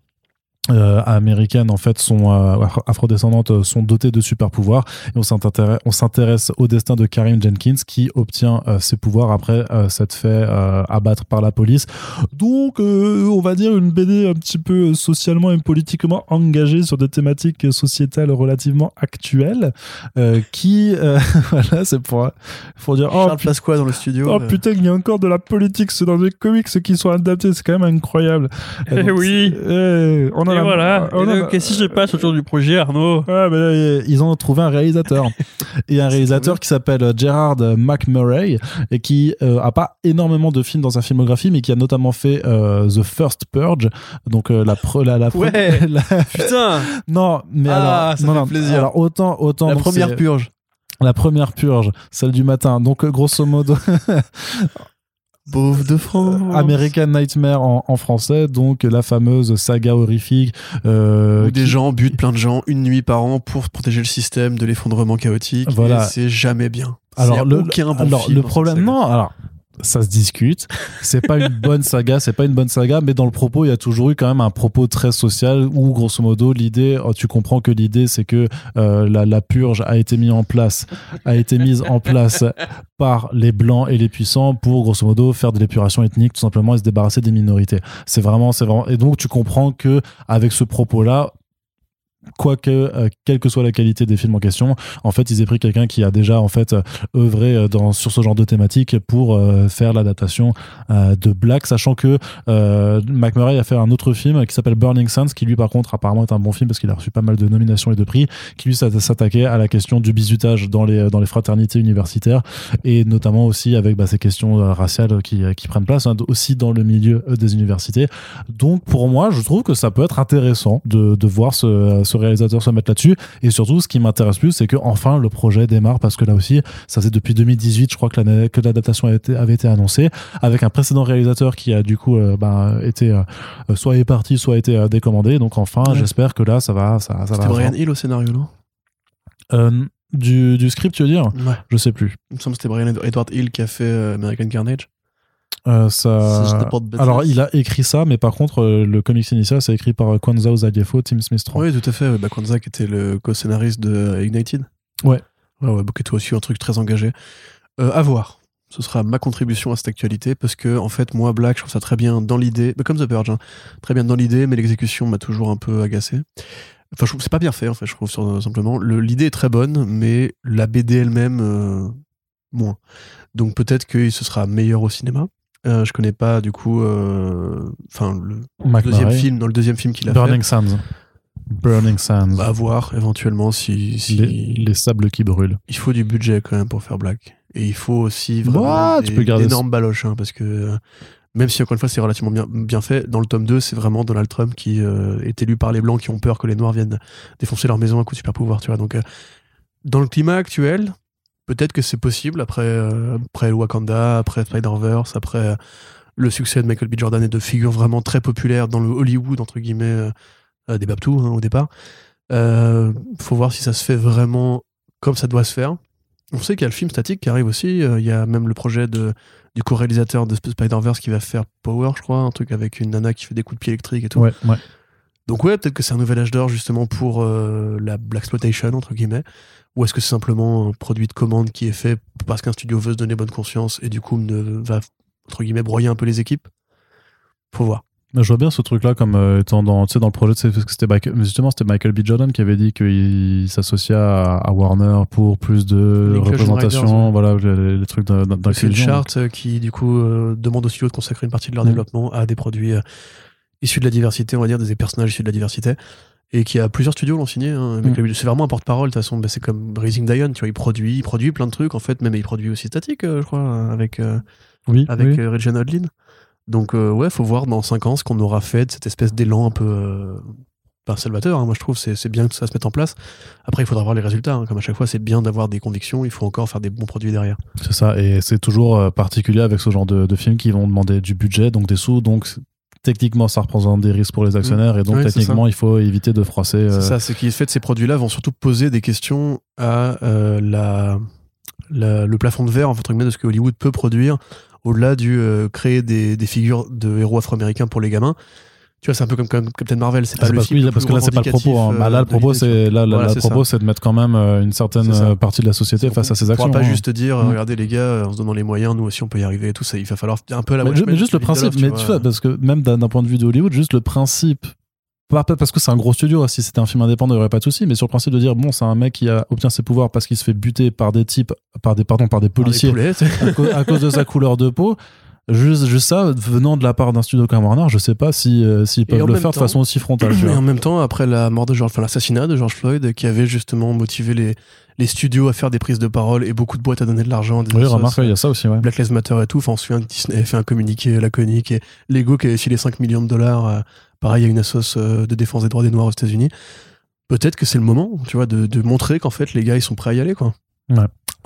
euh, américaines en fait sont euh, afrodescendantes euh, sont dotées de super pouvoirs et on s'intéresse au destin de Karim Jenkins qui obtient euh, ses pouvoirs après euh, s'être fait euh, abattre par la police donc euh, on va dire une BD un petit peu socialement et politiquement engagée sur des thématiques sociétales relativement actuelles euh, qui euh, voilà c'est pour pour dire oh, Charles Pasqua dans le studio. Oh putain, il y a encore de la politique c'est dans des comics qui sont adaptés, c'est quand même incroyable. Et Eh donc, oui. on en Et a, voilà. en Et donc, qui se passe autour du projet, Arnaud Ouais, mais là, ils ont trouvé un réalisateur. et un réalisateur qui s'appelle euh, Gerard McMurray et qui euh, a pas énormément de films dans sa filmographie, mais qui a notamment fait euh, The First Purge. Donc euh, la, pre- la, la, pre- Ouais. la- Putain non, mais Ah, alors, ça non, fait non, plaisir. Alors autant, autant La donc, première c'est- purge. la première purge, celle du matin. Donc grosso modo, Beauve de France. American Nightmare en, en français, donc la fameuse saga horrifique. euh, Où des qui- gens butent plein de gens une nuit par an pour protéger le système de l'effondrement chaotique. Voilà. Et c'est jamais bien. Alors le, aucun bon alors, film le problème, non, alors ça se discute. C'est pas une bonne saga, c'est pas une bonne saga, mais dans le propos, il y a toujours eu quand même un propos très social où, grosso modo, l'idée, oh, tu comprends que l'idée, c'est que euh, la, la purge a été mise en place, a été mise en place par les blancs et les puissants pour, grosso modo, faire de l'épuration ethnique, tout simplement, et se débarrasser des minorités. C'est vraiment, c'est vraiment, et donc tu comprends que avec ce propos-là, quoique euh, quelle que soit la qualité des films en question en fait ils aient pris quelqu'un qui a déjà en fait euh, œuvré euh, sur ce genre de thématique pour euh, faire l'adaptation euh, de Black sachant que McMurray a fait un autre film qui s'appelle Burning Suns qui lui par contre apparemment est un bon film parce qu'il a reçu pas mal de nominations et de prix qui lui s'atta- s'attaquait à la question du bizutage dans les, dans les fraternités universitaires et notamment aussi avec bah, ces questions raciales qui, prennent place hein, aussi dans le milieu des universités. Donc pour moi je trouve que ça peut être intéressant de, de voir ce, ce réalisateur se mettre là-dessus et surtout ce qui m'intéresse plus c'est que enfin le projet démarre parce que là aussi ça faisait depuis 2018 je crois que l'année- que l'adaptation avait été, avait été annoncée avec un précédent réalisateur qui a du coup euh, bah, été euh, soit est parti soit été euh, décommandé donc enfin Ouais. j'espère que là ça va ça, ça C'était va Brian Hill au scénario, non? Euh, du, du script tu veux dire? Ouais. je sais plus Il me semble que c'était Brian Edward Hill qui a fait euh, American Carnage. Euh, ça de alors il a écrit ça mais par contre euh, le comics initial c'est écrit par Kwanzaa Ozadiefo Tim Smith 3 Oui, tout à fait. Bah, Kwanzaa qui était le co-scénariste de euh, Ignited. Ouais. Ouais, ouais, qui était aussi un truc très engagé. Euh, à voir. Ce sera ma contribution à cette actualité parce que, en fait, moi, Black, je trouve ça très bien dans l'idée, bah, comme The Purge, hein. très bien dans l'idée, mais l'exécution m'a toujours un peu agacé. Enfin, je trouve que c'est pas bien fait, en fait, je trouve, simplement. Le- L'idée est très bonne, mais la BD elle-même, euh, moins. Donc peut-être que ce sera meilleur au cinéma. Euh, je connais pas, du coup, euh, enfin, le deuxième film, dans le deuxième film qu'il a fait. Burning Sands. Burning Sands. Bah, à voir éventuellement si, si les, les sables qui brûlent. Il faut du budget quand même pour faire Black. Et il faut aussi vraiment d'énormes baloches hein, parce que euh, même si encore une fois c'est relativement bien, bien fait dans le tome 2 c'est vraiment Donald Trump qui euh, est élu par les blancs qui ont peur que les noirs viennent défoncer leur maison à coup de super pouvoir tu vois. Donc euh, dans le climat actuel peut-être que c'est possible après euh, Wakanda après Spider-Verse après euh, le succès de Michael B Jordan et de figures vraiment très populaires dans le Hollywood entre guillemets euh, des Babtou hein, au départ euh, faut voir si ça se fait vraiment comme ça doit se faire. On sait qu'il y a le film statique qui arrive aussi. Il y a même le projet du co-réalisateur de Sp- Spider-Verse qui va faire Power, je crois, un truc avec une nana qui fait des coups de pied électriques et tout. Donc ouais, peut-être que c'est un nouvel âge d'or justement pour euh, la Black Exploitation, entre guillemets. Ou est-ce que c'est simplement un produit de commande qui est fait parce qu'un studio veut se donner bonne conscience et du coup ne va, entre guillemets, broyer un peu les équipes? Faut voir. Mais Je vois bien ce truc-là comme euh, étant dans, tu sais, dans le projet, parce que c'était justement c'était Michael B. Jordan qui avait dit qu'il s'associait à, à Warner pour plus de représentation, Riders, voilà, les, les trucs d'in- C'est une d'inclusion. charte euh, qui, du coup, euh, demande aux studios de consacrer une partie de leur Mm. développement à des produits issus de la diversité, on va dire, des personnages issus de la diversité. Et qui a plusieurs studios l'ont signé. hein. Mm. C'est vraiment un porte-parole, de toute façon. Bah, c'est comme Raising Dion, tu vois, il produit, il produit plein de trucs, en fait, même il produit aussi Static, euh, je crois, avec, euh, Oui, avec oui. euh, Regina Odlin. Donc, euh, ouais, faut voir dans 5 ans ce qu'on aura fait de cette espèce d'élan un peu. Pas salvateur, hein, moi je trouve, c'est c'est bien que ça se mette en place. Après, il faudra voir les résultats. hein. Comme à chaque fois, c'est bien d'avoir des convictions, il faut encore faire des bons produits derrière. C'est ça, et c'est toujours particulier avec ce genre de, de films qui vont demander du budget, donc des sous, donc techniquement ça représente des risques pour les actionnaires, et donc Oui, techniquement il faut éviter de froisser. euh, C'est ça, c'est qui fait de ces produits-là vont surtout poser des questions à euh, la, la- le plafond de verre entre guillemets de ce que Hollywood peut produire au-delà du euh, créer des, des figures de héros afro-américains pour les gamins. Tu vois, c'est un peu comme, comme Captain Marvel, c'est pas le parce, film oui, parce que là c'est pas le propos. hein. revendicatif, Bah, là euh, le propos c'est là, là, Voilà, propos c'est de mettre quand même euh, une certaine euh, partie de la société face à ces On actions. pourra pas hein. juste dire, Mm. regardez les gars, en se donnant les moyens, nous aussi on peut y arriver et tout ça. Il va falloir un peu la mais, mais juste le principe, mais tu vois, parce que même d'un point de vue de Hollywood, juste le principe, pas pas parce que c'est un gros studio, si c'était un film indépendant, il n'y aurait pas de souci, mais sur le principe de dire, bon, c'est un mec qui a, obtient ses pouvoirs parce qu'il se fait buter par des types, par des, pardon, par des Par policiers poulets, sais. à, cause- à cause de sa couleur de peau. Juste, juste ça, venant de la part d'un studio comme Warner, je sais pas si, euh, s'ils peuvent en le faire de façon aussi frontale. Et en même temps, après la mort de George, enfin l'assassinat de George Floyd, qui avait justement motivé les, les studios à faire des prises de parole et beaucoup de boîtes à donner de l'argent. Oui, remarque, il y a ça aussi, ouais. Black Lives Matter et tout. Enfin, on se souvient que Disney avait fait un communiqué laconique et Lego qui avait filé 5 millions de dollars, euh, pareil, à une assoce euh, de défense des droits des Noirs aux États-Unis. Peut-être que c'est le moment, tu vois, de, de montrer qu'en fait, les gars, ils sont prêts à y aller, quoi.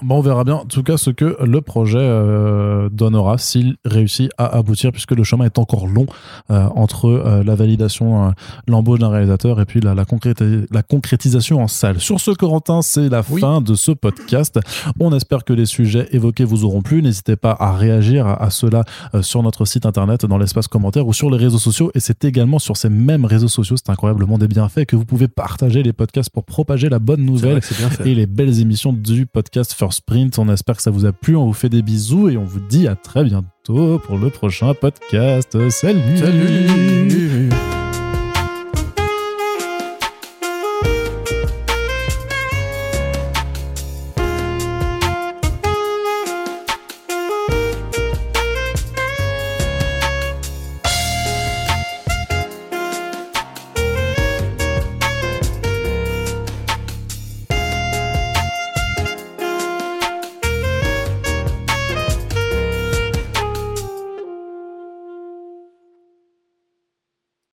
Bon, on verra bien, en tout cas, ce que le projet euh, donnera s'il réussit à aboutir, puisque le chemin est encore long euh, entre euh, la validation, l'embauche d'un réalisateur et puis la, la, concréti- la concrétisation en salle. Sur ce, Corentin, c'est la Oui. fin de ce podcast. On espère que les sujets évoqués vous auront plu. N'hésitez pas à réagir à, à cela sur notre site internet, dans l'espace commentaire ou sur les réseaux sociaux. Et c'est également sur ces mêmes réseaux sociaux, c'est incroyable, le monde est bien fait, que vous pouvez partager les podcasts pour propager la bonne nouvelle et les belles émissions du podcast First Print. On espère que ça vous a plu. On vous fait des bisous et on vous dit à très bientôt pour le prochain podcast. Salut Salut